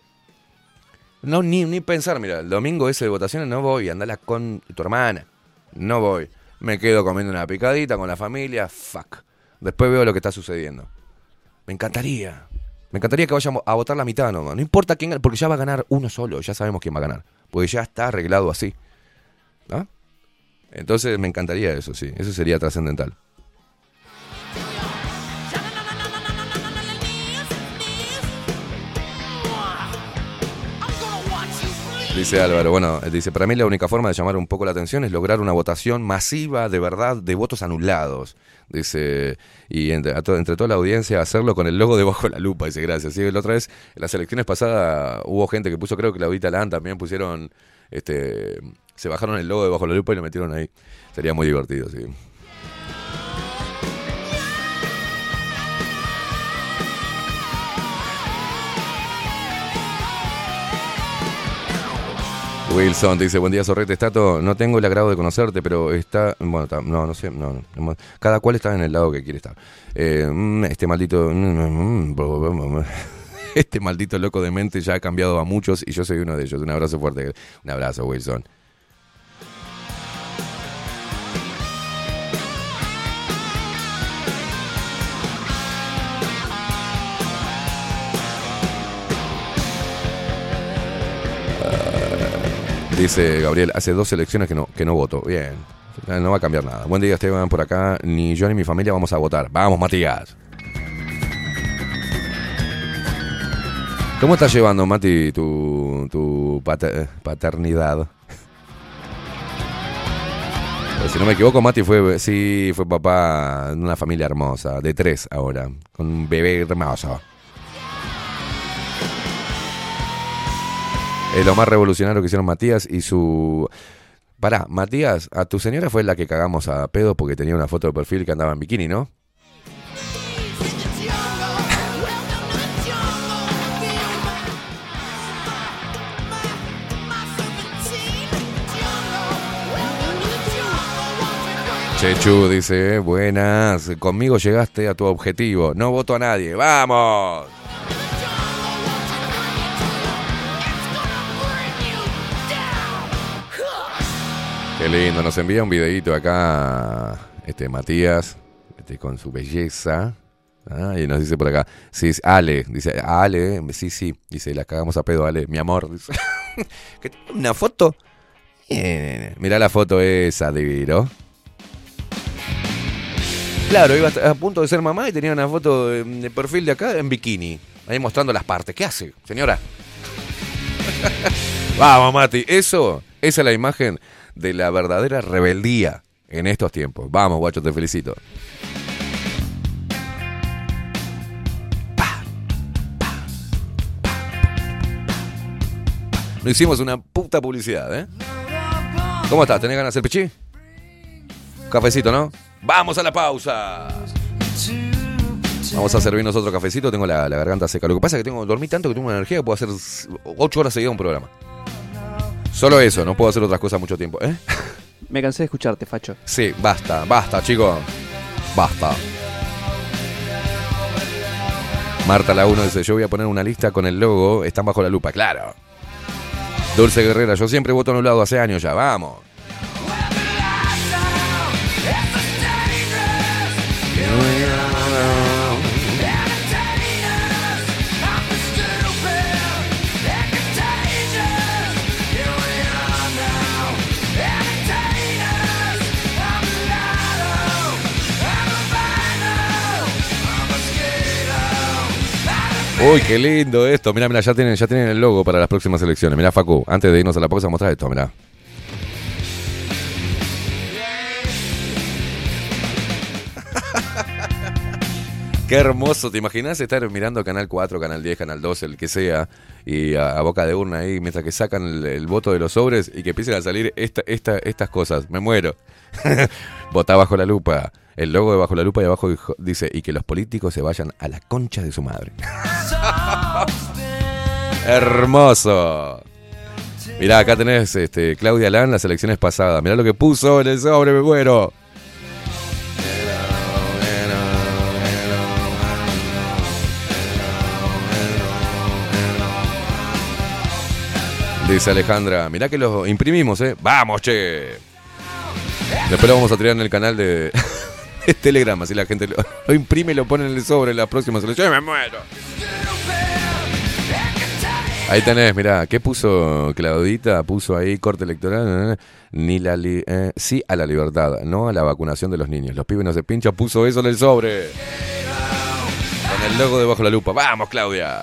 No, ni, ni pensar, mira, el domingo ese de votaciones no voy, andala con tu hermana. No voy. Me quedo comiendo una picadita con la familia, fuck. Después veo lo que está sucediendo. Me encantaría. Me encantaría que vayamos a votar la mitad nomás. No importa quién porque ya va a ganar uno solo, ya sabemos quién va a ganar. Porque ya está arreglado así. ¿No? Entonces me encantaría eso, sí. Eso sería trascendental. Dice Álvaro, bueno, dice, para mí la única forma de llamar un poco la atención es lograr una votación masiva de verdad de votos anulados. Dice, y entre, to- entre toda la audiencia hacerlo con el logo debajo de la lupa, dice, gracias. Sí, la otra vez, en las elecciones pasadas hubo gente que puso, creo que la Audita Lan también pusieron, este, se bajaron el logo debajo de la lupa y lo metieron ahí. Sería muy divertido, sí. Wilson dice, buen día Sorrete, Tato, no tengo el agrado de conocerte, pero está, bueno, ta- no, no sé, no, no, cada cual está en el lado que quiere estar. Eh, mm, este maldito, mm, mm, este maldito loco de mente ya ha cambiado a muchos y yo soy uno de ellos. Un abrazo fuerte, un abrazo Wilson. Dice Gabriel, hace dos elecciones que no, que no voto. Bien, no va a cambiar nada. Buen día, Esteban, por acá. Ni yo ni mi familia vamos a votar. Vamos, Matías. ¿Cómo estás llevando, Mati, tu, tu pater- paternidad? Pues, si no me equivoco, Mati fue, sí, fue papá de una familia hermosa, de tres ahora, con un bebé hermoso. Es lo más revolucionario que hicieron Matías y su... Pará, Matías, a tu señora fue la que cagamos a pedo porque tenía una foto de perfil que andaba en bikini, ¿no? Chechu dice, buenas, conmigo llegaste a tu objetivo, no voto a nadie, vamos. Qué lindo, nos envía un videito acá, este Matías, este, con su belleza. Ah, y nos dice por acá, sí, Ale, dice, Ale, sí, sí, dice, la cagamos a pedo, Ale, mi amor. dice. ¿Que tiene ¿Una foto? Eh, mirá la foto esa, divino. Claro, iba a punto de ser mamá y tenía una foto de, de perfil de acá en bikini, ahí mostrando las partes. ¿Qué hace, señora? Vamos, Mati, eso, esa es la imagen de la verdadera rebeldía en estos tiempos. Vamos, guacho, te felicito. No hicimos una puta publicidad, ¿eh? ¿Cómo estás? ¿Tenés ganas de hacer pichí? Cafecito, ¿no? Vamos a la pausa. Vamos a servirnos otro cafecito. Tengo la, la garganta seca. Lo que pasa es que tengo, dormí tanto que tengo energía que puedo hacer 8 horas seguidas un programa. Solo eso, no puedo hacer otras cosas mucho tiempo, ¿eh? Me cansé de escucharte, Facho. Sí, basta, basta, chicos. Basta. Marta la 1 dice, yo voy a poner una lista con el logo, están bajo la lupa, claro. Dulce Guerrera, yo siempre voto en un lado hace años ya, vamos. Uy, qué lindo esto. Mira, mira, ya tienen, ya tienen el logo para las próximas elecciones. Mira, Facu, antes de irnos a la pausa, mostrar esto, mira. Qué hermoso, ¿te imaginas estar mirando Canal 4, Canal 10, Canal 12, el que sea, y a, boca de urna ahí, mientras que sacan el, el voto de los sobres y que empiecen a salir esta, esta, estas cosas? Me muero. Votá bajo la lupa. El logo de bajo la lupa y abajo dice, y que los políticos se vayan a la concha de su madre. Hermoso. Mirá, acá tenés este, Claudia Lan, las elecciones pasadas. Mirá lo que puso en el sobre, me muero. Dice Alejandra, mirá que lo imprimimos, ¿eh? Vamos, che. Después lo vamos a tirar en el canal de, de Telegram, así la gente lo, imprime y lo pone en el sobre en las próximas elecciones. ¡Me muero! Ahí tenés, mirá, ¿qué puso Claudita? Puso ahí corte electoral. Ni la li- eh, sí a la libertad, no a la vacunación de los niños. Los pibes no se pinchan, puso eso en el sobre. Con el logo debajo de la lupa. ¡Vamos, Claudia!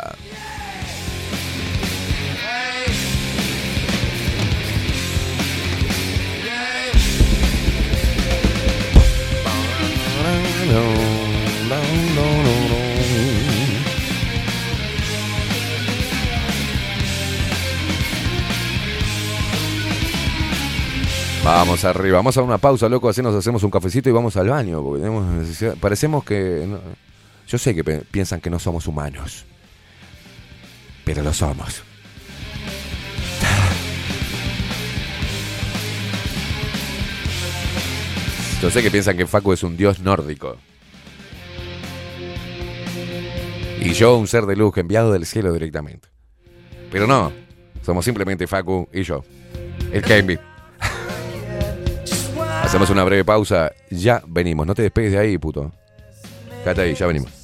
Vamos arriba, vamos a una pausa, loco, así nos hacemos un cafecito y vamos al baño, porque tenemos. Parecemos que... yo sé que piensan que no somos humanos, pero lo somos. Yo sé que piensan que Facu es un dios nórdico. Y yo un ser de luz enviado del cielo directamente. Pero no, somos simplemente Facu y yo, el Kenby. Hacemos una breve pausa, ya venimos, no te despegues de ahí, puto. Quédate ahí, ya venimos.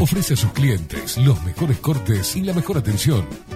Ofrece a sus clientes los mejores cortes y la mejor atención.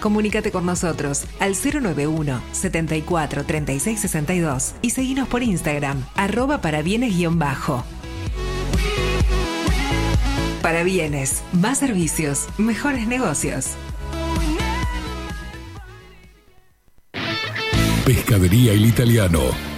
Comunícate con nosotros al 091 74 36 62 y seguinos por Instagram, arroba para bienes-bajo. Para bienes, más servicios, mejores negocios. Pescadería El Italiano.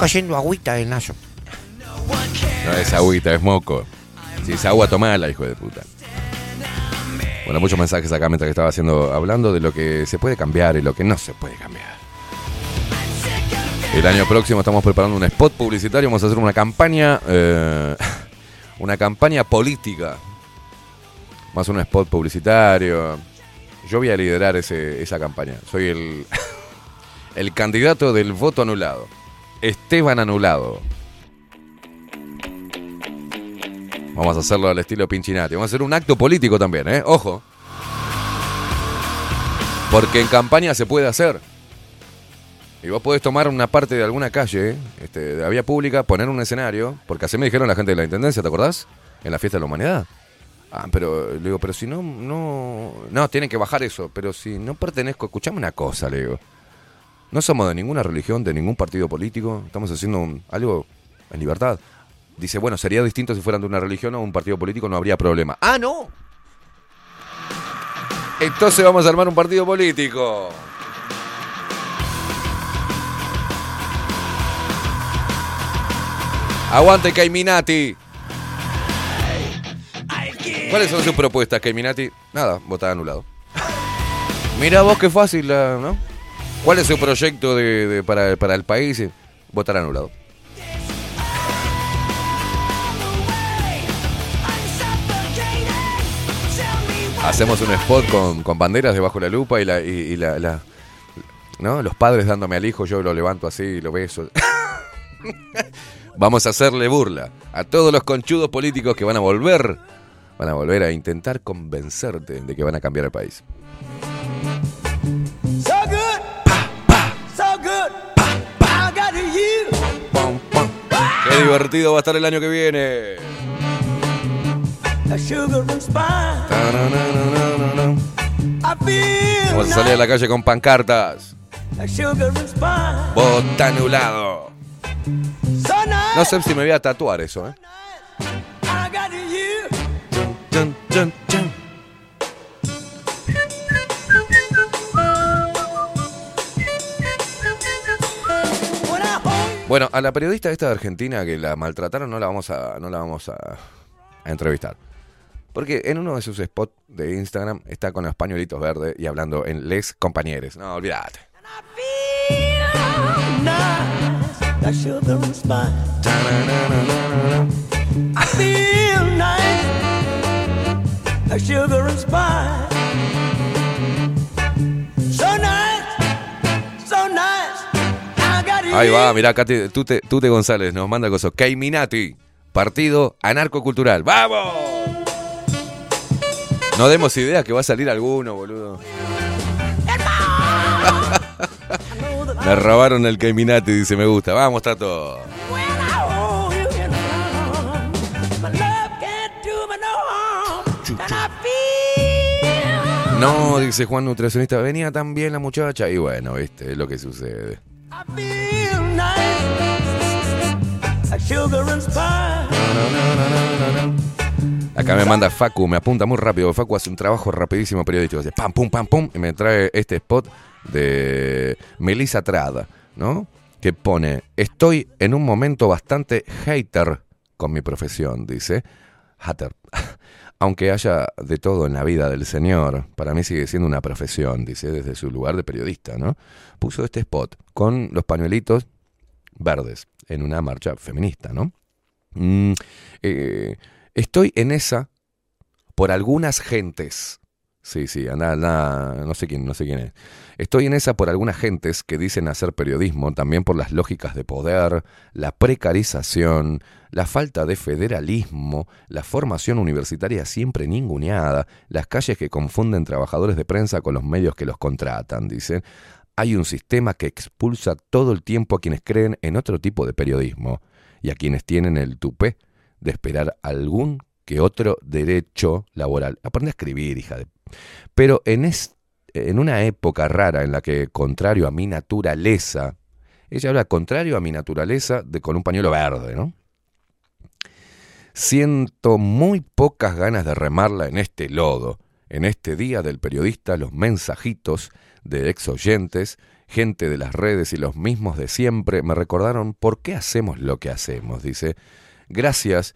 Cayendo agüita del naso. No es agüita, es moco. Si es agua, tomala, hijo de puta. Bueno, muchos mensajes acá mientras que estaba haciendo, hablando de lo que se puede cambiar y lo que no se puede cambiar. El año próximo estamos preparando un spot publicitario, vamos a hacer una campaña, eh, una campaña política. Más un spot publicitario. Yo voy a liderar ese- esa campaña. Soy el, el candidato del voto anulado. Esteban Anulado. Vamos a hacerlo al estilo Pinchinati. Vamos a hacer un acto político también, ¿eh? Ojo. Porque en campaña se puede hacer. Y vos podés tomar una parte de alguna calle, este, de la vía pública, poner un escenario, porque así me dijeron la gente de la Intendencia, ¿te acordás? En la fiesta de la humanidad. Ah, pero le digo, pero si no, no, no, tienen que bajar eso, pero si no pertenezco, escuchame una cosa, le digo. No somos de ninguna religión, de ningún partido político, estamos haciendo un- algo en libertad. Dice, bueno, sería distinto si fueran de una religión o un partido político, no habría problema. ¡Ah, no! Entonces vamos a armar un partido político. Aguante Caiminati. ¿Cuáles son sus propuestas, Caiminati? Nada, votar anulado. Mira vos qué fácil, ¿no? ¿Cuál es su proyecto de, para, para el país? Votar anulado. Hacemos un spot con, con banderas debajo de la lupa y la. Los padres dándome al hijo, yo lo levanto así y lo beso. Vamos a hacerle burla a todos los conchudos políticos que van a volver, van a volver a intentar convencerte de que van a cambiar el país. Qué divertido va a estar el año que viene. Vamos a salir a la calle con pancartas. a sugar and spice. Vota anulado. No sé si me voy a tatuar eso, ¿eh? Bueno, a la periodista esta de Argentina que la maltrataron no la vamos a, no la vamos a, entrevistar. Porque en uno de sus spots de Instagram está con los pañuelitos verdes y hablando en les compañeros. No, olvídate. Ahí va, mirá, Tute, Tute González nos manda cosas. Caiminati, partido anarcocultural. ¡Vamos! No demos idea que va a salir alguno, boludo. Me robaron el Caiminati, dice, me gusta. Vamos, Tato. No, dice Juan Nutricionista, venía tan bien la muchacha. Y bueno, viste, es lo que sucede. Acá me manda Facu, me apunta muy rápido. Facu hace un trabajo rapidísimo periodístico. Hace pam, pum, pam, pum. Y me trae este spot de Melissa Trada, ¿no? Que pone: Estoy en un momento bastante hater con mi profesión, dice. Hater. Aunque haya de todo en la vida del señor, para mí sigue siendo una profesión, dice, desde su lugar de periodista, ¿no? Puso este spot con los pañuelitos verdes en una marcha feminista, ¿no? Mm, eh, estoy en esa por algunas gentes, Sí, sí, anda, anda, no sé quién, no sé quién es. Estoy en esa por algunas gentes que dicen hacer periodismo, también por las lógicas de poder, la precarización, la falta de federalismo, la formación universitaria siempre ninguneada, las calles que confunden trabajadores de prensa con los medios que los contratan, dicen. Hay un sistema que expulsa todo el tiempo a quienes creen en otro tipo de periodismo y a quienes tienen el tupé de esperar algún que otro derecho laboral. Aprende a escribir, hija de... Pero en, es, en una época rara en la que, contrario a mi naturaleza, ella habla contrario a mi naturaleza de con un pañuelo verde, ¿no? Siento muy pocas ganas de remarla en este lodo. En este día del periodista, los mensajitos de ex oyentes, gente de las redes y los mismos de siempre me recordaron por qué hacemos lo que hacemos, dice. Gracias,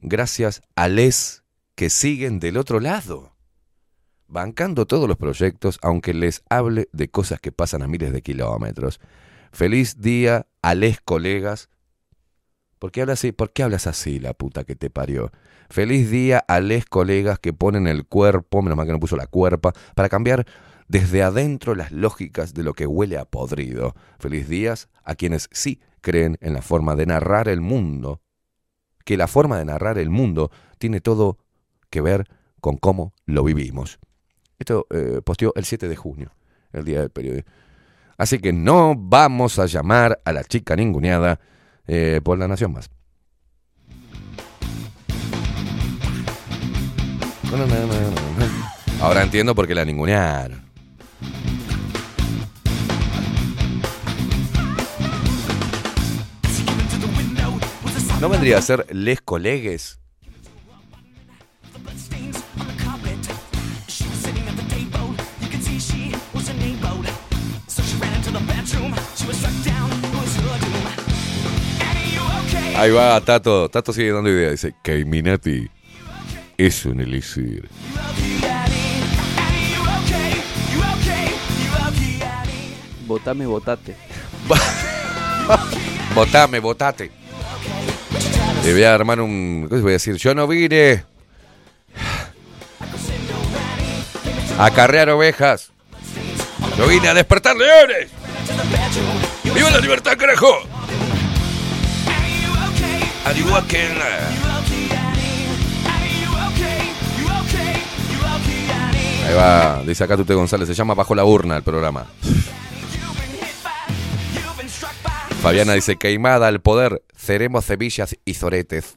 gracias a les que siguen del otro lado, bancando todos los proyectos, aunque les hable de cosas que pasan a miles de kilómetros. Feliz día a les colegas. ¿Por qué hablas así? ¿Por qué hablas así, la puta que te parió? Feliz día a les colegas que ponen el cuerpo, menos mal que no puso la cuerpa, para cambiar desde adentro las lógicas de lo que huele a podrido. Feliz días a quienes sí creen en la forma de narrar el mundo, que la forma de narrar el mundo tiene todo que ver con cómo lo vivimos. Esto eh, posteó el 7 de junio, el día del periodismo. Así que no vamos a llamar a la chica ninguneada eh, por la Nación Más. Ahora entiendo por qué la ningunearon. ¿No vendría a ser les colegues? Ahí va, Tato. Tato sigue dando idea. Dice, Caiminati es un elixir. Votame, votate. Votame, votate. Le voy a armar un. ¿Qué les voy a decir? Yo no vine a carrear ovejas. Yo vine a despertar leones. ¡Viva la libertad, carajo! En la- Ahí va, dice acá Tute González, se llama Bajo la urna el programa. Fabiana dice, queimada al poder, ceremos cebillas y zoretes.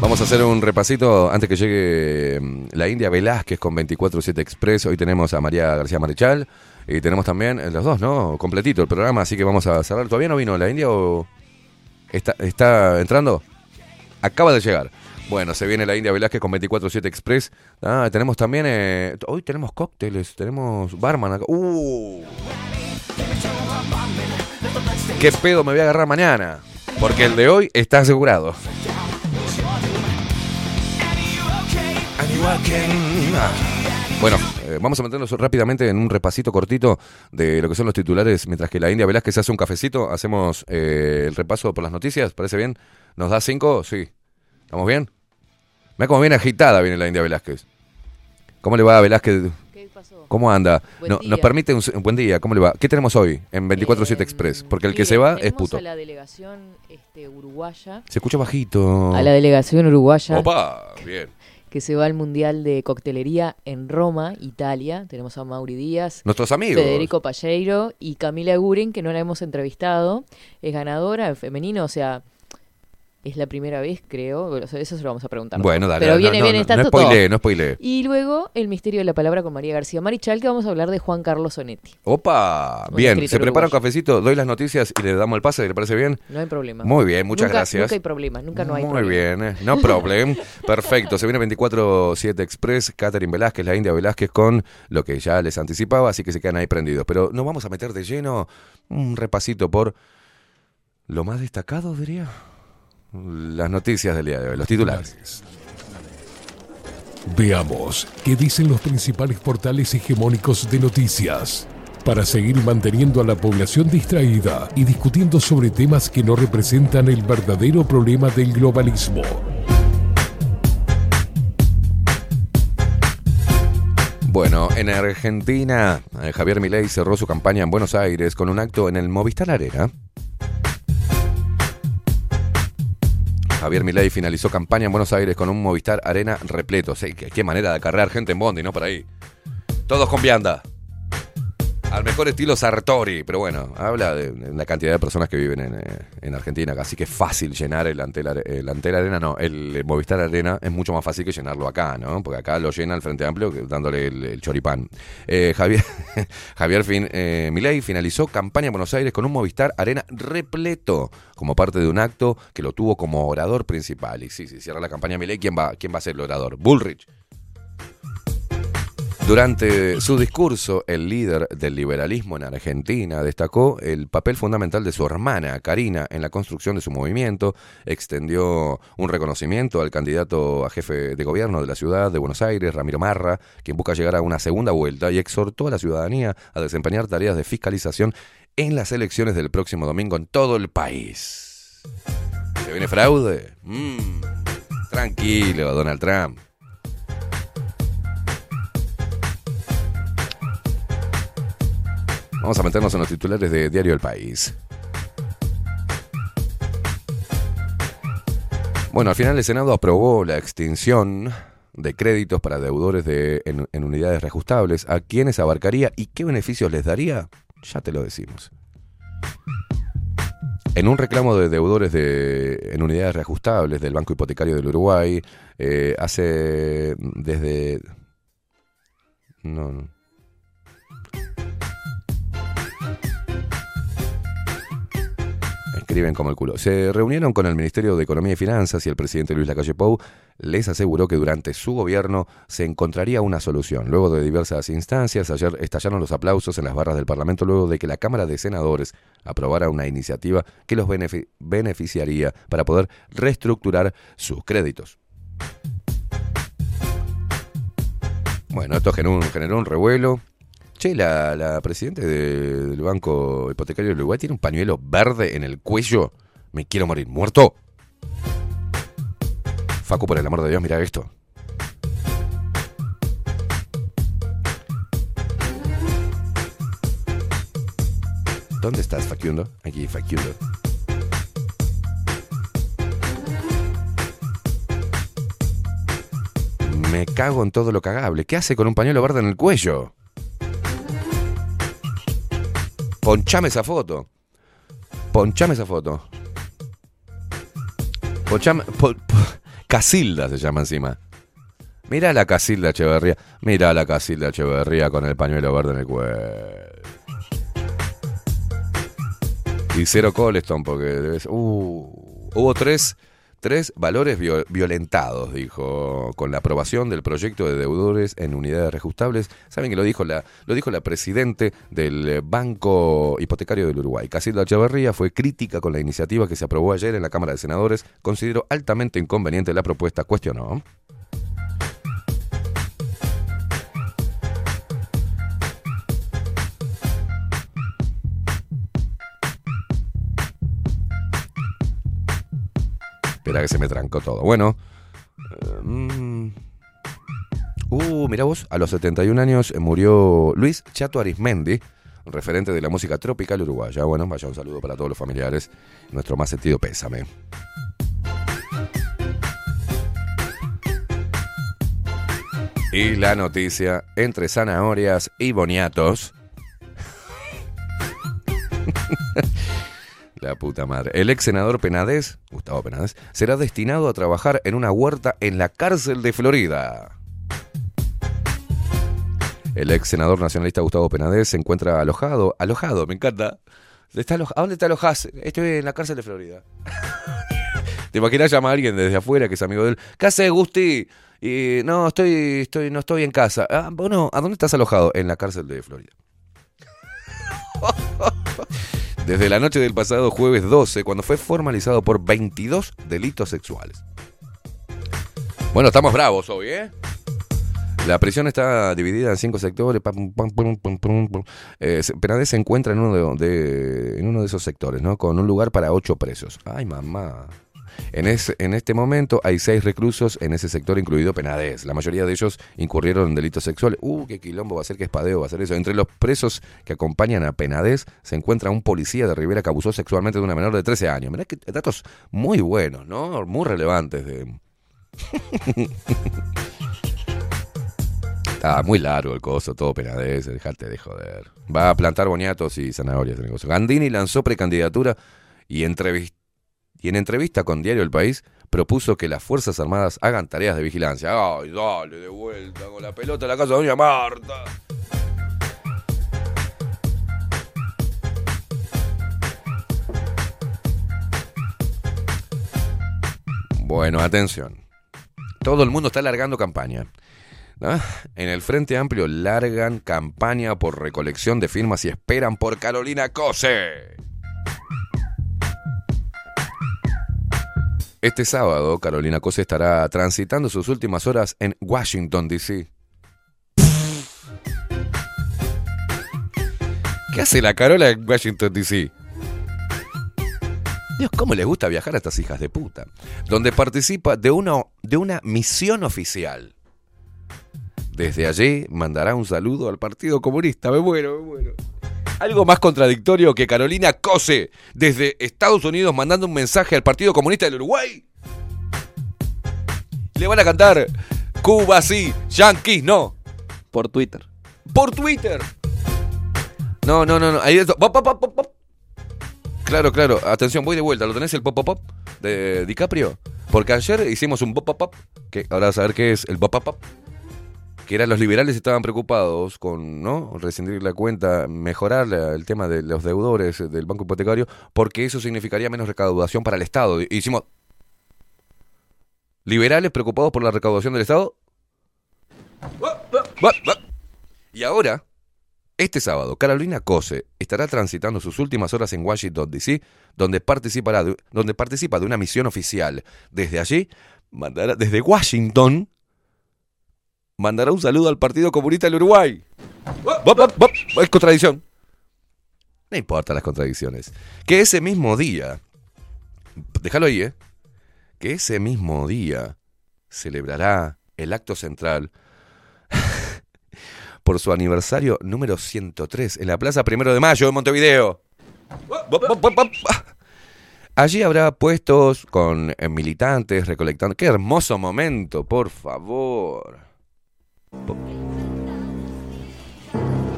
Vamos a hacer un repasito antes que llegue mm, la India Velázquez con 24-7 Express. Hoy tenemos a María García Marechal y tenemos también los dos, ¿no? Completito el programa, así que vamos a cerrar. ¿Todavía no vino la India o está entrando? Acaba de llegar. Bueno, se viene la India Velázquez con 24-7 Express. Ah, tenemos también. eh, hoy tenemos cócteles, tenemos barman acá. ¡Uh! ¿Qué pedo me voy a agarrar mañana? Porque el de hoy está asegurado. Bueno, eh, vamos a meternos rápidamente en un repasito cortito de lo que son los titulares. Mientras que la India Velázquez hace un cafecito, hacemos eh, el repaso por las noticias. ¿Parece bien? ¿Nos da cinco? Sí. ¿Estamos bien? Mira cómo viene agitada viene la India Velázquez. ¿Cómo le va a Velázquez? ¿Qué pasó? ¿Cómo anda? No- nos permite un, un buen día. ¿Cómo le va? ¿Qué tenemos hoy en 24-7 Express? Porque el que se va es puto. a la delegación este, uruguaya. Se escucha bajito. A la delegación uruguaya. Opa, bien. Que se va al Mundial de Coctelería en Roma, Italia. Tenemos a Mauri Díaz. Nuestros amigos. Federico Palleiro y Camila Guren, que no la hemos entrevistado. Es ganadora, es femenino, o sea, es la primera vez, creo. Bueno, eso se lo vamos a preguntar. Bueno, dale. Pero no, viene no, está no todo. spoilee, no spoilee. Y luego el misterio de la palabra con María García Marichal, que vamos a hablar de Juan Carlos Sonetti. Opa, bien. Se prepara un cafecito, doy las noticias y le damos el pase, ¿le parece bien? No hay problema. Muy bien, muchas Nunca- gracias. Nunca hay problema, nunca no hay Muy problema. bien, eh, no problem. Perfecto, se viene 24-7 Express, Catherine Velázquez, la India Velázquez con lo que ya les anticipaba, así que se quedan ahí prendidos. Pero nos vamos a meter de lleno un repasito por lo más destacado, diría. Las noticias del día de hoy, los titulares. Veamos qué dicen los principales portales hegemónicos de noticias. para seguir manteniendo a la población distraída y discutiendo sobre temas que no representan el verdadero problema del globalismo. Bueno, en Argentina, eh, Javier Milei cerró su campaña en Buenos Aires con un acto en el Movistar Arena. Javier Milei finalizó campaña en Buenos Aires con un Movistar Arena repleto. Sí, qué, qué manera de acarrear gente en Bondi, ¿no? Por ahí. Todos con vianda. Al mejor estilo Sartori, pero bueno, habla de la cantidad de personas que viven en, eh, en Argentina, así que es fácil llenar el Antel, el Antel Arena, no, el, Movistar Arena es mucho más fácil que llenarlo acá, ¿no? Porque acá lo llena el Frente Amplio dándole el, el choripán. Eh, Javier, Javier fin, eh, Milei finalizó campaña en Buenos Aires con un Movistar Arena repleto, como parte de un acto que lo tuvo como orador principal. Y sí, si cierra la campaña Milei, ¿quién va, ¿quién va a ser el orador? Bullrich. Durante su discurso, el líder del liberalismo en Argentina destacó el papel fundamental de su hermana, Karina, en la construcción de su movimiento, extendió un reconocimiento al candidato a jefe de gobierno de la ciudad de Buenos Aires, Ramiro Marra, quien busca llegar a una segunda vuelta, y exhortó a la ciudadanía a desempeñar tareas de fiscalización en las elecciones del próximo domingo en todo el país. ¿Se viene fraude? Mm, tranquilo, Donald Trump. Vamos a meternos en los titulares de Diario El País. Bueno, al final el Senado aprobó la extinción de créditos para deudores de, en, unidades reajustables. ¿A quiénes abarcaría y qué beneficios les daría? Ya te lo decimos. En un reclamo de deudores de, en unidades reajustables del Banco Hipotecario del Uruguay, eh, hace desde... No, no. Escriben como el culo. Se reunieron con el Ministerio de Economía y Finanzas y el presidente Luis Lacalle Pou les aseguró que durante su gobierno se encontraría una solución. Luego de diversas instancias, ayer estallaron los aplausos en las barras del Parlamento luego de que la Cámara de Senadores aprobara una iniciativa que los benefi- beneficiaría para poder reestructurar sus créditos. Bueno, esto generó un revuelo. Che, la, presidenta de- del Banco Hipotecario del Uruguay tiene un pañuelo verde en el cuello. Me quiero morir muerto. Facu, por el amor de Dios, mira esto. ¿Dónde estás, Facundo? Aquí, Facundo. Me cago en todo lo cagable. ¿Qué hace con un pañuelo verde en el cuello? Ponchame esa foto. Ponchame esa foto. Ponchame. po- po- Casilda se llama encima. Mira la Casilda Echeverría. Mira la Casilda Echeverría con el pañuelo verde en el cuello. Y cero Coleston porque debes. Uh, hubo tres, tres valores vio- violentados, dijo, con la aprobación del proyecto de deudores en unidades reajustables. Saben que lo dijo la, lo dijo la presidente del eh, Banco Hipotecario del Uruguay. Casilda Echeverría fue crítica con la iniciativa que se aprobó ayer en la Cámara de Senadores. Consideró altamente inconveniente la propuesta. Cuestionó. Espera que se me trancó todo. Bueno. eh, mm. Uh, mira vos, a los 71 años eh, murió Luis Chato Arismendi, referente de la música tropical uruguaya. Bueno, vaya un saludo para todos los familiares. Nuestro más sentido pésame. Y la noticia, entre zanahorias y boniatos. La puta madre. El ex senador Penades, Gustavo Penades, será destinado a trabajar en una huerta en la cárcel de Florida. El ex senador nacionalista Gustavo Penades se encuentra alojado. Alojado, me encanta. ¿A dónde te alojas? Estoy en la cárcel de Florida. ¿Te imaginas llamar a alguien desde afuera que es amigo de él? ¿Qué haces, Gusti? Y, no, estoy, estoy, no estoy en casa. Ah, bueno, ¿a dónde estás alojado? En la cárcel de Florida. Desde la noche del pasado jueves 12, cuando fue formalizado por 22 delitos sexuales. Bueno, estamos bravos hoy, ¿eh? La prisión está dividida en cinco sectores. pam. Eh, se- encuentra en uno de, de- en uno de esos sectores, ¿no? Con un lugar para ocho presos. Ay, mamá. En, ese- en este momento hay seis reclusos en ese sector, incluido Penades. La mayoría de ellos incurrieron en delitos sexuales. Uh, qué quilombo va a ser, qué espadeo va a ser eso. Entre los presos que acompañan a Penades se encuentra un policía de Rivera que abusó sexualmente de una menor de 13 años. Mirá que datos muy buenos, ¿no? Muy relevantes de... Está muy largo el coso, todo penadez, dejate de joder. Va a plantar boniatos y zanahorias negocio. Gandini lanzó precandidatura y, entrevis- y en entrevista con Diario El País propuso que las Fuerzas Armadas hagan tareas de vigilancia. Ay, dale, de vuelta con la pelota a la casa de Doña Marta. Bueno, atención. Todo el mundo está largando campaña. En el Frente Amplio largan campaña por recolección de firmas y esperan por Carolina Cose. Este sábado, Carolina Cose estará transitando sus últimas horas en Washington, D.C. ¿Qué hace la Carola en Washington, D.C.? Dios, ¿cómo les gusta viajar a estas hijas de puta? Donde participa de una, de una misión oficial. Desde allí mandará un saludo al Partido Comunista. Me muero, me muero. Algo más contradictorio que Carolina Cose desde Estados Unidos mandando un mensaje al Partido Comunista del Uruguay. Le van a cantar Cuba sí, Yankees no. Por Twitter. Por Twitter. No, no, no, no. Ahí esto. Pop, pop, pop, pop, pop. Claro, claro. Atención, voy de vuelta. ¿Lo tenés el pop, pop, pop de DiCaprio? Porque ayer hicimos un pop, pop, pop. Que ahora vas a ver qué es el pop, pop, pop. Que eran los liberales estaban preocupados con, ¿no? Rescindir la cuenta, mejorar el tema de los deudores del banco hipotecario, porque eso significaría menos recaudación para el Estado. Y hicimos. Liberales preocupados por la recaudación del Estado. Y ahora, este sábado, Carolina Cose estará transitando sus últimas horas en Washington, D.C., donde, participará de, donde participa de una misión oficial. Desde allí, mandará, desde Washington, mandará un saludo al Partido Comunista del Uruguay. Es contradicción. No importa las contradicciones. Que ese mismo día, déjalo ahí, ¿eh? Que ese mismo día celebrará el acto central por su aniversario número 103 en la Plaza Primero de Mayo de Montevideo. Allí habrá puestos con militantes recolectando. ¡Qué hermoso momento, por favor!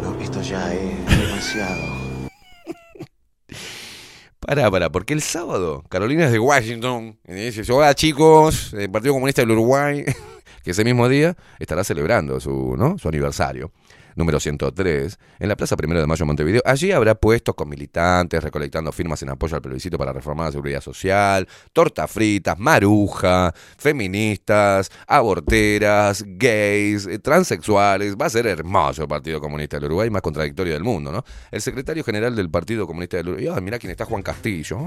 No, esto ya es demasiado. Pará, pará, porque el sábado Carolina es de Washington y dice, hola chicos, el Partido Comunista del Uruguay, que ese mismo día estará celebrando su, ¿no? su aniversario, número 103, en la Plaza Primero de Mayo de Montevideo. Allí habrá puestos con militantes, recolectando firmas en apoyo al plebiscito para reformar la seguridad social, tortas fritas, maruja, feministas, aborteras, gays, eh, transexuales. Va a ser hermoso el Partido Comunista del Uruguay, más contradictorio del mundo, ¿no? El secretario general del Partido Comunista del Uruguay, ah, mirá quién está Juan Castillo.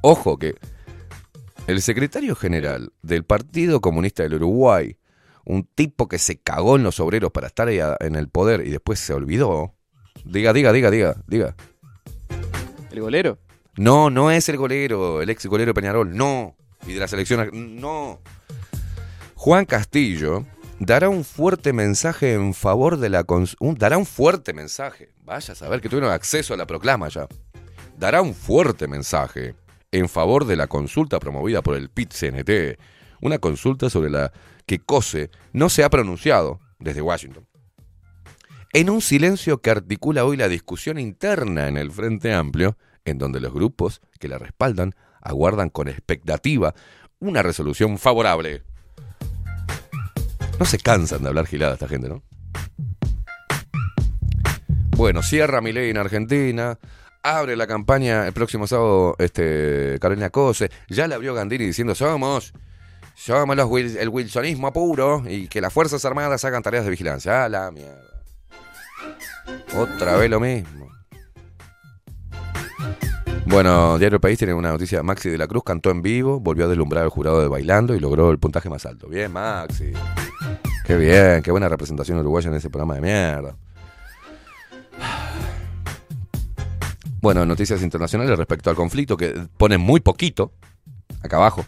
Ojo que el secretario general del Partido Comunista del Uruguay, un tipo que se cagó en los obreros para estar ahí a- en el poder y después se olvidó. Diga, diga, diga, diga, diga. ¿El golero? No, no es el golero, el ex golero Peñarol, no. Y de la selección, no. Juan Castillo dará un fuerte mensaje en favor de la cons- un- dará un fuerte mensaje. Vaya a saber que tuvieron acceso a la proclama ya. Dará un fuerte mensaje en favor de la consulta promovida por el PIT-CNT, una consulta sobre la que COSE no se ha pronunciado desde Washington. En un silencio que articula hoy la discusión interna en el Frente Amplio, en donde los grupos que la respaldan aguardan con expectativa una resolución favorable. No se cansan de hablar gilada esta gente, ¿no? Bueno, cierra mi ley en Argentina. Abre la campaña el próximo sábado este, Carolina Cose. Ya la abrió Gandini diciendo somos, Wil- el wilsonismo puro y que las Fuerzas Armadas hagan tareas de vigilancia. Ah, la mierda. Otra vez lo mismo. Bueno, Diario País tiene una noticia. Maxi de la Cruz cantó en vivo, volvió a deslumbrar al jurado de bailando y logró el puntaje más alto. Bien, Maxi. Qué bien, qué buena representación uruguaya en ese programa de mierda. Bueno, noticias internacionales respecto al conflicto que ponen muy poquito, acá abajo.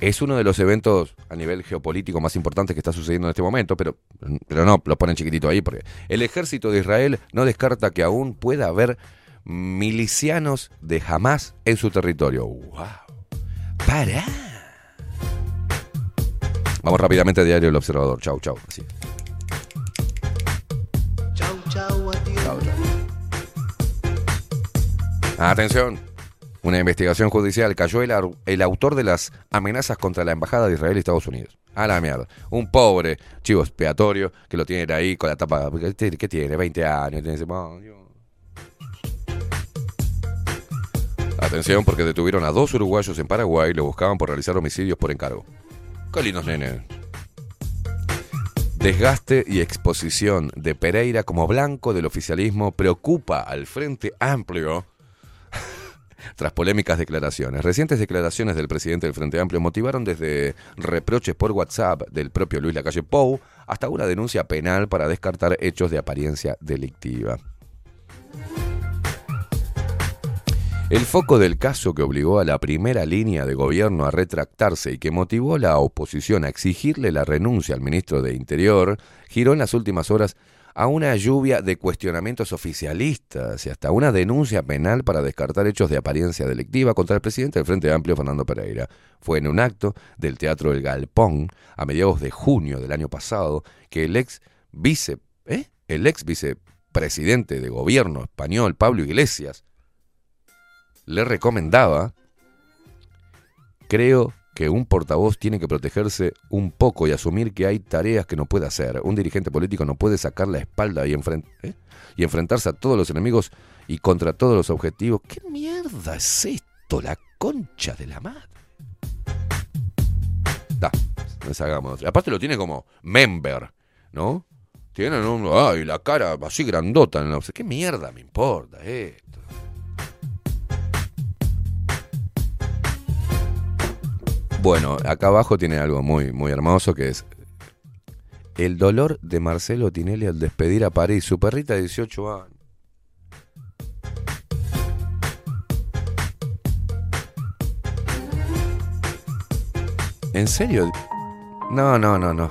Es uno de los eventos a nivel geopolítico más importantes que está sucediendo en este momento, pero, pero no, lo ponen chiquitito ahí, porque el ejército de Israel no descarta que aún pueda haber milicianos de Hamas en su territorio. ¡Wow! ¡Para! Vamos rápidamente a Diario El Observador. Chau, chau. Así. Chau, chau, adiós. Chau, chau. Atención. Una investigación judicial cayó el, autor de las amenazas contra la embajada de Israel y Estados Unidos. A la mierda. Un pobre chivo expiatorio que lo tiene ahí con la tapa. ¿Qué tiene? 20 años. Atención porque detuvieron a dos uruguayos en Paraguay y lo buscaban por realizar homicidios por encargo. Qué lindos nenes. Desgaste y exposición de Pereira como blanco del oficialismo preocupa al Frente Amplio tras polémicas declaraciones. Recientes declaraciones del presidente del Frente Amplio motivaron desde reproches por WhatsApp del propio Luis Lacalle Pou hasta una denuncia penal para descartar hechos de apariencia delictiva. El foco del caso que obligó a la primera línea de gobierno a retractarse y que motivó a la oposición a exigirle la renuncia al ministro de Interior giró en las últimas horas a una lluvia de cuestionamientos oficialistas y hasta una denuncia penal para descartar hechos de apariencia delictiva contra el presidente del Frente Amplio, Fernando Pereira. Fue en un acto del Teatro El Galpón a mediados de junio del año pasado que el ex vice, ¿eh? el ex vicepresidente de gobierno español, Pablo Iglesias, le recomendaba, creo que un portavoz tiene que protegerse un poco y asumir que hay tareas que no puede hacer. Un dirigente político no puede sacar la espalda y, ¿eh? y enfrentarse a todos los enemigos y contra todos los objetivos. ¿Qué mierda es esto? La concha de la madre. Da, nos hagamos. Aparte lo tiene como member, ¿no? Tienen un... Ay, la cara así grandota. No sé, ¿Qué mierda me importa esto? Bueno, acá abajo tiene algo muy, muy hermoso que es el dolor de Marcelo Tinelli al despedir a París, su perrita de 18 años. ¿En serio? No, no, no, no.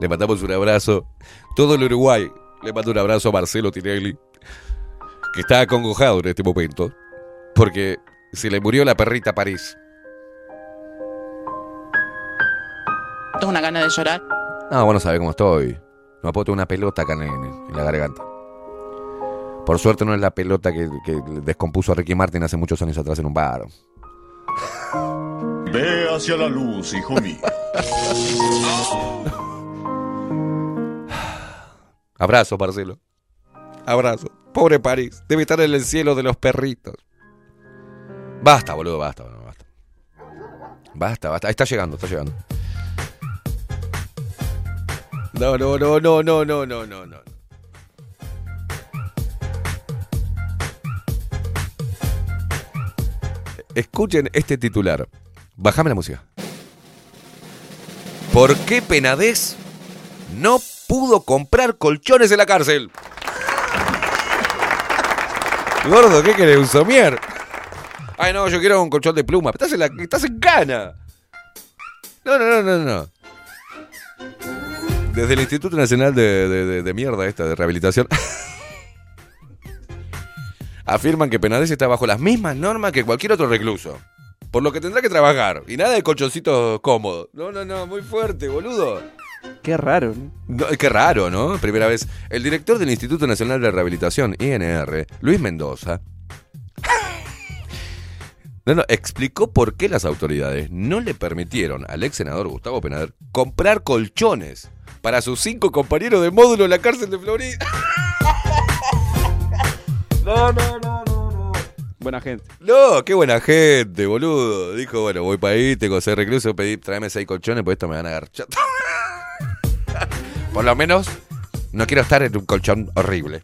Le mandamos un abrazo. Todo el Uruguay le manda un abrazo a Marcelo Tinelli, que está acongojado en este momento, porque se le murió la perrita París. Tengo una gana de llorar. No, vos no sabés cómo estoy. No puedo tener una pelota acá en, en la garganta. Por suerte no es la pelota que, que descompuso a Ricky Martin hace muchos años atrás en un bar. Ve hacia la luz, hijo mío. Abrazo, Marcelo. Abrazo. Pobre París. Debe estar en el cielo de los perritos. Basta, boludo, basta, boludo, basta. Basta, basta. Ahí está llegando, está llegando. No, no, no, no, no, no, no, no, no. Escuchen este titular. Bájame la música. ¿Por qué Penadez no pudo comprar colchones en la cárcel? Gordo, ¿qué querés? ¿Un somier? Ay, no, yo quiero un colchón de pluma. Estás en, la, estás en gana. No, no, no, no, no. Desde el Instituto Nacional de, de- de- de Mierda esta, de Rehabilitación, afirman que Penades está bajo las mismas normas que cualquier otro recluso. Por lo que tendrá que trabajar. Y nada de colchoncitos cómodos. No, no, no, muy fuerte, boludo. Qué raro, ¿no? No, qué raro, ¿no? Primera vez. El director del Instituto Nacional de Rehabilitación, INR, Luis Mendoza, no, no, explicó por qué las autoridades no le permitieron al ex senador Gustavo Penader comprar colchones para sus cinco compañeros de módulo en la cárcel de Florida. No, no, no, no, no. Buena gente. No, qué buena gente, boludo. Dijo, bueno, voy para ahí, tengo que ser recluso, pedí, tráeme seis colchones, pues esto me van a agarchar. Por lo menos, no quiero estar en un colchón horrible.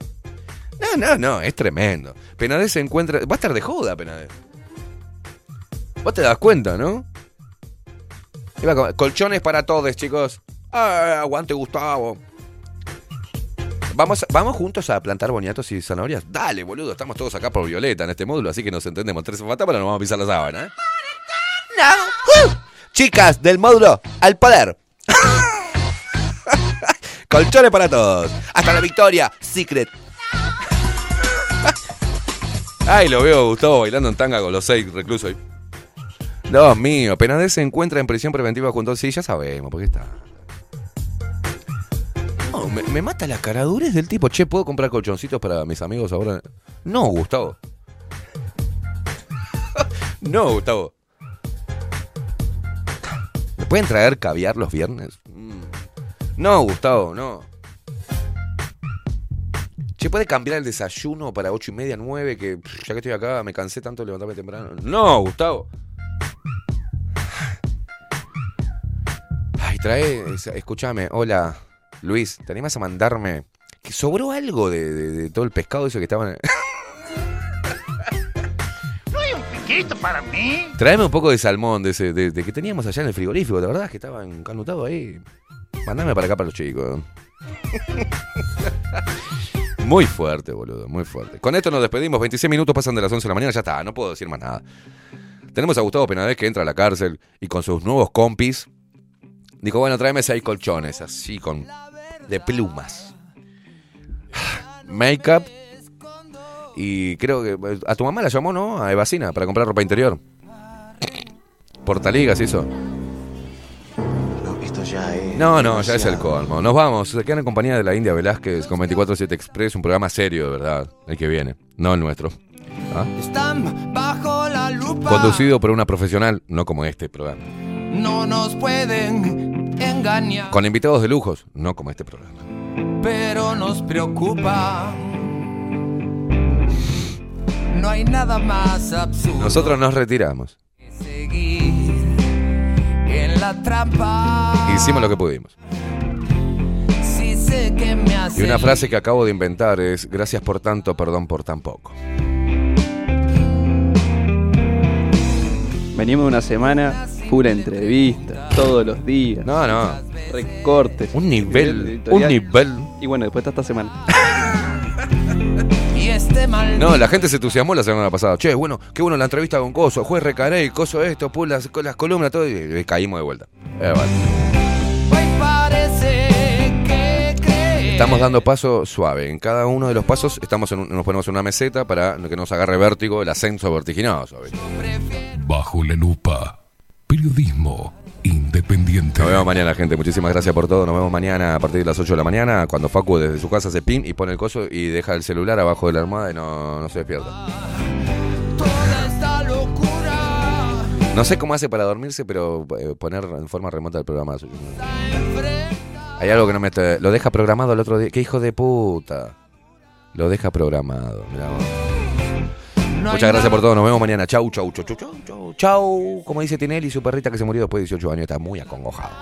No, no, no, es tremendo. Penades se encuentra. Va a estar de joda, Penades. Vos te das cuenta, ¿no? Colchones para todos, chicos. Ah, aguante, Gustavo. ¿Vamos, ¿Vamos juntos a plantar boniatos y zanahorias? Dale, boludo, estamos todos acá por Violeta en este módulo, así que nos entendemos. Tres fantasmas, nos vamos a pisar la sábana, ¿eh? ¡No! ¡Uh! Chicas del módulo, al poder. Colchones para todos. Hasta la victoria, Secret. Ay, lo veo Gustavo bailando en tanga con los seis reclusos ahí. Dios mío, Penades se encuentra en prisión preventiva junto a... Sí, ya sabemos, ¿por qué está? Me, mata la caradurez del tipo. Che, ¿puedo comprar colchoncitos para mis amigos ahora? No, Gustavo. no, Gustavo. ¿Me pueden traer caviar los viernes? Mm. No, Gustavo, no. Che, ¿puede cambiar el desayuno para ocho y media, nueve? Que pff, ya que estoy acá me cansé tanto de levantarme temprano. No, Gustavo. Ay, trae, es- escúchame, hola, Luis, ¿te animas a mandarme? Que sobró algo de, de- de todo el pescado eso que estaba en... ¿No hay un piquito para mí? Tráeme un poco de salmón de, ese, de, que teníamos allá en el frigorífico, de verdad que estaba encanutado ahí. Mandame para acá para los chicos. Muy fuerte, boludo, muy fuerte. Con esto nos despedimos, 26 minutos pasan de las 11 de la mañana, ya está, no puedo decir más nada. Tenemos a Gustavo Penades que entra a la cárcel y con sus nuevos compis dijo, bueno, tráeme seis colchones, así con... de plumas. Make-up. Y creo que a tu mamá la llamó, ¿no? A Evacina para comprar ropa interior. Portaligas eso. No, esto ya es. No, no, ya es el colmo. Nos vamos. Se quedan en compañía de la India Velázquez con 24-7 Express, un programa serio, de verdad. El que viene, no el nuestro. ¿Ah? Están bajo la lupa. Conducido por una profesional, no como este programa. No nos pueden Con invitados de lujos, no como este programa. pero nos preocupa. No hay nada más absurdo Nosotros nos retiramos. que seguir en la trampa. Hicimos lo que pudimos. Si sé que me hace Y una frase que acabo de inventar es, gracias por tanto, perdón por tan poco. Venimos de una semana full entrevista, todos los días. No, no. Recortes. Un nivel, un nivel. Y bueno, después está esta semana. este No, la gente se entusiasmó la semana pasada. Che, bueno, qué bueno la entrevista con Coso, juez Recarey, Coso esto, pum, las, con las columnas, todo, y, y caímos de vuelta. Eh, vale. hoy parece que cree. Estamos dando paso suave. En cada uno de los pasos estamos en un- nos ponemos en una meseta para que nos agarre vértigo el ascenso vertiginoso. Bajo la lupa. Periodismo independiente. Nos vemos mañana, gente. Muchísimas gracias por todo. Nos vemos mañana a partir de las 8 de la mañana, cuando Facu desde su casa se pin y pone el coso y deja el celular abajo de la almohada y no, no se despierta. Toda esta locura No sé cómo hace para dormirse, pero eh, poner en forma remota el programa suyo. Hay algo que no me está... Lo deja programado el otro día. ¡Qué hijo de puta! Lo deja programado. mirá vos. Muchas gracias por todo. Nos vemos mañana. Chau, chau, chau, chau, chau, chau. Chau. Como dice Tinelli, su perrita que se murió después de 18 años. Está muy acongojado.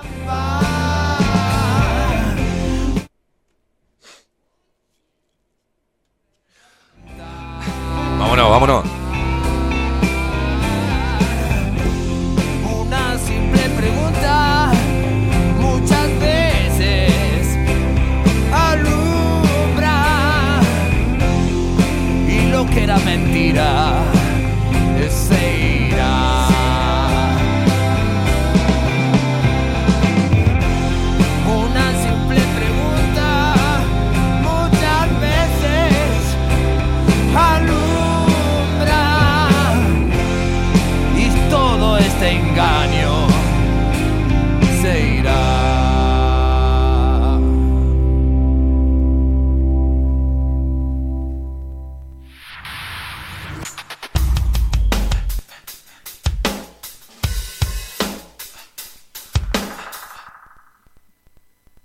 Vámonos, vámonos. Una simple pregunta muchas veces alumbra y lo que era mentira